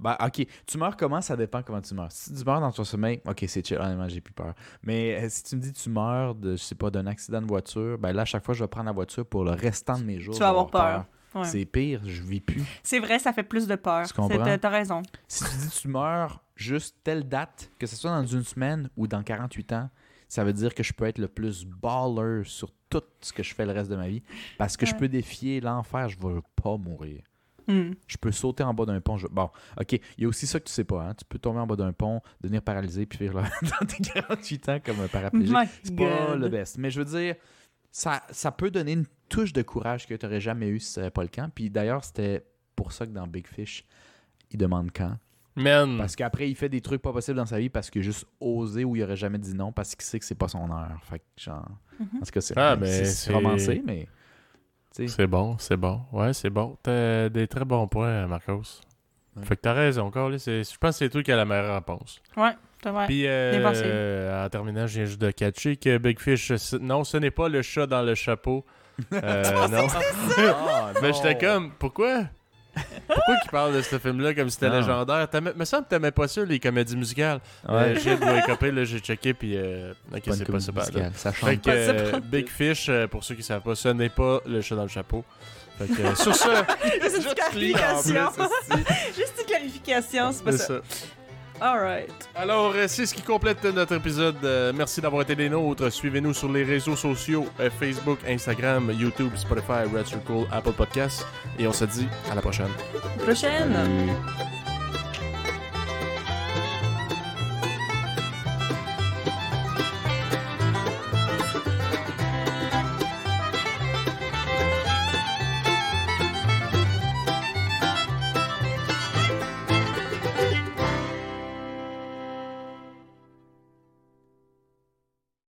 bah ok, tu meurs comment, ça dépend comment tu meurs. Si tu meurs dans ton sommeil, ok, c'est chill, honnêtement, j'ai plus peur. Mais euh, si tu me dis tu meurs de, je sais pas, d'un accident de voiture, ben là, à chaque fois, je vais prendre la voiture pour le restant de mes jours. Tu vas avoir peur. Ouais. C'est pire, je vis plus. C'est vrai, ça fait plus de peur. Tu comprends? C'est- T'as raison. Si tu dis tu meurs juste telle date, que ce soit dans une semaine ou dans 48 ans, ça veut dire que je peux être le plus baller sur tout ce que je fais le reste de ma vie parce que je peux défier l'enfer, je vais pas mourir. Hmm. Je peux sauter en bas d'un pont. je- Bon, ok. Il y a aussi ça que tu sais pas. Hein? Tu peux tomber en bas d'un pont, devenir paralysé, puis vivre là (laughs) dans tes 48 ans comme un paraplégique. C'est pas le best. Mais je veux dire, ça, ça peut donner une touche de courage que tu n'aurais jamais eu si ce pas le camp. Puis d'ailleurs, c'était pour ça que dans Big Fish, il demande quand. Man, Parce qu'après, il fait des trucs pas possibles dans sa vie parce qu'il a juste osé ou il aurait jamais dit non parce qu'il sait que c'est pas son heure. Fait que, genre. Mhm. En tout cas, c'est Ah, c'est- romancé, mais. tu c'est bon, c'est bon. Ouais, c'est bon. T'as des très bons points, Marcos. Ouais. Fait que t'as raison, encore. là, c'est- Je pense que c'est toi qui as la meilleure réponse. Ouais. Puis, euh, euh, en terminant, je viens juste de catcher que Big Fish, ce- non, ce n'est pas le chat dans le chapeau. (laughs) Euh, (laughs) non. Ah, (laughs) Mais non. j'étais comme, pourquoi? Pourquoi qu'il parle de ce film-là comme si c'était légendaire? Me semble que t'aimais pas ça, les comédies musicales. Ouais. Euh, j'ai là, j'ai checké, puis. euh, Ok, c'est pas ça. Ça Fait que euh, pas Big Fish, euh, pour ceux qui savent pas, ce n'est pas le chat dans le chapeau. Fait que euh, sur ça, Juste une clarification. Juste une clarification, c'est pas ça. Alright. Alors, euh, c'est ce qui complète notre épisode. Euh, merci d'avoir été des nôtres. Suivez-nous sur les réseaux sociaux euh, Facebook, Instagram, YouTube, Spotify, Red Circle, Apple Podcasts. Et on se dit à la prochaine. Prochaine. Salut.